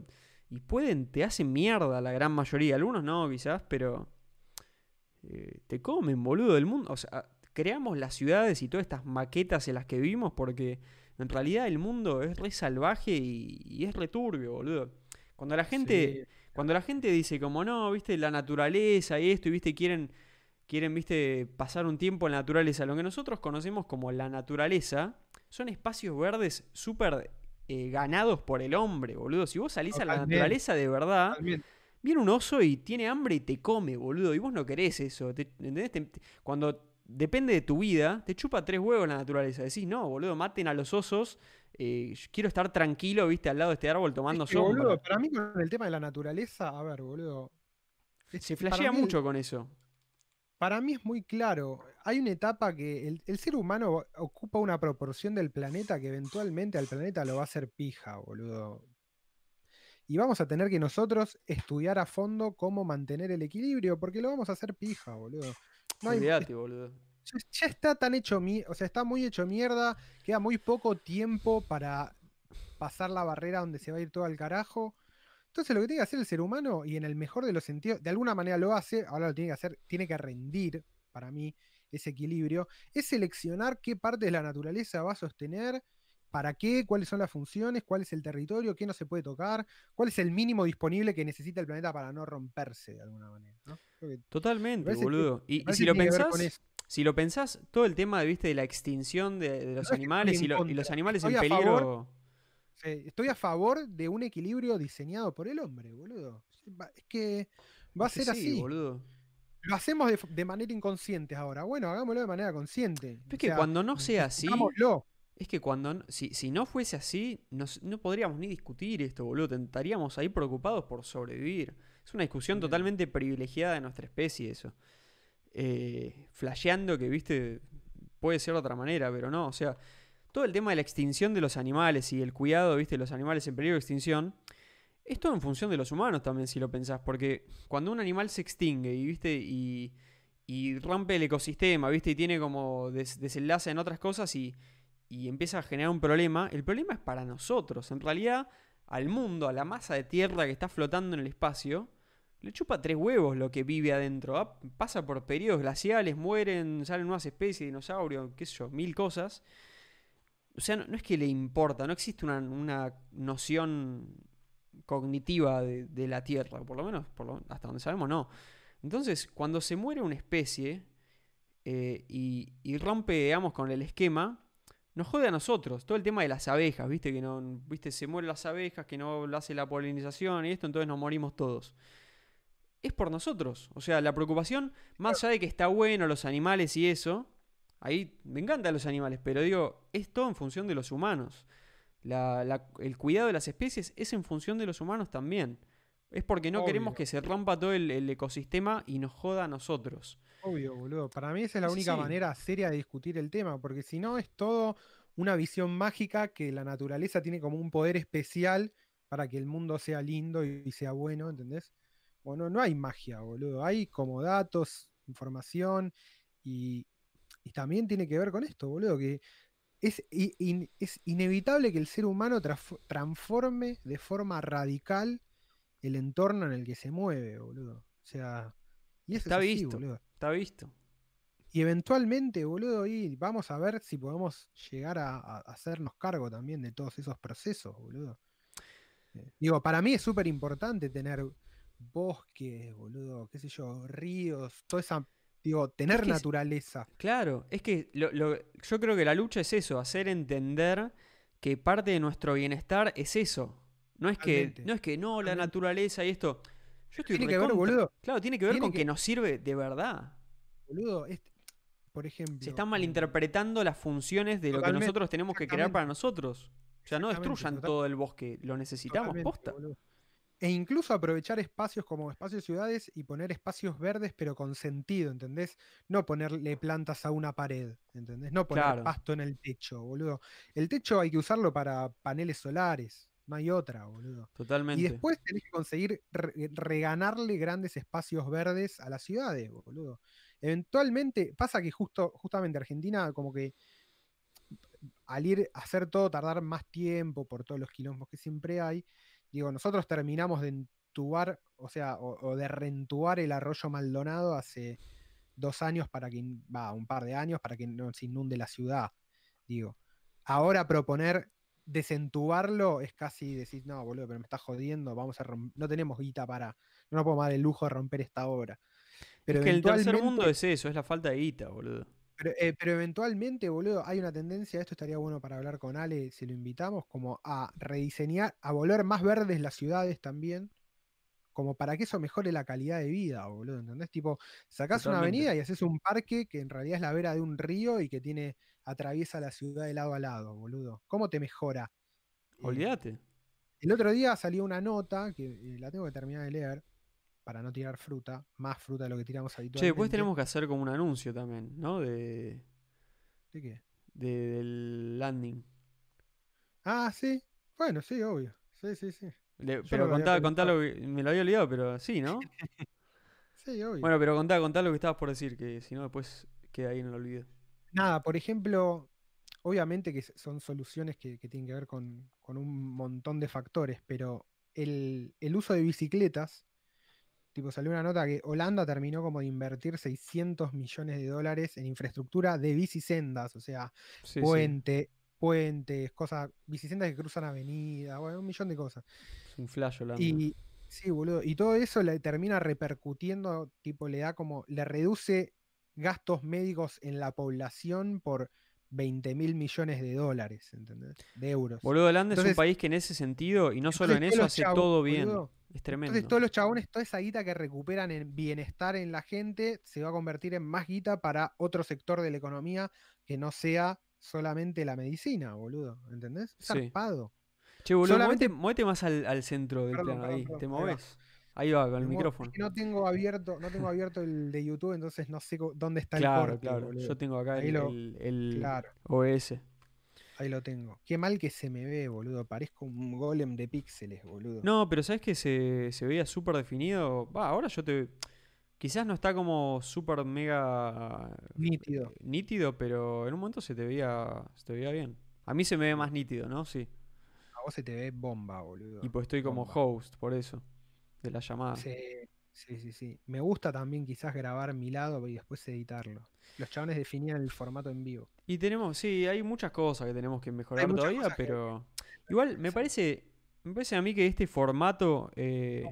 y pueden, te hacen mierda la gran mayoría. Algunos no, quizás, pero... Eh, te comen, boludo, del mundo. O sea, creamos las ciudades y todas estas maquetas en las que vivimos porque en realidad el mundo es re salvaje y, es re turbio, boludo. Cuando la gente, cuando la gente dice como no, viste, la naturaleza y esto, y viste, quieren, quieren, viste, pasar un tiempo en la naturaleza, lo que nosotros conocemos como la naturaleza, son espacios verdes súper eh, ganados por el hombre, boludo. Si vos salís a la naturaleza de verdad, viene un oso y tiene hambre y te come, boludo. Y vos no querés eso. ¿Entendés? cuando depende de tu vida, te chupa tres huevos la naturaleza. Decís, no, boludo, maten a los osos. Eh, quiero estar tranquilo, viste, al lado de este árbol tomando sol. Boludo, para mí con el tema de la naturaleza, a ver, boludo. Se flashea mucho con eso. Para mí es muy claro. Hay una etapa que el, el, ser humano ocupa una proporción del planeta que eventualmente al planeta lo va a hacer pija, boludo. Y vamos a tener que nosotros estudiar a fondo cómo mantener el equilibrio, porque lo vamos a hacer pija, boludo. No boludo. Ya, está tan hecho mierda, o sea, está muy hecho mierda, queda muy poco tiempo para pasar la barrera donde se va a ir todo al carajo. Entonces lo que tiene que hacer el ser humano, y en el mejor de los sentidos, de alguna manera lo hace, ahora lo tiene que hacer, tiene que rendir, para mí, ese equilibrio, es seleccionar qué parte de la naturaleza va a sostener, para qué, cuáles son las funciones, cuál es el territorio, qué no se puede tocar, cuál es el mínimo disponible que necesita el planeta para no romperse de alguna manera. Totalmente, boludo. Y, si lo pensás, si lo pensás, todo el tema ¿viste, de la extinción de, los animales y, los animales en peligro. estoy a favor de un equilibrio diseñado por el hombre, boludo. Es que va a ser así. Boludo. Lo hacemos de, manera inconsciente ahora. Bueno, hagámoslo de manera consciente. Es que cuando no sea así. Es que cuando. Si, si no fuese así, no podríamos ni discutir esto, boludo. Estaríamos ahí preocupados por sobrevivir. Es una discusión totalmente privilegiada de nuestra especie, eso. Eh, flasheando que, viste, puede ser de otra manera, pero no. O sea, todo el tema de la extinción de los animales y el cuidado, viste, de los animales en peligro de extinción. Es todo en función de los humanos también, si lo pensás. Porque cuando un animal se extingue y, viste, y, y rompe el ecosistema, viste, y tiene como desenlace en otras cosas y y empieza a generar un problema, el problema es para nosotros. En realidad, al mundo, a la masa de tierra que está flotando en el espacio, le chupa tres huevos lo que vive adentro. Pasa por periodos glaciales, mueren, salen nuevas especies, dinosaurios, qué sé yo, mil cosas. O sea, no, es que le importa, no existe una, noción cognitiva de, la Tierra, por lo menos hasta donde sabemos no. Entonces, cuando se muere una especie eh, y, y rompe, digamos, con el esquema, nos jode a nosotros. Todo el tema de las abejas, viste, que no, viste, se mueren las abejas, que no hace la polinización y esto, entonces nos morimos todos. Es por nosotros. O sea, la preocupación, más allá de que está bueno los animales y eso, ahí me encantan los animales, pero digo, es todo en función de los humanos. el cuidado de las especies es en función de los humanos también. Es porque no queremos que se rompa todo el, ecosistema y nos joda a nosotros. Obvio, boludo. Para mí esa es la única manera seria de discutir el tema, porque si no es todo una visión mágica que la naturaleza tiene como un poder especial para que el mundo sea lindo y sea bueno, ¿entendés? Bueno, no hay magia, boludo. Hay como datos, información y, también tiene que ver con esto, boludo, que es, es inevitable que el ser humano transforme de forma radical el entorno en el que se mueve, boludo. O sea, y eso está visto, boludo. Está visto. Y eventualmente, boludo, y vamos a ver si podemos llegar a, hacernos cargo también de todos esos procesos, boludo. Eh, digo, para mí es súper importante tener bosques, boludo, qué sé yo, ríos, toda esa Digo, tener que es- naturaleza. Claro, es que lo- lo- yo creo que la lucha es eso, hacer entender que parte de nuestro bienestar es eso. No es que, no es que no, la naturaleza y esto. Yo estoy Tiene que ver, boludo. Claro, tiene que ver tiene con que... que- nos sirve de verdad. Boludo, este- por ejemplo. Se están malinterpretando las funciones de lo que nosotros tenemos que crear para nosotros. O sea, no destruyan total- todo el bosque, lo necesitamos, posta. boludo. E incluso aprovechar espacios como espacios ciudades y poner espacios verdes, pero con sentido, ¿entendés? No ponerle plantas a una pared, ¿entendés? No poner Claro. pasto en el techo, boludo. El techo hay que usarlo para paneles solares, no hay otra, boludo. Totalmente. Y después tenés que conseguir re- reganarle grandes espacios verdes a las ciudades, boludo. Eventualmente, pasa que justo, justamente Argentina, como que al ir a hacer todo tardar más tiempo por todos los quilombos que siempre hay, digo, nosotros terminamos de entubar, o sea, o, o de reentubar el arroyo Maldonado hace dos años para que, va, un par de años para que no se inunde la ciudad, digo. Ahora proponer desentubarlo es casi decir, no, boludo, pero me estás jodiendo, vamos a no tenemos guita para, no nos podemos dar el lujo de romper esta obra. Pero es que el tercer mundo es eso, es la falta de guita, boludo. pero, eh, pero eventualmente, boludo, hay una tendencia, esto estaría bueno para hablar con Ale si lo invitamos, como a rediseñar, a volver más verdes las ciudades también, como para que eso mejore la calidad de vida, boludo, ¿entendés? Tipo, sacás una avenida y haces un parque que en realidad es la vera de un río y que tiene, atraviesa la ciudad de lado a lado, boludo. ¿Cómo te mejora? Eh, Olvídate. el otro día salió una nota, que eh, la tengo que terminar de leer, para no tirar fruta, más fruta de lo que tiramos habitualmente. Che, después tenemos que hacer como un anuncio también, ¿no? De, ¿De qué? de- del landing. Ah, sí. Bueno, sí, obvio. Sí, sí, sí. Le- pero contá, contá lo que- me lo había olvidado, pero sí, ¿no? Sí, obvio. bueno, pero contá, contá lo que estabas por decir, que si no después queda ahí en el olvido. Nada, por ejemplo, obviamente que son soluciones que, que tienen que ver con, con un montón de factores, pero el, el uso de bicicletas, tipo, salió una nota que Holanda terminó como de invertir 600 millones de dólares en infraestructura de bicisendas, o sea, Sí, sí. Puente, puentes, cosas, bicisendas que cruzan avenida, bueno, un millón de cosas. Es un flash Holanda. Y sí, boludo. Y todo eso le termina repercutiendo, tipo, le da como, le reduce gastos médicos en la población por 20 mil millones de dólares, ¿entendés? De euros. Boludo, Holanda es un país que en ese sentido, y no solo en eso, hace chabos, todo bien. boludo, Es tremendo. Entonces todos los chabones, toda esa guita que recuperan en bienestar en la gente, se va a convertir en más guita para otro sector de la economía que no sea solamente la medicina, boludo. ¿Entendés? Sí. zarpado. Che, boludo, solamente- muévete, más al, al centro del Perdón, plano, perdón, ahí. perdón, ¿Te moves? Ahí va, con el micrófono. que no tengo abierto, no tengo abierto el de YouTube, entonces no sé dónde está Claro, el corte, claro. boludo. Yo tengo acá Ahí el, lo- el- el Claro, OS. ahí lo tengo. Qué mal que se me ve, boludo. Parezco un golem de píxeles, boludo. No, pero ¿sabes que se, se veía súper definido? Va, ahora yo te... Quizás no está como súper mega Nítido. eh, nítido, pero en un momento se te veía, se te veía bien. A mí se me ve más nítido, ¿no? Sí. A vos se te ve bomba, boludo. Y pues estoy como host, por eso. De la llamada. Sí, sí, sí, sí. Me gusta también quizás grabar mi lado y después editarlo. Los chabones definían el formato en vivo. Y tenemos, sí, hay muchas cosas que tenemos que mejorar todavía, que- pero igual me parece, me parece a mí que este formato, eh,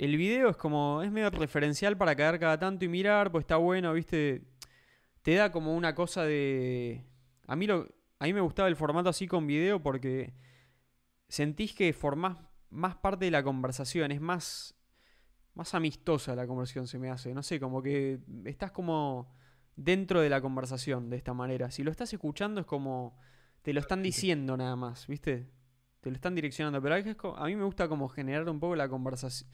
el video es como, es medio referencial para caer cada tanto y mirar, pues está bueno, viste, te da como una cosa de, a mí lo, a mí me gustaba el formato así con video porque sentís que formás más parte de la conversación, es más, más amistosa la conversación se me hace, no sé, como que estás como dentro de la conversación de esta manera. Si lo estás escuchando es como te lo están diciendo nada más, ¿viste? Te lo están direccionando, pero a mí me gusta como generar un poco la conversación,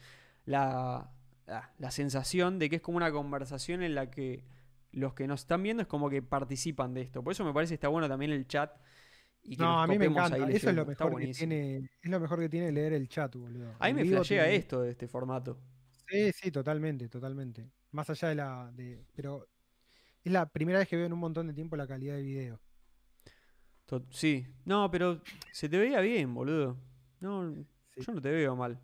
la, la, la sensación de que es como una conversación en la que los que nos están viendo es como que participan de esto. Por eso me parece que está bueno también el chat. Y que No, a mí me encanta. Eso es lo mejor que tiene. Es lo mejor que tiene leer el chat, boludo. A mí me flashea te- esto de este formato. Sí, sí, totalmente, totalmente. Más allá de la. De, pero es la primera vez que veo en un montón de tiempo la calidad de video. Sí. No, pero se te veía bien, boludo. No, Sí. yo no te veo mal.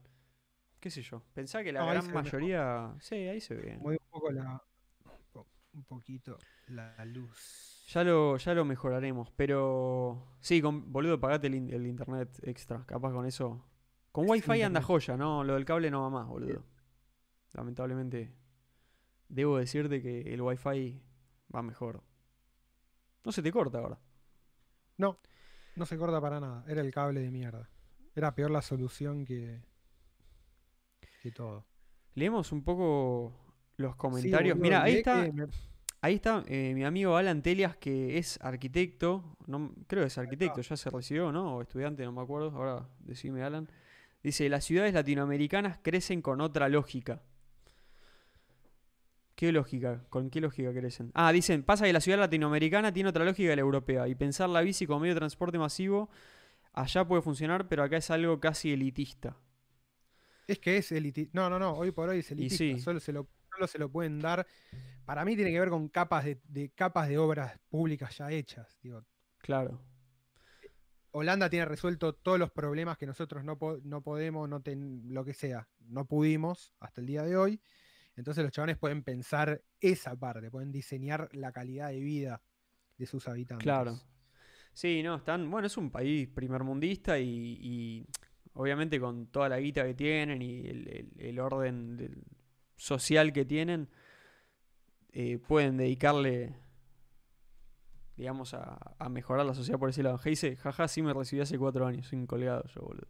¿Qué sé yo? Pensá que la No, gran mejor. mayoría. Sí, ahí se ve. Mueve un poco la. un po- Un poquito la luz. Ya lo, ya lo mejoraremos. Pero. Sí, con, boludo, pagate el, el internet extra. Capaz con eso. Con wifi anda internet. joya, ¿no? Lo del cable no va más, boludo. Lamentablemente. debo decirte que el Wi-Fi va mejor. No se te corta ahora. No, no se corta para nada. Era el cable de mierda. Era peor la solución que, todo. Leemos un poco los comentarios. Sí, Mira, ahí está, que ahí está eh, mi amigo Alan Telias, que es arquitecto. No, creo que es arquitecto, ya se recibió, ¿no? O estudiante, no me acuerdo. Ahora decime, Alan. Dice, las ciudades latinoamericanas crecen con otra lógica. ¿Qué lógica? ¿Con qué lógica crecen? Ah, dicen, pasa que la ciudad latinoamericana tiene otra lógica que la europea. Y pensar la bici como medio de transporte masivo, allá puede funcionar, pero acá es algo casi elitista. Es que es elitista. No, no, no. Hoy por hoy es elitista. sí. Solo, se lo, solo se lo pueden dar. Para mí tiene que ver con capas de, de capas de obras públicas ya hechas. Digo, Claro. Holanda tiene resuelto todos los problemas que nosotros no, po- no podemos, no ten- lo que sea, no pudimos hasta el día de hoy. Entonces los chavales pueden pensar esa parte, pueden diseñar la calidad de vida de sus habitantes. Claro. Sí, no, están. Bueno, es un país primermundista y, y obviamente con toda la guita que tienen y el, el- orden social que tienen, eh, pueden dedicarle, digamos, a, a mejorar la sociedad por ese lado. dice, jaja, sí me recibí hace cuatro años, un colgado yo, boludo.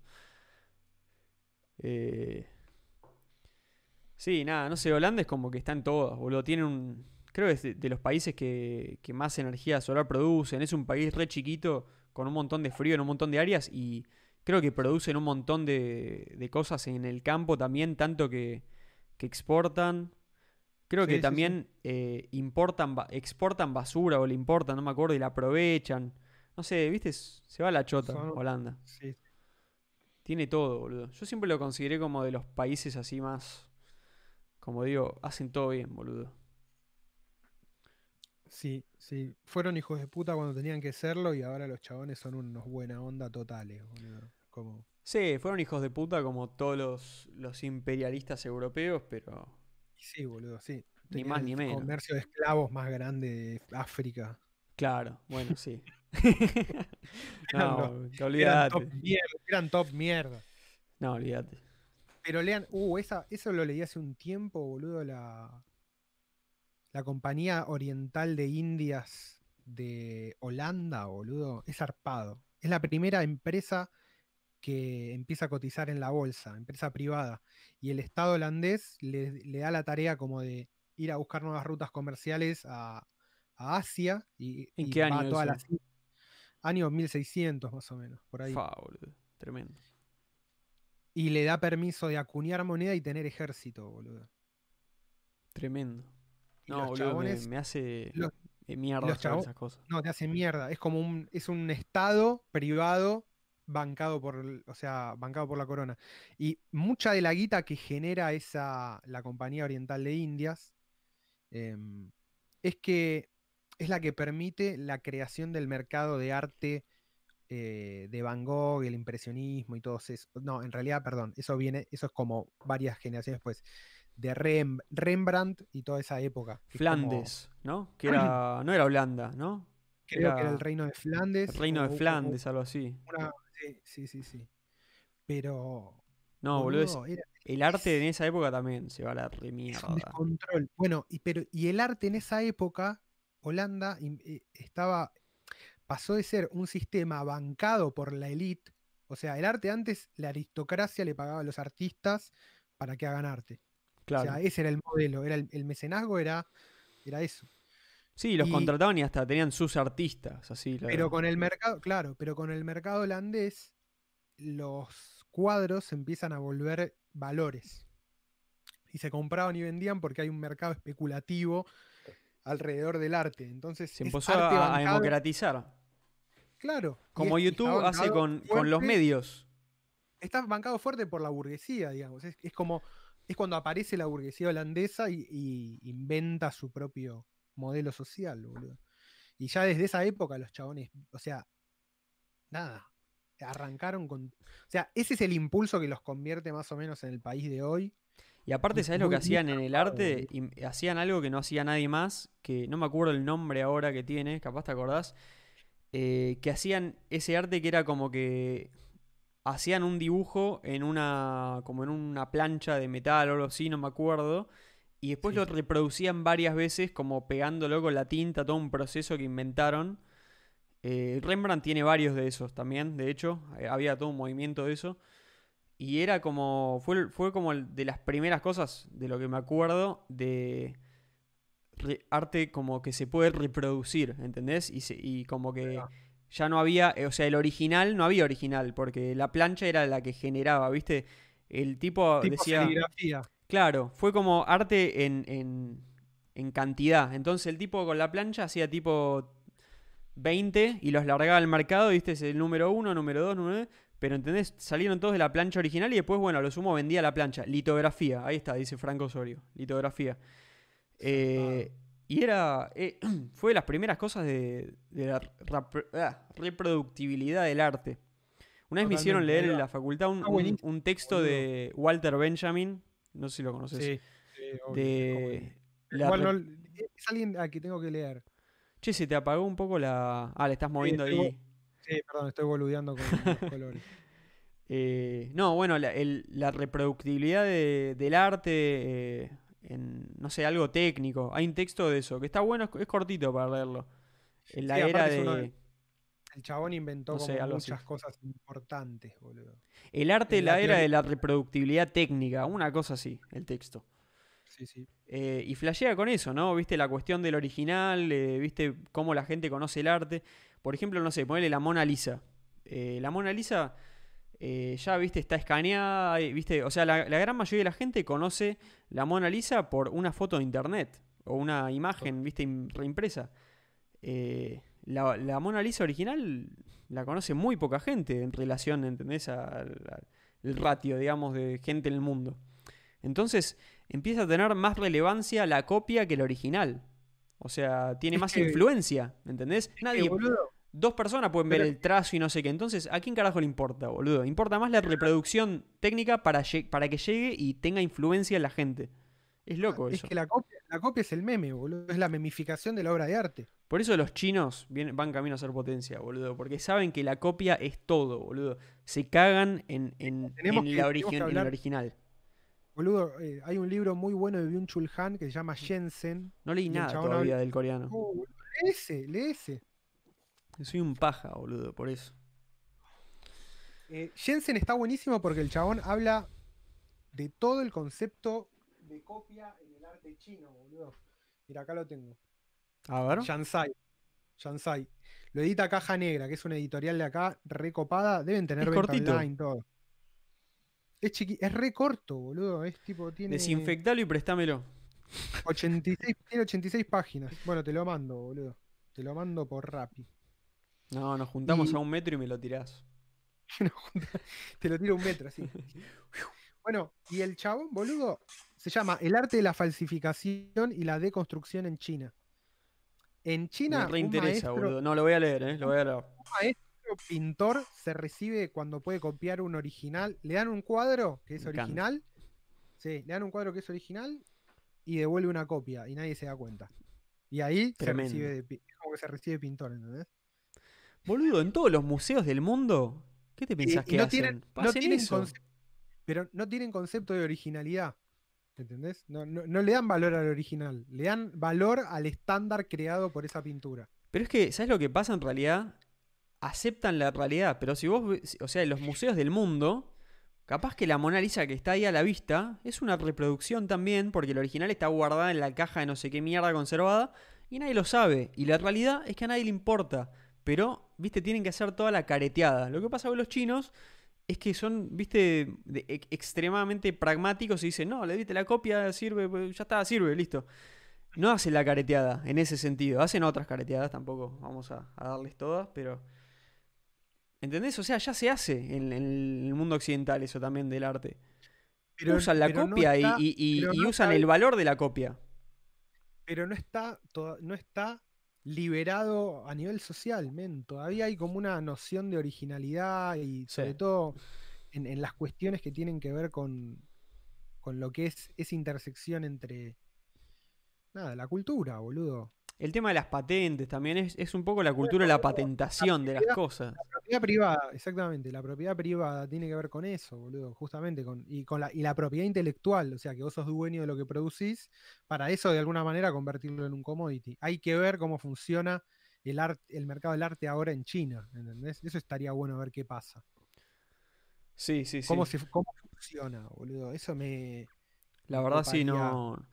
Eh, sí, nada, no sé, Holanda es como que está en todas, boludo. Tiene un. Creo que es de, de los países que, que más energía solar producen. Es un país re chiquito, con un montón de frío en un montón de áreas y creo que producen un montón de, de cosas en el campo también, tanto que, que exportan. Creo Sí, que sí, sí. también eh, importan, exportan basura o le importan, no me acuerdo, y la aprovechan. No sé, viste, se va la chota, Son- Holanda. Sí, Tiene todo, boludo. Yo siempre lo consideré como de los países así más. Como digo, hacen todo bien, boludo. Sí, sí. Fueron hijos de puta cuando tenían que serlo y ahora los chabones son unos buena onda totales, boludo. Como, Sí, fueron hijos de puta como todos los, los imperialistas europeos, pero. sí, boludo, sí. Ni más el ni menos. comercio de esclavos más grande de África. Claro, bueno, sí. No, los- te Eran olvidate. top mierda. Eran top mierda. No, olvídate. Pero lean, uh, esa, eso lo leí hace un tiempo, boludo, la, la compañía oriental de Indias de Holanda, boludo, es zarpado. Es la primera empresa que empieza a cotizar en la bolsa, empresa privada. Y el Estado holandés le, le da la tarea como de ir a buscar nuevas rutas comerciales a, a Asia. Y, ¿En y qué va año a todas las islas. Año 1600 más o menos, por ahí. Fa, boludo. Tremendo. Y le da permiso de acuñar moneda y tener ejército, boludo. Tremendo. No, los me- chabones me, hace los- eh, mierda los esas cosas. no te hace mierda. Es como un, es un estado privado bancado por, o sea, bancado por la corona. Y mucha de la guita que genera esa, la Compañía Oriental de Indias, em, es que es la que permite la creación del mercado de arte eh, de Van Gogh, el impresionismo y todo eso. No, en realidad, perdón, eso viene, eso es como varias generaciones después. De Rem- Rembrandt y toda esa época. como- Flandes, ¿no? Que era. No era Holanda, ¿no? creo que era era el reino de Flandes. El reino de Flandes, algo así. una- sí, sí, sí. Pero. No, boludo, es- era el arte en esa época también se va a la remierda. descontrol. Bueno, y, pero, y el arte en esa época, Holanda eh, estaba. Pasó de ser un sistema bancado por la élite. O sea, el arte antes, la aristocracia le pagaba a los artistas para que hagan arte. Claro. O sea, ese era el modelo. Era el, el mecenazgo era, era eso. sí, los y- contrataban y hasta tenían sus artistas, así. la- Pero con el mercado, claro, pero con el mercado holandés, los cuadros empiezan a volver valores. Y se compraban y vendían porque hay un mercado especulativo alrededor del arte. Entonces, se empezó arte a, a democratizar. Claro. Como es- YouTube hace con, con los medios. Está bancado fuerte por la burguesía, digamos. Es, es como. Es cuando aparece la burguesía holandesa y, y inventa su propio modelo social, boludo. Y ya desde esa época los chabones, o sea, nada, arrancaron con... O sea, ese es el impulso que los convierte más o menos en el país de hoy. Y aparte, ¿sabes lo que hacían en el arte? Y- hacían algo que no hacía nadie más, que no me acuerdo el nombre ahora que tiene, capaz te acordás, eh, que hacían ese arte que era como que hacían un dibujo en una, como en una plancha de metal o algo así, no me acuerdo, Y después Sí. lo reproducían varias veces, como pegándolo con la tinta, todo un proceso que inventaron. Eh, Rembrandt tiene varios de esos también, de hecho, eh, había todo un movimiento de eso. Y era como, fue, fue como de las primeras cosas, de lo que me acuerdo, de re- arte como que se puede reproducir, ¿entendés? Y, se- y como que. Ya no había, eh, o sea, el original no había original, porque la plancha era la que generaba, ¿viste? El tipo, Tipo decía... serigrafía. Claro, fue como arte en, en, en cantidad. Entonces el tipo con la plancha hacía tipo 20 y los largaba al mercado, viste, es el número 1, número 2, número 3. Pero ¿entendés? Salieron todos de la plancha original y después, bueno, a lo sumo vendía la plancha. Litografía, ahí está, dice Franco Osorio. Litografía. Eh, y era. eh, fue de las primeras cosas de, de la rap- ah, reproductibilidad del arte. Una vez me hicieron leer en la facultad un, un texto de Walter Benjamin. No sé si lo conoces. Sí, sí, de. la no- es alguien a que tengo que leer. Che, se te apagó un poco la. Ah, le estás moviendo estoy ahí. Sí, perdón, estoy boludeando con los colores. Eh, no, bueno, la, el- la reproductibilidad de- del arte eh, en, no sé, algo técnico. Hay un texto de eso, que está bueno, es, es cortito para leerlo. En la Sí, era de... de- El chabón inventó No sé, como algo así. muchas cosas importantes, boludo. El arte de la la era de la reproductibilidad técnica, una cosa así, el texto. Sí, sí. Eh, y flashea con eso, ¿no? Viste la cuestión del original, eh, viste cómo la gente conoce el arte. Por ejemplo, no sé, ponele la Mona Lisa. Eh, la Mona Lisa eh, ya, viste, está escaneada, viste, o sea, la, la gran mayoría de la gente conoce la Mona Lisa por una foto de internet o una imagen, viste, im- reimpresa. Eh, la, la Mona Lisa original la conoce muy poca gente en relación, ¿entendés? Al, al- el ratio, digamos, de gente en el mundo. Entonces empieza a tener más relevancia la copia que el original. O sea, tiene Es más que- influencia, ¿entendés? Nadie, boludo, dos personas pueden ver pero- el trazo y no sé qué. Entonces, ¿a quién carajo le importa, boludo? Importa más la reproducción técnica para, para que llegue y tenga influencia en la gente. Es loco es eso. que la copia, la copia es el meme, boludo. Es la memificación de la obra de arte. Por eso los chinos vienen- van camino a ser potencia, boludo. Porque saben que la copia es todo, boludo. Se cagan en, en- Tenemos en que- la origi- en original. Boludo, eh, hay un libro muy bueno de Byung-Chul Han que se llama Jensen. No leí nada todavía habla- del coreano. Oh, boludo, lee ese, lee ese. Soy un paja, boludo, por eso. Eh, Jensen está buenísimo porque el chabón habla de todo el concepto de copia en el arte chino, boludo. Mira, acá lo tengo. A ver. Shansai. Shansai. Lo edita Caja Negra, que es una editorial de acá, recopada. Deben tener Es cortito. online, todo. Es chiqui, es re corto, boludo. Es tipo, tiene Desinfectalo y préstamelo. 86, tiene 86 páginas. Bueno, te lo mando, boludo. Te lo mando por Rappi. No, nos juntamos Y- a un metro y me lo tirás. Te lo tiro un metro así. Bueno, y el chabón, boludo, se llama El arte de la falsificación y la deconstrucción en China. En China, me un reinteresa, maestro, boludo. No, lo voy a leer, eh. Lo voy a leer. un maestro pintor se recibe cuando puede copiar un original. Le dan un cuadro que es original. Sí, le dan un cuadro que es original y devuelve una copia y nadie se da cuenta. Y ahí se recibe de, es como que se recibe pintor, ¿entendés? Boludo, en todos los museos del mundo, ¿qué te pensás y que no hacen? tienen- no tienen Pero no tienen concepto de originalidad. ¿Entendés? No, no- no le dan valor al original, le dan valor al estándar creado por esa pintura. Pero es que, ¿sabes lo que pasa en realidad? Aceptan la realidad, pero si vos, o sea, en los museos del mundo, capaz que la Mona Lisa que está ahí a la vista es una reproducción también, porque el original está guardada en la caja de no sé qué mierda conservada y nadie lo sabe. Y la realidad es que a nadie le importa. Pero, viste, tienen que hacer toda la careteada. Lo que pasa con los chinos es que son, viste, de- e- extremadamente pragmáticos y dicen, no, le diste la copia, sirve, pues, ya está, sirve, listo. No hacen la careteada en ese sentido. Hacen otras careteadas, tampoco vamos a, a darles todas, pero. ¿Entendés? O sea, ya se hace en, en el mundo occidental eso también del arte. Pero, usan la pero copia y- está- y, y- pero y no usan está- el valor de la copia. pero no está, toda- no está liberado a nivel social, men. Todavía hay como una noción de originalidad y sobre Sí. todo en, en las cuestiones que tienen que ver con, con lo que es esa intersección entre nada, la cultura, boludo. El tema de las patentes también es, es un poco la cultura de la patentación de las cosas. La propiedad privada, exactamente. La propiedad privada tiene que ver con eso, boludo. Justamente con. Y con la, y la propiedad intelectual. O sea, que vos sos dueño de lo que producís. Para eso, de alguna manera, convertirlo en un commodity. Hay que ver cómo funciona el, el mercado del arte ahora en China. ¿Entendés? Eso estaría bueno ver qué pasa. Sí, sí, sí. ¿Cómo, cómo funciona, boludo? Eso me. La verdad, sí, no.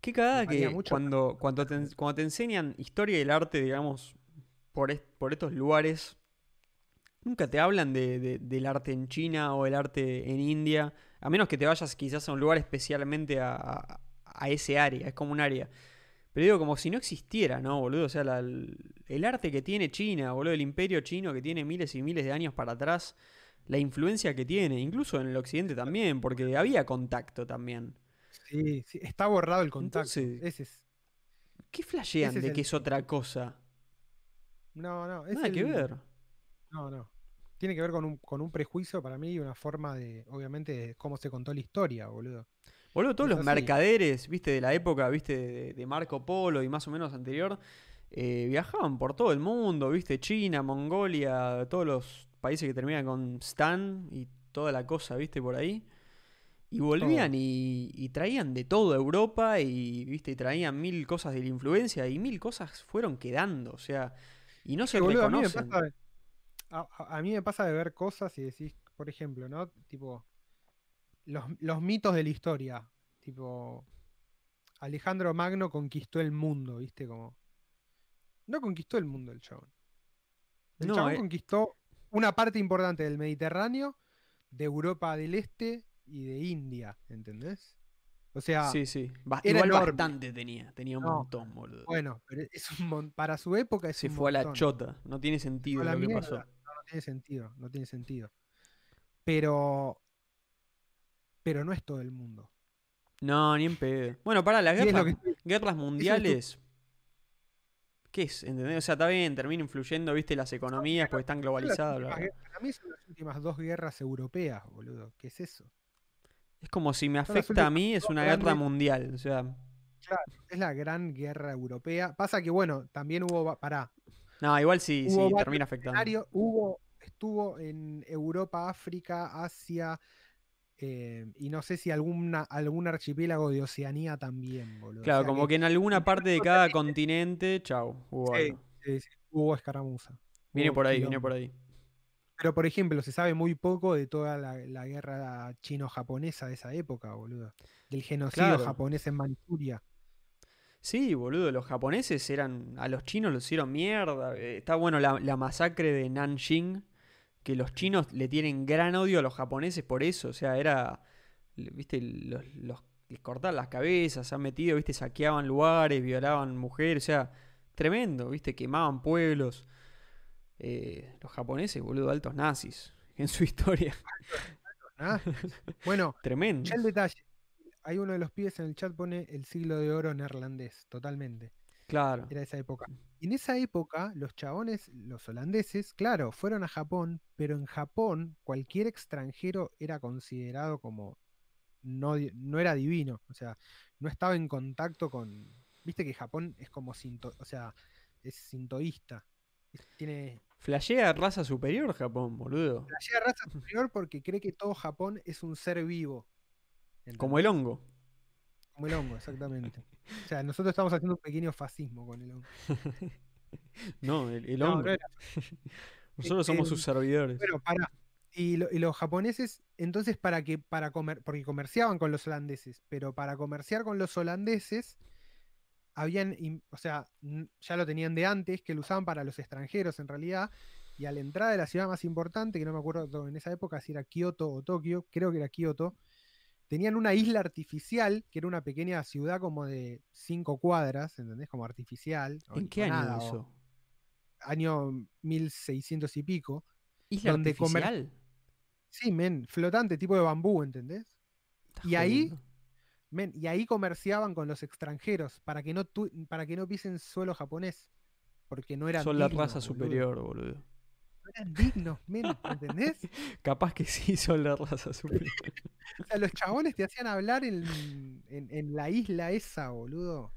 Qué cagada que cuando, cuando, te, cuando te enseñan historia del arte, digamos, por, por estos lugares, nunca te hablan de, del arte en China o el arte en India, a menos que te vayas quizás a un lugar especialmente a, a, ese área, es como un área. Pero digo, como si no existiera, ¿no, boludo? O sea, el arte que tiene China, boludo, el imperio chino que tiene miles y miles de años para atrás, la influencia que tiene, incluso en el occidente también, porque había contacto también. Sí, sí, está borrado el contacto. ese es, ¿Qué flashean de que es otra cosa? No, no. Es Nada que ver. No, no. Tiene que ver con un, con un prejuicio para mí y una forma de, obviamente, de cómo se contó la historia, boludo. Boludo, todos los mercaderes, viste, de la época, viste, de, Marco Polo y más o menos anterior, eh, viajaban por todo el mundo, viste, China, Mongolia, todos los países que terminan con Stan y toda la cosa, viste, por ahí. Y volvían y, traían de todo Europa y, ¿viste? y traían mil cosas de la influencia y mil cosas fueron quedando, o sea, y no se reconocen. A mí, me pasa de ver cosas y decís, por ejemplo, ¿no? Tipo, los, mitos de la historia, tipo, Alejandro Magno conquistó el mundo, ¿viste? Como... No conquistó el mundo el chabón. El chabón eh. conquistó una parte importante del Mediterráneo, de Europa del Este y de India, ¿entendés? O sea, sí, sí. Igual bastante tenía, tenía un montón, boludo. Bueno, pero es un para su época es Se fue a la chota, no tiene sentido lo que pasó. No, no tiene sentido, no tiene sentido. Pero pero no es todo el mundo. No, ni en pedo. Bueno, para las guerras, guerras mundiales. ¿Qué es? ¿Entendés? O sea, está bien, termina influyendo, viste, las economías porque están globalizadas. Para mí son las últimas dos guerras europeas, boludo. ¿Qué es eso? Es como si me afecta a mí, es una guerra mundial. O sea. Claro, es la gran guerra europea. Pasa que, bueno, también hubo. Pará. No, igual sí, sí, termina afectando. Hubo, estuvo en Europa, África, Asia. Eh, y no sé si alguna, algún archipiélago de Oceanía también, boludo. Claro, como que, en alguna parte de cada continente, chau, hubo sí, Sí, hubo escaramuza. Viene por ahí, viene por ahí. Pero, por ejemplo, se sabe muy poco de toda la, guerra chino-japonesa de esa época, boludo. Del genocidio japonés en Manchuria. Sí, boludo, los japoneses eran. A los chinos los hicieron mierda. Eh, está bueno la, masacre de Nanjing, que los chinos le tienen gran odio a los japoneses por eso. O sea, era. Viste, los, los les cortaban las cabezas, se han metido, viste, saqueaban lugares, violaban mujeres, o sea, tremendo, viste, quemaban pueblos. Eh, los japoneses, boludo, altos nazis en su historia. bueno, tremendo. Ya el detalle. Hay uno de los pibes en el chat pone el siglo de oro neerlandés, totalmente. Claro. Era esa época. en esa época, los chabones, los holandeses, claro, fueron a Japón, pero en Japón cualquier extranjero era considerado como no, no era divino. O sea, no estaba en contacto con. Viste que Japón es como sinto, o sea, es sintoísta. Tiene Flashea raza superior Japón, boludo. Flashea raza superior porque cree que todo Japón es un ser vivo. Como el hongo. Como el hongo, exactamente. o sea, nosotros estamos haciendo un pequeño fascismo con el hongo. no, el, hongo. nosotros somos sus servidores. Pero para. Y, los japoneses, entonces, para que, para comer, porque comerciaban con los holandeses, pero para comerciar con los holandeses, habían, o sea, ya lo tenían de antes, que lo usaban para los extranjeros en realidad, y a la entrada de la ciudad más importante, que no me acuerdo en esa época si era Kioto o Tokio, creo que era Kioto, tenían una isla artificial, que era una pequeña ciudad como de cinco cuadras, ¿entendés? Como artificial. ¿En qué año eso? Año 1600 y pico. ¿Isla artificial? Sí, men, flotante, tipo de bambú, ¿entendés? Y ahí y ahí comerciaban con los extranjeros para que no, para que no pisen suelo japonés. Porque no eran Son la raza superior, boludo. No eran dignos, men, ¿entendés? Capaz que sí son la raza superior. o sea, los chabones te hacían hablar en, en, la isla esa, boludo.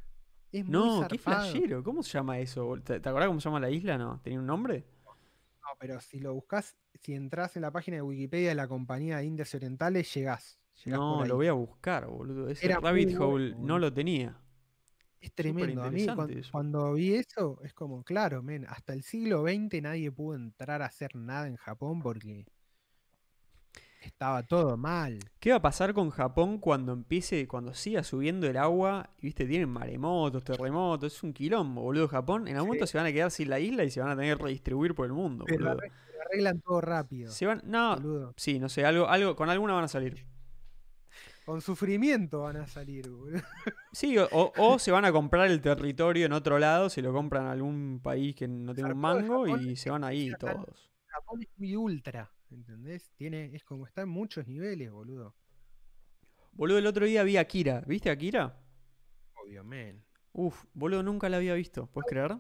Es muy No, qué zarpado. flashero. ¿Cómo se llama eso? ¿Te, te acordás cómo se llama la isla? No, ¿tenía un nombre? No, pero si lo buscas, si entras en la página de Wikipedia de la compañía de Indias Orientales, llegás. Llegás No, lo voy a buscar, boludo. Ese Era rabbit bueno, hole no lo tenía. Es tremendo. A mí, cuando vi eso, es como, claro, men, hasta el siglo XX nadie pudo entrar a hacer nada en Japón porque estaba todo mal. ¿Qué va a pasar con Japón cuando empiece, cuando siga subiendo el agua? Y viste, tienen maremotos, terremotos, es un quilombo, boludo. Japón en algún momento se van a quedar sin la isla y se van a tener que redistribuir por el mundo, Pero boludo. arreglan todo rápido. Se van, no, boludo. sí, no sé, algo, algo, con alguna van a salir. Con sufrimiento van a salir, boludo. Sí, o, o- o se van a comprar el territorio en otro lado, se lo compran a algún país que no tenga un mango Japón y se van ahí todos. Japón es muy ultra, ¿entendés? Tiene, es como está en muchos niveles, boludo. Boludo, el otro día vi a Akira, ¿viste a Akira? Obvio, men. Uf, boludo, nunca la había visto, ¿puedes creer?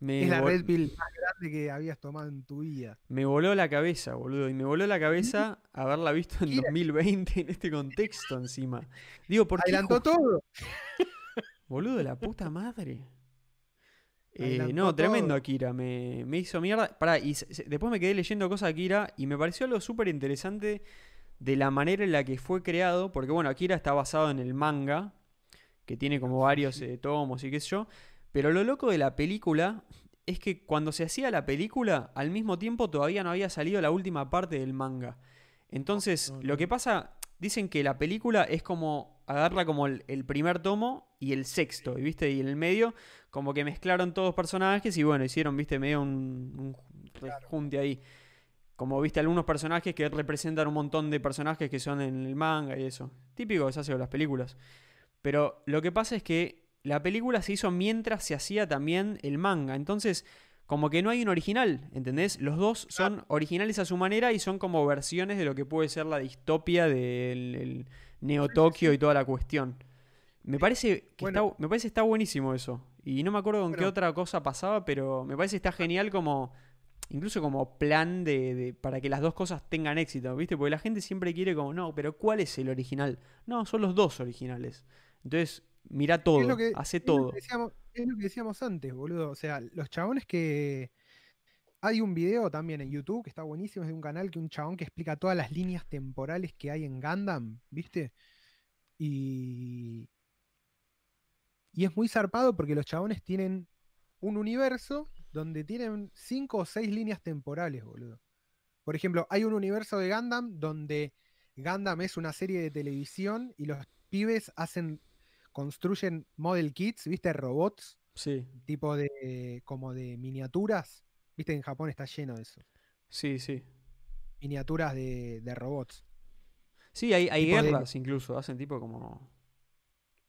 Me, es la red pill más grande que habías tomado en tu vida. me voló la cabeza, boludo, y me voló la cabeza haberla visto en Akira. 2020 en este contexto encima. Digo, ¿por qué Adelantó todo. Boludo, la puta madre. Eh, no, tremendo todo. Akira, me, me hizo mierda. Pará, y se- se- después me quedé leyendo cosas de Akira y me pareció algo súper interesante de la manera en la que fue creado, porque bueno, Akira está basado en el manga, que tiene como varios eh, tomos y qué sé yo, pero lo loco de la película es que cuando se hacía la película, al mismo tiempo todavía no había salido la última parte del manga. Entonces, No, lo que pasa, dicen que la película es como, agarra como el, el primer tomo y el sexto, y viste, y en el medio como que mezclaron todos los personajes y bueno, hicieron, viste, medio un, un rejunte ahí. Como viste, algunos personajes que representan un montón de personajes que son en el manga y eso. Típico que se hace con las películas. Pero lo que pasa es que la película se hizo mientras se hacía también el manga. Entonces, como que no hay un original, ¿entendés? Los dos son originales a su manera y son como versiones de lo que puede ser la distopia del el Neo Tokio y toda la cuestión. Me parece que Bueno. está, me parece está buenísimo eso. Y no me acuerdo con qué otra cosa pasaba, pero me parece que está genial como incluso como plan de, de- para que las dos cosas tengan éxito, ¿viste? Porque la gente siempre quiere como, no, pero ¿cuál es el original? No, son los dos originales. Entonces, mira todo, Es lo que- hace es lo que todo. decíamos- es lo que decíamos antes, boludo. O sea, los chabones que. Hay un video también en YouTube que está buenísimo, es de un canal que un chabón que explica todas las líneas temporales que hay en Gundam, ¿viste? Y. Y es muy zarpado porque los chabones tienen un universo donde tienen cinco o seis líneas temporales, boludo. Por ejemplo, hay un universo de Gundam donde Gundam es una serie de televisión y los pibes hacen construyen model kits, ¿viste? Robots, Sí, tipo de como de miniaturas. ¿Viste? En Japón está lleno de eso. sí, sí. Miniaturas de, de robots. Sí, hay, hay de- guerras incluso, hacen tipo como...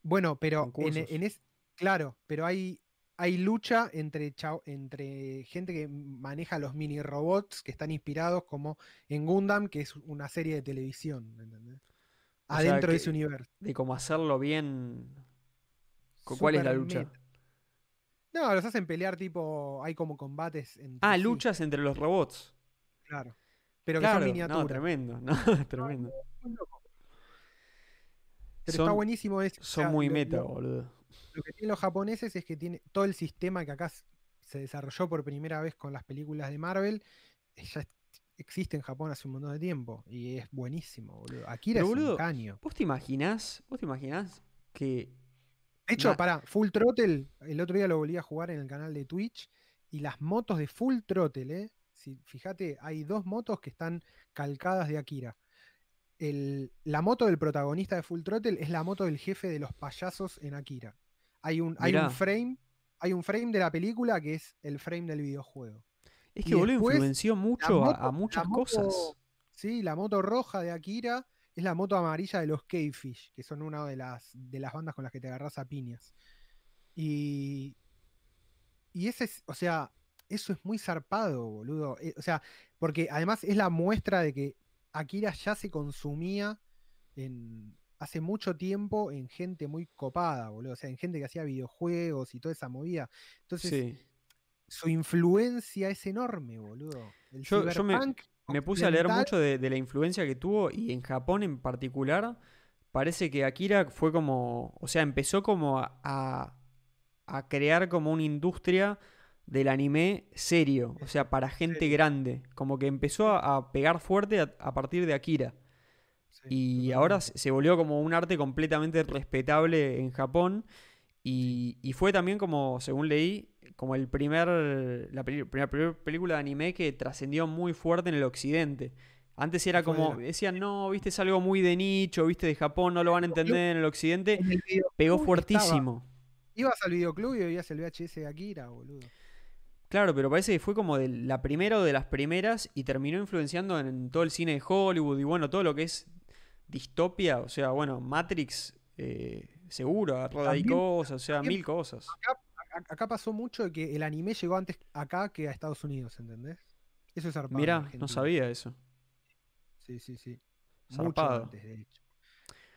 Bueno, pero en, es claro, pero hay hay lucha entre chao- entre gente que maneja los mini robots que están inspirados como en Gundam, que es una serie de televisión, ¿entendés? O sea, Adentro de ese universo. de cómo hacerlo bien. Cu- ¿Cuál es la lucha? meta. No, los hacen pelear tipo. Hay como combates entre Ah, sí, luchas entre los robots. Claro. Pero que son no, miniaturas. tremendo, no, tremendo. Muy loco. Pero Son- está buenísimo eso. o Son sea, muy lo- meta, lo- boludo. Lo que tienen los japoneses es que tiene todo el sistema que acá se desarrolló por primera vez con las películas de Marvel, eh, ya existe en Japón hace un montón de tiempo y es buenísimo, boludo. Akira Pero, es boludo, un caño. ¿Vos te imaginás? ¿Vos te imaginás que De hecho, para Full Throttle, el otro día lo volví a jugar en el canal de Twitch y las motos de Full Throttle, ¿eh? Si, fíjate, hay dos motos que están calcadas de Akira. El- la moto del protagonista de Full Throttle es la moto del jefe de los payasos en Akira. Hay un, hay Mirá. un frame, hay un frame de la película que es el frame del videojuego. Es que boludo influenció mucho a- moto- a, la muchas moto- cosas? Sí, la moto roja de Akira es la moto amarilla de los K-Fish, que son una de las, de las bandas con las que te agarras a piñas. Y, y ese es, o sea, eso es muy zarpado, boludo. Eh, o sea, porque además es la muestra de que Akira ya se consumía en, hace mucho tiempo en gente muy copada, boludo. O sea, en gente que hacía videojuegos y toda esa movida. Entonces, Sí. Su influencia es enorme, boludo. El Yo- yo me- puse a leer mucho de, de la influencia que tuvo y en Japón en particular parece que Akira fue como, o sea, empezó como a, a- a crear como una industria del anime serio, o sea, para gente grande, como que empezó a, a pegar fuerte a, a partir de Akira. Sí, Y ahora totalmente. se volvió como un arte completamente respetable en Japón. Y, y fue también como, según leí, como el primer, la peli- primera, primera película de anime que trascendió muy fuerte en el occidente. Antes era como, decían, no, viste, es algo muy de nicho, viste, de Japón, no lo van a entender en el occidente. Pegó fuertísimo. Ibas al videoclub y veías el VHS de Akira, boludo. Claro, pero parece que fue como de la primera o de las primeras y terminó influenciando en todo el cine de Hollywood y bueno, todo lo que es distopia, o sea, bueno, Matrix, eh, seguro, agarró de ahí También- cosas, o sea, también- mil cosas. Acá, acá pasó mucho de que el anime llegó antes acá que a Estados Unidos, ¿entendés? Eso es zarpado. Mirá, no sabía eso. Sí, sí, sí. Mucho Zarpado. antes, de hecho.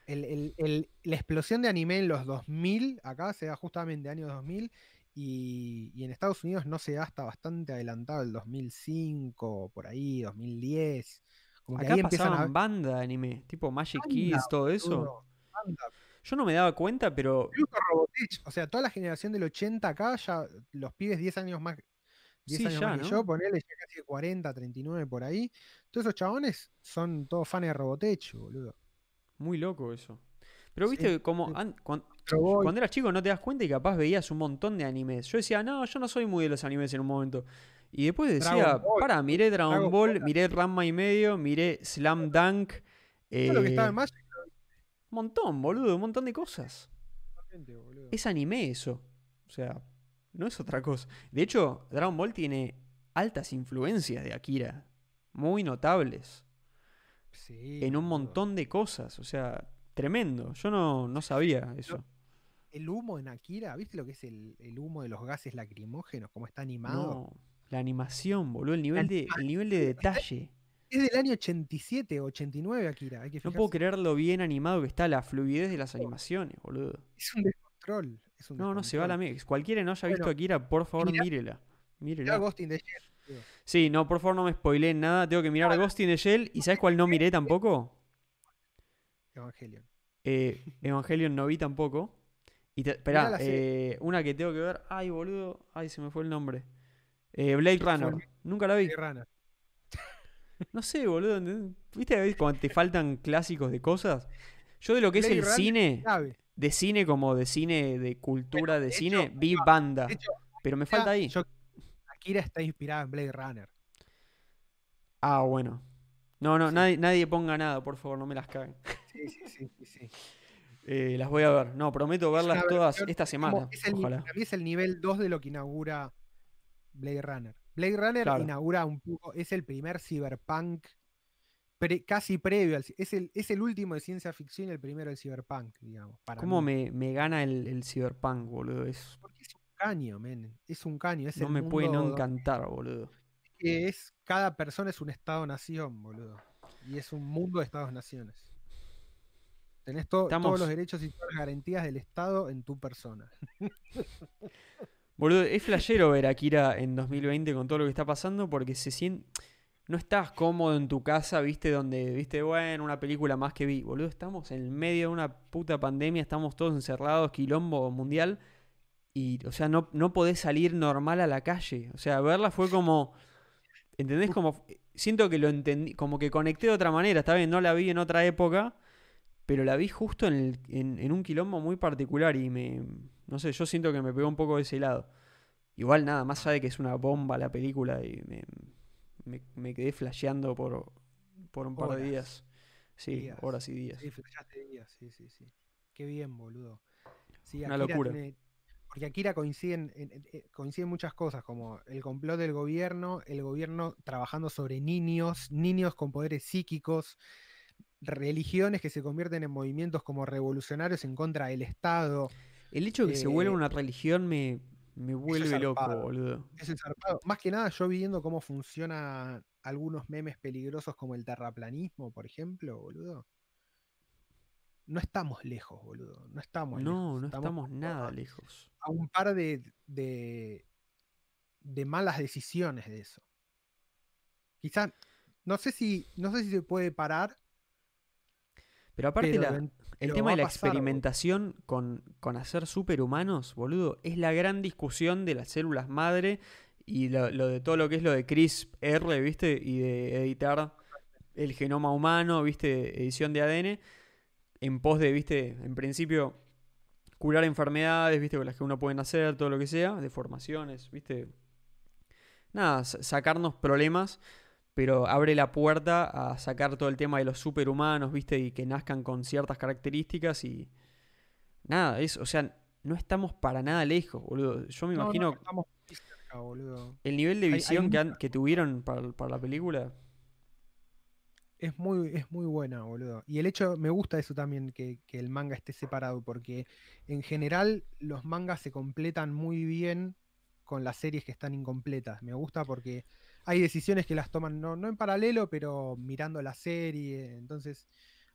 El- el- el- la explosión de anime en los 2000, acá se da justamente año 2000, y, y en Estados Unidos no se da hasta bastante adelantado, el 2005, por ahí, 2010. Como que Acá ahí empiezan a pasaban banda de anime, tipo Magic Kids, todo eso. banda. Yo no me daba cuenta, pero Robotech, o sea, toda la generación del 80 acá, ya los pibes 10 años más, 10 Sí, años ya, más que ¿no? yo, ponele ya casi 40, 39 por ahí. Todos esos chabones son todos fans de Robotech, boludo. muy loco eso. Pero Sí, viste, como sí. an- cuando eras chico no te das cuenta y capaz veías un montón de animes. Yo decía, no, yo no soy muy de los animes en un momento. Y después decía, para, miré Dragon Dragon Ball, Ball. miré Ranma y medio, miré Slam Dunk. todo lo que estaba eh, en Magic, montón, boludo, un montón de cosas. Es anime eso. O sea, no es otra cosa. De hecho, Dragon Ball tiene altas influencias de Akira. Muy notables. Sí, En un montón de cosas. O sea, tremendo. Yo no, no sabía eso. El humo en Akira, ¿viste lo que es el, el humo de los gases lacrimógenos? Cómo está animado. No. La animación, boludo. El nivel de, el nivel de detalle. Es del año 87, 89 Akira. Hay que No puedo creer lo bien animado que está, la fluidez de las animaciones, boludo. Es un descontrol. es un No, no se va la descontrol. mierda. Cualquiera no haya visto Akira, por favor, mirá- mírela. Mírela. Ghost in the Shell. Sí, no, por favor no me spoileen nada. Tengo que mirar Ghost in the Shell. ¿Y sabes cuál no miré tampoco? Evangelion. Eh, Evangelion no vi tampoco. Y te, esperá, la eh, una que tengo que ver. Ay, boludo. Ay, se me fue el nombre. Eh, Blade Runner. Nunca la vi. Blade Runner. No sé, boludo. ¿Viste a veces cuando te faltan clásicos de cosas? Yo de lo que es el Runner cine, de cine como de cine, de cultura de de cine, vi banda. Hecho, Pero me falta ahí. yo- Akira está inspirada en Blade Runner. Ah, bueno. No, no, Sí. nadie, nadie ponga nada, por favor, no me las caguen. Sí, sí, sí, sí, sí. Eh, las voy a ver. No, prometo verlas todas versión esta semana. es el, Ojalá. para mí es el nivel 2 de lo que inaugura Blade Runner. Blade Runner Claro. inaugura un poco, es el primer cyberpunk pre- casi previo al es el, es el último de ciencia ficción y el primero del cyberpunk, digamos. Para ¿Cómo me, me gana el, el cyberpunk, boludo? Es, Porque es un caño, men. Es un caño. Es no el me puede no encantar, boludo. que es cada persona es un estado-nación, boludo. Y es un mundo de estados-naciones. Tenés to- Estamos- todos los derechos y todas las garantías del Estado en tu persona. Boludo, es flashero ver a Akira en 2020 con todo lo que está pasando porque se siente... No estás cómodo en tu casa, viste, donde, viste, bueno, una película más que vi. Boludo, estamos en medio de una puta pandemia, estamos todos encerrados, quilombo mundial. Y, o sea, no, no podés salir normal a la calle. O sea, verla fue como... ¿Entendés? Como... Siento que lo entendí, como que conecté de otra manera. Está bien, no la vi en otra época, pero la vi justo en, el- en- en un quilombo muy particular y me... No sé, yo siento que me pegó un poco de ese lado. Igual nada, más de que es una bomba la película y me, me- me quedé flasheando por, por un par de días. Sí, días. horas y días. Sí, flasheaste días, sí, sí, sí. Qué bien, boludo. Sí, Una locura. tiene- porque Akira coinciden, en- en- eh, coinciden muchas cosas, como el complot del gobierno, el gobierno trabajando sobre niños, niños con poderes psíquicos, religiones que se convierten en movimientos como revolucionarios en contra del Estado. El hecho de que se vuelva Eh, una religión me, me vuelve loco, boludo. Es el zarpado. Más que nada, yo viendo cómo funcionan algunos memes peligrosos como el terraplanismo, por ejemplo, boludo. No estamos lejos, boludo. No estamos lejos. No, no estamos a- nada lejos. A un par de, de, de malas decisiones de eso. Quizá, no sé si, no sé si se puede parar. Pero aparte Pero la- el tema de la pasar, experimentación con, con hacer superhumanos, boludo, es la gran discusión de las células madre y lo, lo de todo lo que es lo de CRISPR, ¿viste? Y de editar el genoma humano, ¿viste? Edición de ADN, en pos de, ¿viste? En principio, curar enfermedades, ¿viste? Con las que uno puede nacer, todo lo que sea, deformaciones, ¿viste? Nada, sa- sacarnos problemas, pero abre la puerta a sacar todo el tema de los superhumanos, ¿viste? Y que nazcan con ciertas características y. Nada, es, o sea, no estamos para nada lejos, boludo. Yo me No, no, imagino estamos muy cerca, boludo. el nivel de hay visión que, han- mucha- que tuvieron para, para la película. Es muy, es muy buena, boludo. Y el hecho, me gusta eso también, que, que el manga esté separado, porque en general los mangas se completan muy bien con las series que están incompletas. Me gusta porque hay decisiones que las toman no, no en paralelo, pero mirando la serie. Entonces,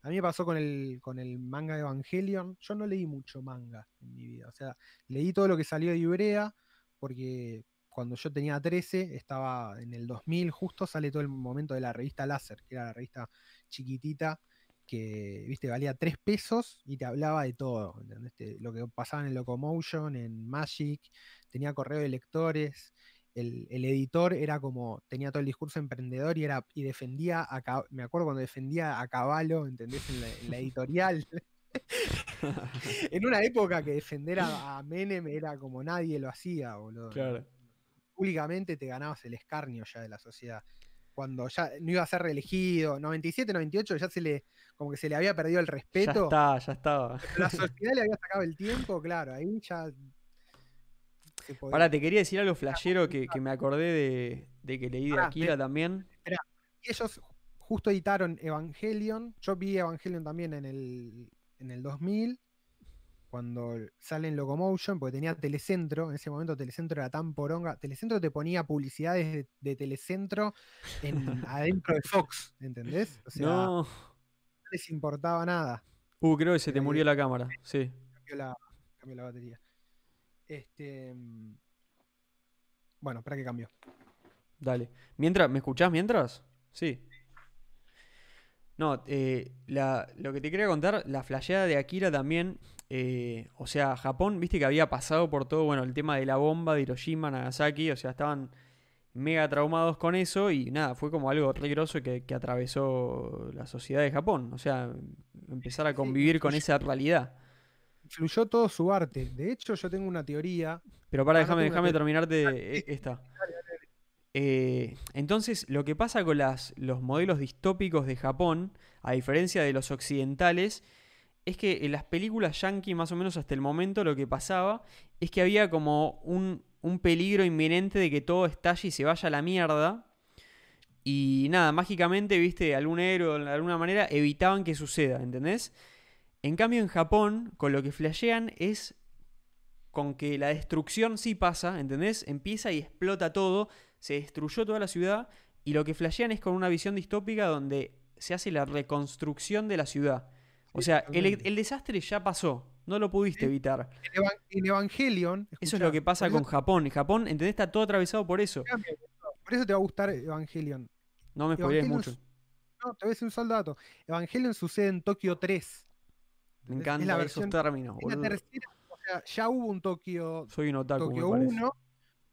a mí me pasó con el, con el manga Evangelion. Yo no leí mucho manga en mi vida. O sea, leí todo lo que salió de Ibrea, porque cuando yo tenía 13, estaba en el 2000, justo sale todo el momento de la revista Láser, que era la revista chiquitita, que, viste, valía 3 pesos y te hablaba de todo, ¿entendés? Te- lo que pasaba en Locomotion, en Magic, tenía correo de lectores, el, el editor era como, tenía todo el discurso emprendedor y, era, y defendía, a, me acuerdo cuando defendía a Caballo, ¿entendés? En la, en la editorial. en una época que defender a, a Menem era como nadie lo hacía, boludo. Claro. Públicamente te ganabas el escarnio ya de la sociedad. Cuando ya no iba a ser reelegido, 97, 98 ya se le, como que se le había perdido el Ya respeto. está, ya estaba. La sociedad le había sacado el tiempo, claro, ahí ya. Podía- Ahora, te quería decir algo flashero que, que me acordé de, de que leí de Akira también. ellos justo editaron Evangelion. Yo vi Evangelion también en el, en el 2000, cuando sale en Locomotion, porque tenía Telecentro. En ese momento Telecentro era tan poronga. Telecentro te ponía publicidades de, de Telecentro en, adentro de Fox, ¿entendés? O sea, no, no. les importaba nada. Uh, creo que se te murió la cámara. Sí. Cambió la, cambió la batería. Este. mm, Bueno, para que cambió. Dale. Mientras, ¿me escuchás mientras? Sí. No, eh, la- lo que te quería contar, la flasheada de Akira también, eh, o sea, Japón, viste que había pasado por todo, bueno, el tema de la bomba de Hiroshima, Nagasaki, o sea, estaban mega traumados con eso y nada, fue como algo re grosso que, que atravesó la sociedad de Japón, o sea, empezar a Sí, convivir con esa realidad. Influyó todo su arte. De hecho, yo tengo una teoría. Pero para, Ah, déjame, déjame terminarte e- esta. Eh, entonces, lo que pasa con las, los modelos distópicos de Japón, a diferencia de los occidentales, es que en las películas yankee, más o menos hasta el momento, lo que pasaba es que había como un, un peligro inminente de que todo estalle y se vaya a la mierda. Y nada, mágicamente, viste, algún héroe de alguna manera evitaban que suceda, ¿entendés? En cambio, en Japón, con lo que flashean es con que la destrucción sí pasa, ¿entendés? Empieza y explota todo, se destruyó toda la ciudad y lo que flashean es con una visión distópica donde se hace la reconstrucción de la ciudad. O sea, el, totalmente. el desastre ya pasó, no lo pudiste evitar. En, Evan- en Evangelion. Eso es lo que pasa con Japón. Japón, ¿entendés? Está todo atravesado por eso. Por eso te va a gustar Evangelion. No me spoilees mucho. No, te voy a decir un solo dato. Evangelion sucede en Tokio 3. Me encantan es la esos versión, términos, es la boludo. tercera, o sea, ya hubo un Tokio, Soy un otaku, Tokio parece. 1,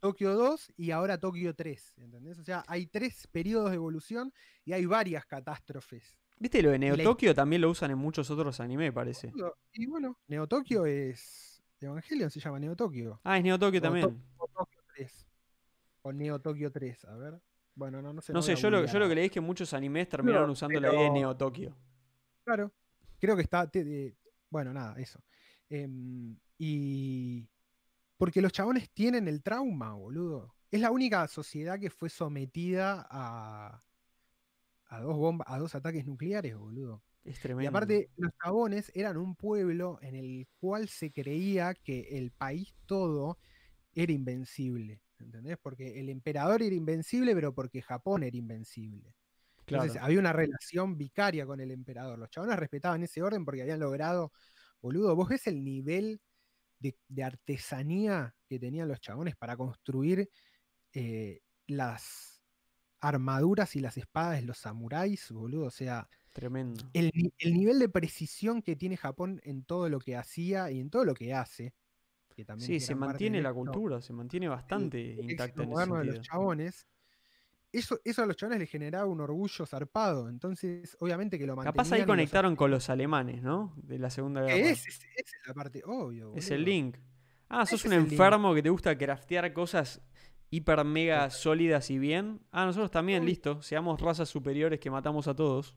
Tokio 2 y ahora Tokio 3, ¿entendés? O sea, hay tres periodos de evolución y hay varias catástrofes. ¿Viste lo de Neo Tokio? También lo usan en muchos otros animes, parece. Y bueno, Neo Tokio es Evangelion se llama Neo Tokio. Ah, es Neo Tokio también. To- o Tokio 3. O Neo Tokio 3, a ver. Bueno, no, no sé. No sé, yo lo, yo lo que leí es que muchos animes terminaron usando la idea de Neo Tokio. Claro. Creo que está. te- bueno, nada, eso. Em, y. Porque los chabones tienen el trauma, boludo. Es la única sociedad que fue sometida a. a dos bombas, a dos ataques nucleares, boludo. Es tremendo. Y aparte, los chabones eran un pueblo en el cual se creía que el país todo era invencible. ¿Entendés? Porque el emperador era invencible, pero porque Japón era invencible. Claro. Entonces había una relación vicaria con el emperador. Los chabones respetaban ese orden porque habían logrado, boludo, vos ves el nivel de, de artesanía que tenían los chabones para construir eh, las armaduras y las espadas de los samuráis, boludo. O sea, Tremendo. El, el nivel de precisión que tiene Japón en todo lo que hacía y en todo lo que hace. Que también Sí, se mantiene la cultura, se mantiene bastante el intacta éxito en ese de los chabones. Eso, eso a los chabones les generaba un orgullo zarpado. Entonces, obviamente que lo mantenían. Capaz ahí conectaron con los alemanes, ¿no? De la Segunda Guerra. Que es, es, esa es la parte, obvio. Es el boludo. link. Ah, sos un link. enfermo que te gusta craftear cosas hiper mega sólidas y bien. Ah, nosotros también, listo. Seamos razas superiores que matamos a todos.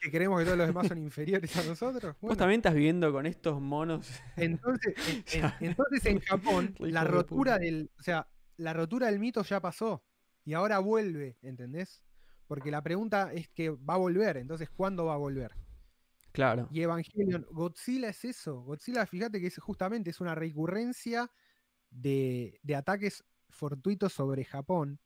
Que creemos que todos los demás son inferiores a nosotros. Vos Bueno, también estás viviendo con estos monos. entonces, en, entonces en Japón, la rotura del. O sea, la rotura del mito ya pasó. Y ahora vuelve, ¿entendés? Porque la pregunta es que va a volver. Entonces, ¿cuándo va a volver? Claro. Y Evangelion, Godzilla es eso. Godzilla, fíjate que es justamente es una recurrencia de, de ataques fortuitos sobre Japón.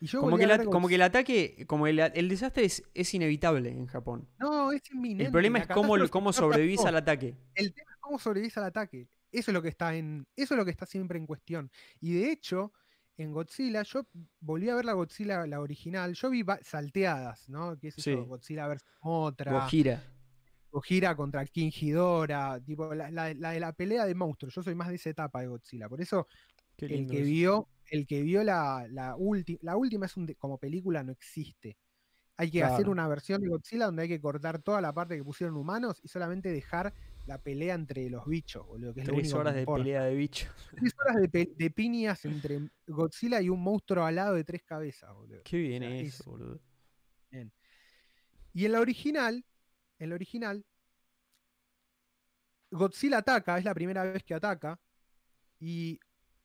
Y yo Como que, como que el ataque, como el, el desastre es, es inevitable en Japón. No, es inminente. El problema es cómo, cómo sobrevivís al ataque. El tema es cómo sobrevivís al ataque. Eso es lo que está en. Eso es lo que está siempre en cuestión. Y de hecho, en Godzilla, yo volví a ver la Godzilla, la original. Yo vi salteadas, ¿no? Que es eso, Sí. Godzilla vs. Motra. Gojira. Gojira contra King Ghidorah, tipo la, la- la de la pelea de monstruos. Yo soy más de esa etapa de Godzilla. Por eso Qué el que vio, el que vio la, la última, la última es un de- como película no existe. Hay que hacer una versión de Godzilla donde hay que cortar toda la parte que pusieron humanos y solamente dejar la pelea entre los bichos, boludo, que es lo Tres que horas de pelea de bichos. Tres horas de, de piñas entre Godzilla y un monstruo alado de tres cabezas, boludo. Qué bien sea, eso, es- boludo. Y en la original, en la original, Godzilla ataca, es la primera vez que ataca, y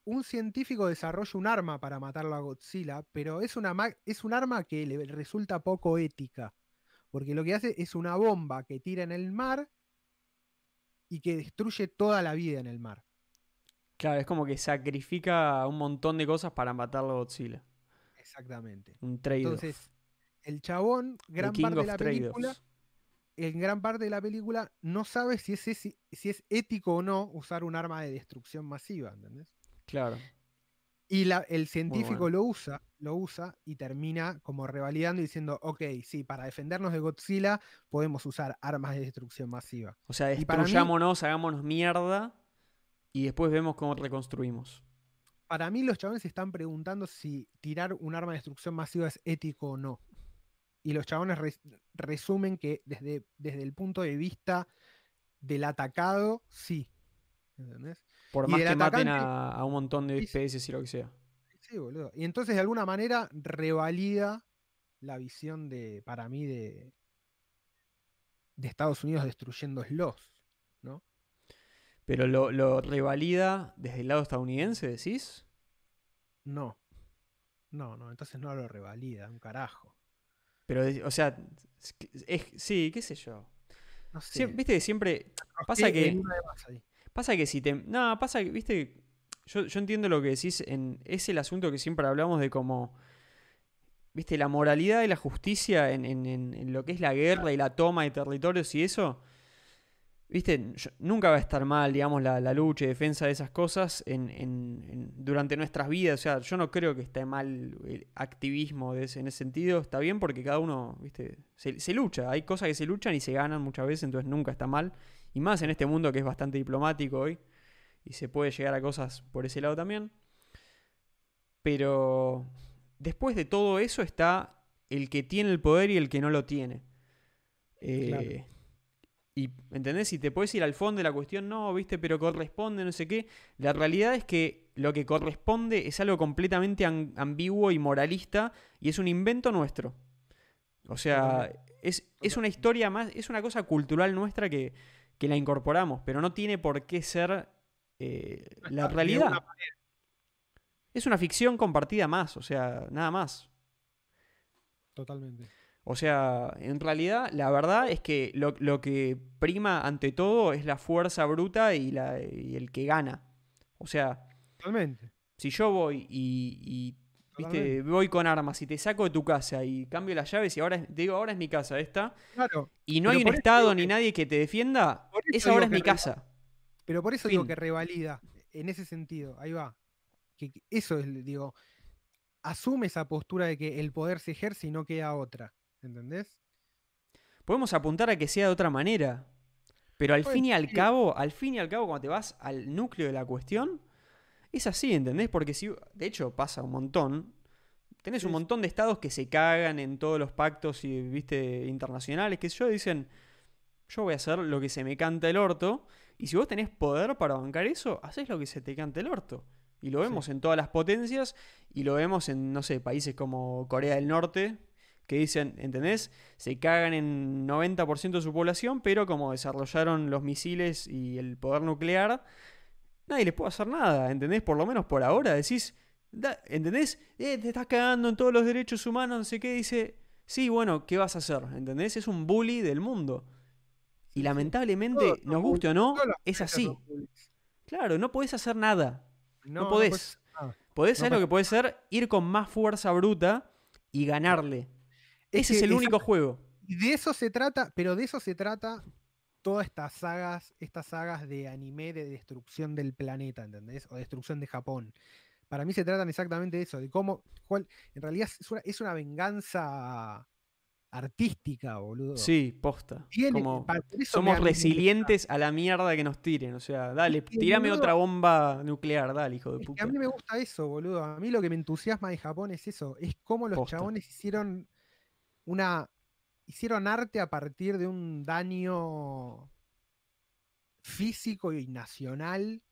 un científico desarrolla un arma para matarlo a Godzilla, pero es, una es un arma que le resulta poco ética, porque lo que hace es una bomba que tira en el mar y que destruye toda la vida en el mar. Claro, es como que sacrifica un montón de cosas para matarlo a Godzilla. Exactamente. Un trade-off. Entonces, el chabón, gran parte de la película, en gran parte de la película no sabe si es, esi- si es ético o no usar un arma de destrucción masiva, ¿entendés? Claro. Y la- el científico bueno. lo usa, lo usa y termina como revalidando y diciendo, ok, sí, para defendernos de Godzilla podemos usar armas de destrucción masiva. O sea, mí- destruyámonos, hagámonos mierda y después vemos cómo reconstruimos. Para mí los chabones se están preguntando si tirar un arma de destrucción masiva es ético o no. Y los chabones res- resumen que desde, desde el punto de vista del atacado, sí. ¿Entendés? Por más que maten a, a un montón de especies y lo que sea. Sí, boludo. Y entonces de alguna manera revalida la visión de, para mí, de, de Estados Unidos destruyéndolos, ¿no? Pero lo, lo revalida desde el lado estadounidense, decís. No. No, no, entonces no lo revalida, un carajo. Pero, o sea, es que- es- sí, qué sé yo. No Sie- sé. Viste que siempre pasa que- Pasa que si te. No, pasa que, viste. Yo, yo entiendo lo que decís. En, es el asunto que siempre hablamos de como. Viste, la moralidad y la justicia en, en- lo que es la guerra y la toma de territorios y eso. Viste, nunca va a estar mal, digamos, la, lucha y defensa de esas cosas en, en- durante nuestras vidas. O sea, yo no creo que esté mal el activismo en ese sentido. Está bien porque cada uno, viste, se, se lucha. Hay cosas que se luchan y se ganan muchas veces, entonces nunca está mal. Y más en este mundo que es bastante diplomático hoy. Y se puede llegar a cosas por ese lado también. Pero después de todo eso está el que tiene el poder y el que no lo tiene. Eh, Claro. Y, ¿entendés? Si te puedes ir al fondo de la cuestión, no, viste, pero corresponde, no sé qué. La realidad es que lo que corresponde es algo completamente am- ambiguo y moralista y es un invento nuestro. O sea, es, es una historia más, es una cosa cultural nuestra que, que la incorporamos, pero no tiene por qué ser eh, la realidad. una Es una ficción compartida más, o sea, nada más. Totalmente. O sea, en realidad, la verdad es que lo, lo que prima ante todo es la fuerza bruta y, la, y el que gana. O sea, Totalmente. si yo voy y, y, viste, voy con armas y te saco de tu casa y cambio las llaves y ahora es- te digo, ahora es mi casa esta, Claro. y no hay un estado ni que- nadie que te defienda, esa ahora es mi casa. Pero por eso digo que revalida, en ese sentido, ahí va. Que que eso es, digo, asume esa postura de que el poder se ejerce y no queda otra. ¿Entendés? podemos apuntar a que sea de otra manera. Pero al Pues, fin y al sí. cabo, al fin y al cabo, cuando te vas al núcleo de la cuestión, es así, ¿entendés? Porque si, de hecho, pasa un montón. Tenés un montón de estados que se cagan en todos los pactos y, viste, internacionales, que yo dicen, yo voy a hacer lo que se me canta el orto. Y si vos tenés poder para bancar eso, haces lo que se te canta el orto. Y lo Sí. vemos en todas las potencias y lo vemos en, no sé, países como Corea del Norte, que dicen, ¿entendés? Se cagan en 90% de su población, pero como desarrollaron los misiles y el poder nuclear, nadie les puede hacer nada, ¿entendés? Por lo menos por ahora decís, da- ¿entendés? Eh, te estás cagando en todos los derechos humanos, no sé qué, dice, sí, bueno, ¿qué vas a hacer? ¿Entendés? Es un bully del mundo. Y lamentablemente, nos guste o no, es así. Claro, no podés hacer nada. No, podés. hacer. Podés, No ¿sabés lo que podés ser? Ir con más fuerza bruta y ganarle. Es Ese es el único juego. Y de eso se trata, pero de eso se trata todas estas sagas, estas sagas de anime de destrucción del planeta, ¿entendés? O destrucción de Japón. Para mí se tratan exactamente de eso, de cómo, cuál, en realidad es una, es una venganza artística, boludo. Sí, posta. Como somos resilientes a la mierda que nos tiren. O sea, dale, que, tirame boludo, otra bomba nuclear, dale, hijo de Es que puta. a mí me gusta eso, boludo. A mí lo que me entusiasma de Japón es eso. Es cómo los Posta. chabones hicieron una. Hicieron arte a partir de un daño físico y nacional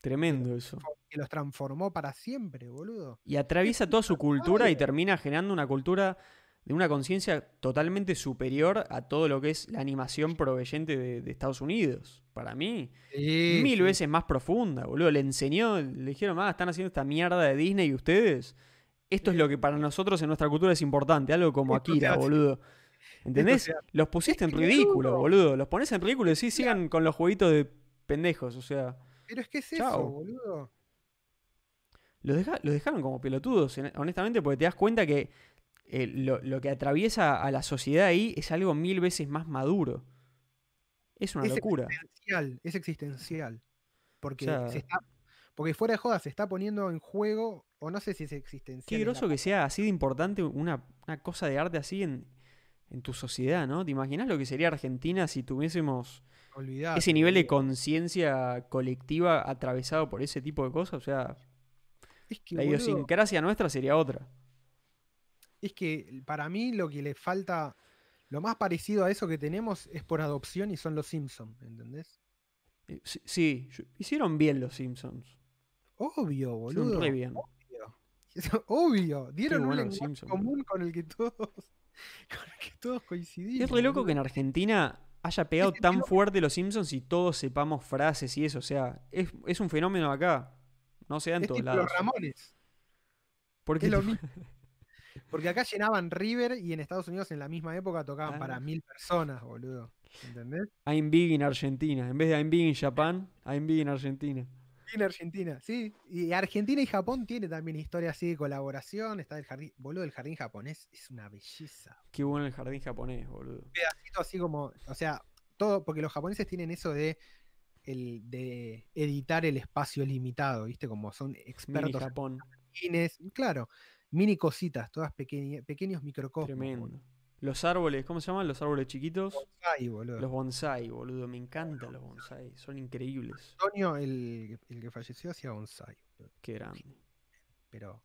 Tremendo eso. que los transformó para siempre, boludo. Y atraviesa toda su cultura y termina generando una cultura de una conciencia totalmente superior a todo lo que es la animación proveyente de, de Estados Unidos. Para mí, mil veces más profunda, boludo. Le enseñó, le dijeron, ah, están haciendo esta mierda de Disney y ustedes. Esto es lo que para nosotros en nuestra cultura es importante, algo como Akira, boludo. ¿Entendés? Los pusiste en que, ridículo, boludo. Los pones en ridículo y sí, sigan con los jueguitos de pendejos, o sea. Pero es que es eso, Chao. boludo. Los, deja- los dejaron como pelotudos, en- honestamente, porque te das cuenta que eh, lo, lo que atraviesa a la sociedad ahí es algo mil veces más maduro. Es una Es locura. existencial, es existencial. Porque, sea- se está, porque fuera de joda se está poniendo en juego, o no sé si es existencial. Qué groso que sea así de importante una, una cosa de arte así en, en tu sociedad, ¿no? ¿Te imaginas lo que sería Argentina si tuviésemos Olvidate, ese nivel de conciencia colectiva atravesado por ese tipo de cosas? O sea, Es que, la boludo, idiosincrasia nuestra sería otra. es que para mí lo que le falta, lo más parecido a eso que tenemos es por adopción y son los Simpsons, ¿entendés? Eh, Sí, hicieron bien los Simpsons. Obvio, boludo. re bien. Obvio. Obvio. Dieron un bueno los lenguaje Simpsons, común con el que todos, con el que todos coincidimos. Es re loco que en Argentina haya pegado tan fenómeno- fuerte los Simpsons y todos sepamos frases y eso. O sea, es, es un fenómeno acá. No se da en Es todos tipo lados. los Ramones. Porque es lo mismo. Porque acá llenaban River y en Estados Unidos en la misma época tocaban Ah. para mil personas, boludo. ¿Entendés? I'm big in Argentina. En vez de I'm big in Japan, I'm big in Argentina. En Argentina, sí. Y Argentina y Japón tiene también historia así de colaboración. Está el jardín, boludo, el jardín japonés es una belleza. Qué bueno el jardín japonés, boludo. pedacito así como, o sea, todo, porque los japoneses tienen eso de, el, de editar el espacio limitado, ¿viste? Como son Mini expertos en Japón. cines, claro, mini cositas, todas pequeñas, pequeños microcosmos. Tremendo. Los árboles, ¿cómo se llaman? Los árboles chiquitos. Bonsai, boludo. Los bonsai, boludo. Me encantan los bonsai. Son increíbles. Antonio, el, el que falleció, hacía bonsai, boludo, Qué grande. pero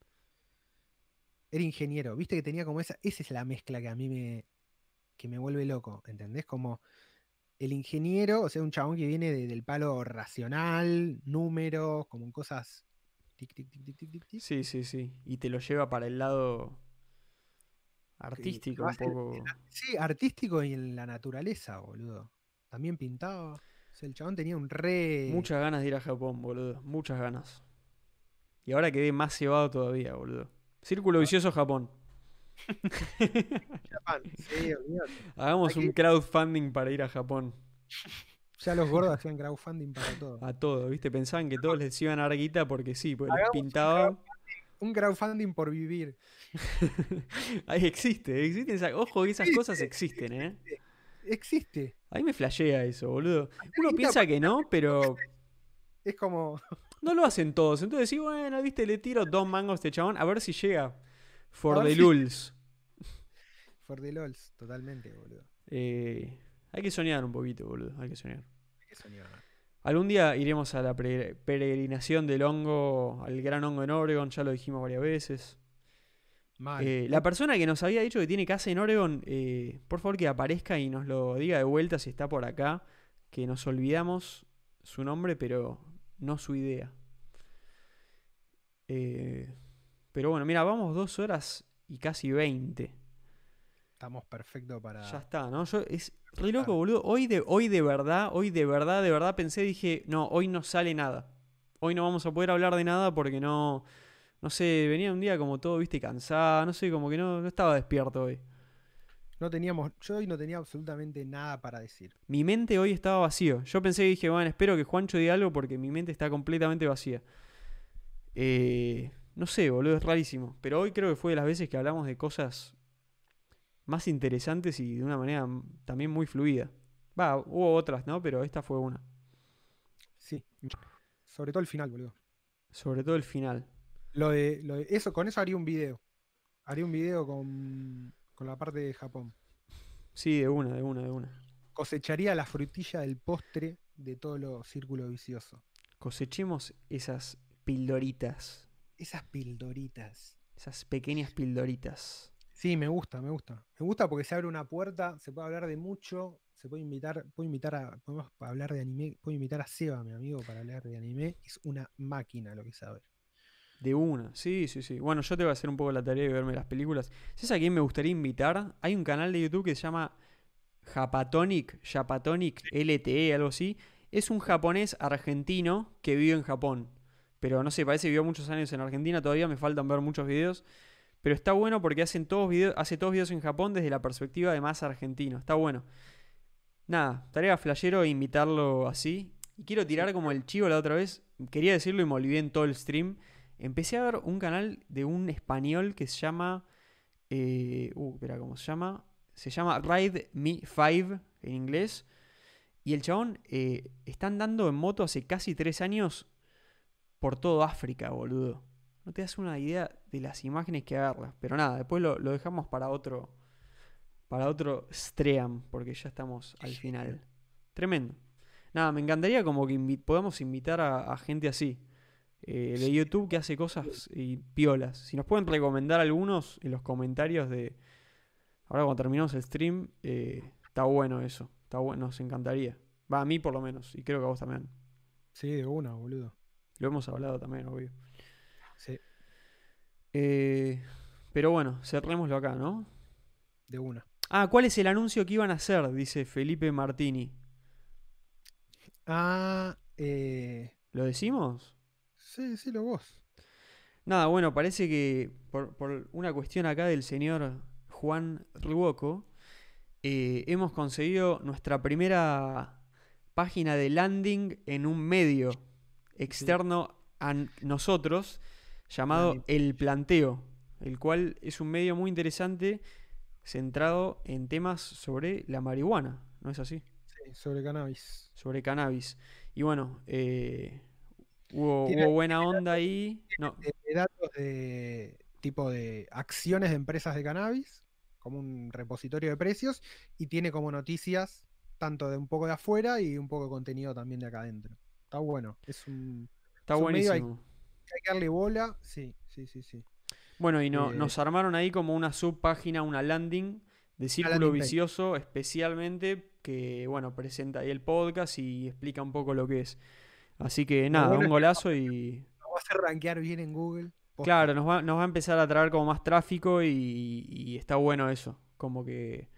era ingeniero, ¿viste? Que tenía como esa, esa es la mezcla que a mí me, que me vuelve loco, ¿entendés? Como el ingeniero, o sea, un chabón que viene de- del palo racional, números, como cosas. Tic, tic, tic, tic, tic, tic, tic, Sí, sí, sí. Y te lo lleva para el lado artístico un en- poco. en sí, artístico y en la naturaleza, boludo. También pintaba. O sea, el chabón tenía un re. Muchas ganas de ir a Japón, boludo. Muchas ganas. Y ahora quedé más cebado todavía, boludo. Círculo vicioso Japón. Japón. Sí, olvídate. Hagamos Hay que- un crowdfunding para ir a Japón. Ya los gordos hacían crowdfunding para todo. A todo, ¿viste? Pensaban que todos les iban a dar guita porque sí, porque les Hagamos pintaban. Un crowdfunding por vivir. Ahí existe, existen esas. Ojo, que esas cosas existen, ¿eh? Existe. A mí me flashea eso, boludo. Uno piensa que no, pero Es como. no lo hacen todos. Entonces, sí, bueno, viste, le tiro dos mangos a este chabón a ver si llega. For the si- lulz. For the LOLs, totalmente, boludo. Eh, hay que soñar un poquito, boludo. Hay que soñar. Hay que soñar. Algún día iremos a la peregrinación del hongo, al gran hongo en Oregon, ya lo dijimos varias veces. Eh, la persona que nos había dicho que tiene casa en Oregon, eh, por favor que aparezca y nos lo diga de vuelta si está por acá, que nos olvidamos su nombre, pero no su idea. Eh, pero bueno, mira, vamos dos horas y casi 20. Estamos perfectos para. Ya está, ¿no? Yo, es re loco, boludo. Hoy de, hoy de verdad, hoy de verdad, de verdad pensé, dije, no, hoy no sale nada. Hoy no vamos a poder hablar de nada porque no, no sé, venía un día como todo, viste, cansada, no sé, como que no, no estaba despierto hoy. No teníamos. Yo hoy no tenía absolutamente nada para decir. Mi mente hoy estaba vacío. Yo pensé y dije, bueno, espero que Juancho diga algo porque mi mente está completamente vacía. Eh, no sé, boludo, es rarísimo. Pero hoy creo que fue de las veces que hablamos de cosas más interesantes y de una manera también muy fluida. Va, hubo otras, ¿no? Pero esta fue una. Sí. Sobre todo el final, boludo. Sobre todo el final. Lo de, lo de- eso, con eso haría un video. Haría un video con, con la parte de Japón. Sí, de una, de una, de una. Cosecharía la frutilla del postre de todo lo círculo vicioso. Cosechemos esas pildoritas. Esas pildoritas. Esas pequeñas pildoritas. Sí, me gusta, me gusta. Me gusta porque se abre una puerta, se puede hablar de mucho, se puede invitar, puedo invitar a, podemos hablar de anime, puedo invitar a Seba, mi amigo, para hablar de anime. Es una máquina lo que sabe. De una, sí, sí, sí. Bueno, yo te voy a hacer un poco la tarea de verme las películas. ¿Sabes a quién me gustaría invitar? Hay un canal de YouTube que se llama Japatonic, Japatonic LTE, algo así. Es un japonés argentino que vive en Japón. Pero no sé, parece que vivió muchos años en Argentina. Todavía me faltan ver muchos videos. Pero está bueno porque hacen todos videos, hace todos videos en Japón desde la perspectiva de más argentino. Está bueno. Nada, tarea flashero e invitarlo así. Y quiero tirar como el chivo la otra vez. Quería decirlo y me olvidé en todo el stream. Empecé a ver un canal de un español que se llama. eh, uh, espera, ¿cómo se llama? Se llama Ride Me 5 en inglés. Y el chabón eh, está andando en moto hace casi tres años por todo África, boludo. No te das una idea de las imágenes que agarra. Pero nada, después lo, lo dejamos para otro. Para otro stream, porque ya estamos al final. Tremendo. Nada, me encantaría como que invi- podamos invitar a, a gente así. eh, de YouTube que hace cosas y piolas. Si nos pueden recomendar algunos en los comentarios de. Ahora cuando terminamos el stream, eh, está bueno eso. Está bueno, nos encantaría. Va, a mí por lo menos, y creo que a vos también. Sí, de una, boludo. Lo hemos hablado también, obvio. Sí, Eh, pero bueno, cerrémoslo acá, ¿no? de una. Ah, ¿cuál es el anuncio que iban a hacer? Dice Felipe Martini. Ah, eh, ¿Lo decimos? sí, decilo vos. Nada, bueno, parece que por, por una cuestión acá del señor Juan Ruoco, eh, hemos conseguido nuestra primera página de landing en un medio externo a nosotros llamado El Planteo, el cual es un medio muy interesante centrado en temas sobre la marihuana, ¿no es así? Sí, sobre cannabis. Sobre cannabis. Y bueno, eh, hubo, buena onda ahí. No, datos de tipo de acciones de empresas de cannabis, como un repositorio de precios, y tiene como noticias tanto de un poco de afuera y un poco de contenido también de acá adentro. Está bueno. Es un. está es un medio ahí- buenísimo. Hay que darle bola. Sí, sí, sí, sí. Bueno, y no, Eh, nos armaron ahí como una subpágina, una landing de Círculo landing page. Vicioso especialmente que, bueno, presenta ahí el podcast y explica un poco lo que es. Así que nada, bueno un golazo y... Nos va a hacer rankear bien en Google. Claro, nos va, nos va a empezar a traer como más tráfico y, y está bueno eso. Como que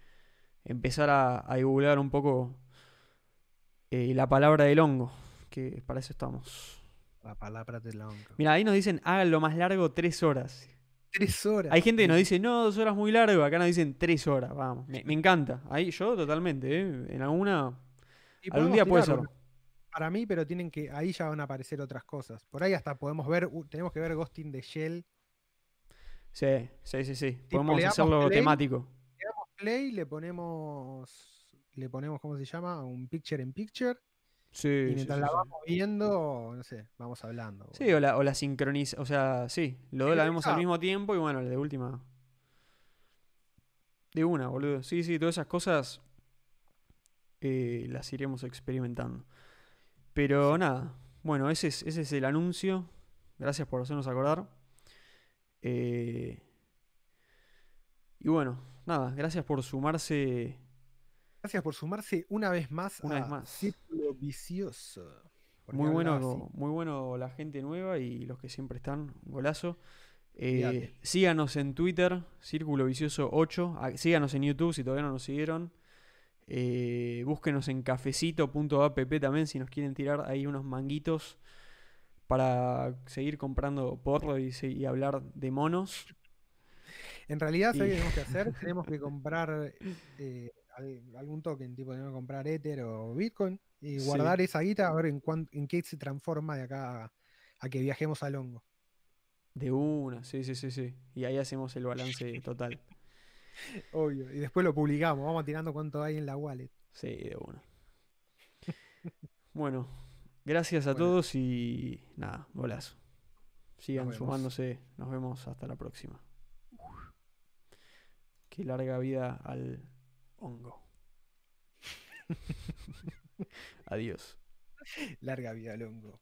empezar a, a divulgar un poco eh, la palabra del hongo, que para eso estamos. La palabra de la honra. Mira, ahí nos dicen, háganlo más largo tres horas. Tres horas. Hay gente que nos dice, no, dos horas muy largo, acá nos dicen tres horas, vamos. Me, me encanta. Ahí yo totalmente, ¿eh? En alguna. Y Algún día puede ser. Para mí, pero tienen que. Ahí ya van a aparecer otras cosas. Por ahí hasta podemos ver. uh, tenemos que ver Ghosting de Shell. Sí, sí, sí, sí. Podemos hacerlo play. temático. Le damos play, le ponemos. Le ponemos, ¿cómo se llama? Un picture in picture. Sí, y mientras sí, la sí. vamos viendo, no sé, vamos hablando. Sí, o la, o la sincroniza. O sea, sí, los dos la vemos al mismo tiempo y bueno, de última. De una, boludo. Sí, sí, todas esas cosas eh, las iremos experimentando. Pero nada, bueno, ese es, ese es el anuncio. Gracias por hacernos acordar. Eh, y bueno, nada, gracias por sumarse. Gracias por sumarse una vez más Una a vez más. Círculo Vicioso. Muy bueno, muy bueno la gente nueva y los que siempre están, golazo. Eh, síganos en Twitter, Círculo Vicioso 8. Ah, Síganos en YouTube si todavía no nos siguieron. Eh, búsquenos en cafecito.app también si nos quieren tirar ahí unos manguitos para seguir comprando porro y, y hablar de monos. En realidad, ¿sabes Y- qué tenemos que hacer? tenemos que comprar eh, algún token, tipo, tenemos que comprar Ether o Bitcoin y Sí. guardar esa guita a ver en, en qué se transforma de acá a, a que viajemos al hongo. De una, sí, sí, sí, sí. Y ahí hacemos el balance total. Obvio. Y después lo publicamos, vamos tirando cuánto hay en la wallet. Sí, de una. Bueno, gracias a Bueno. todos y nada, golazo. Sigan sumándose. Nos vemos hasta la próxima. Qué larga vida al hongo. Adiós. Larga vida al hongo.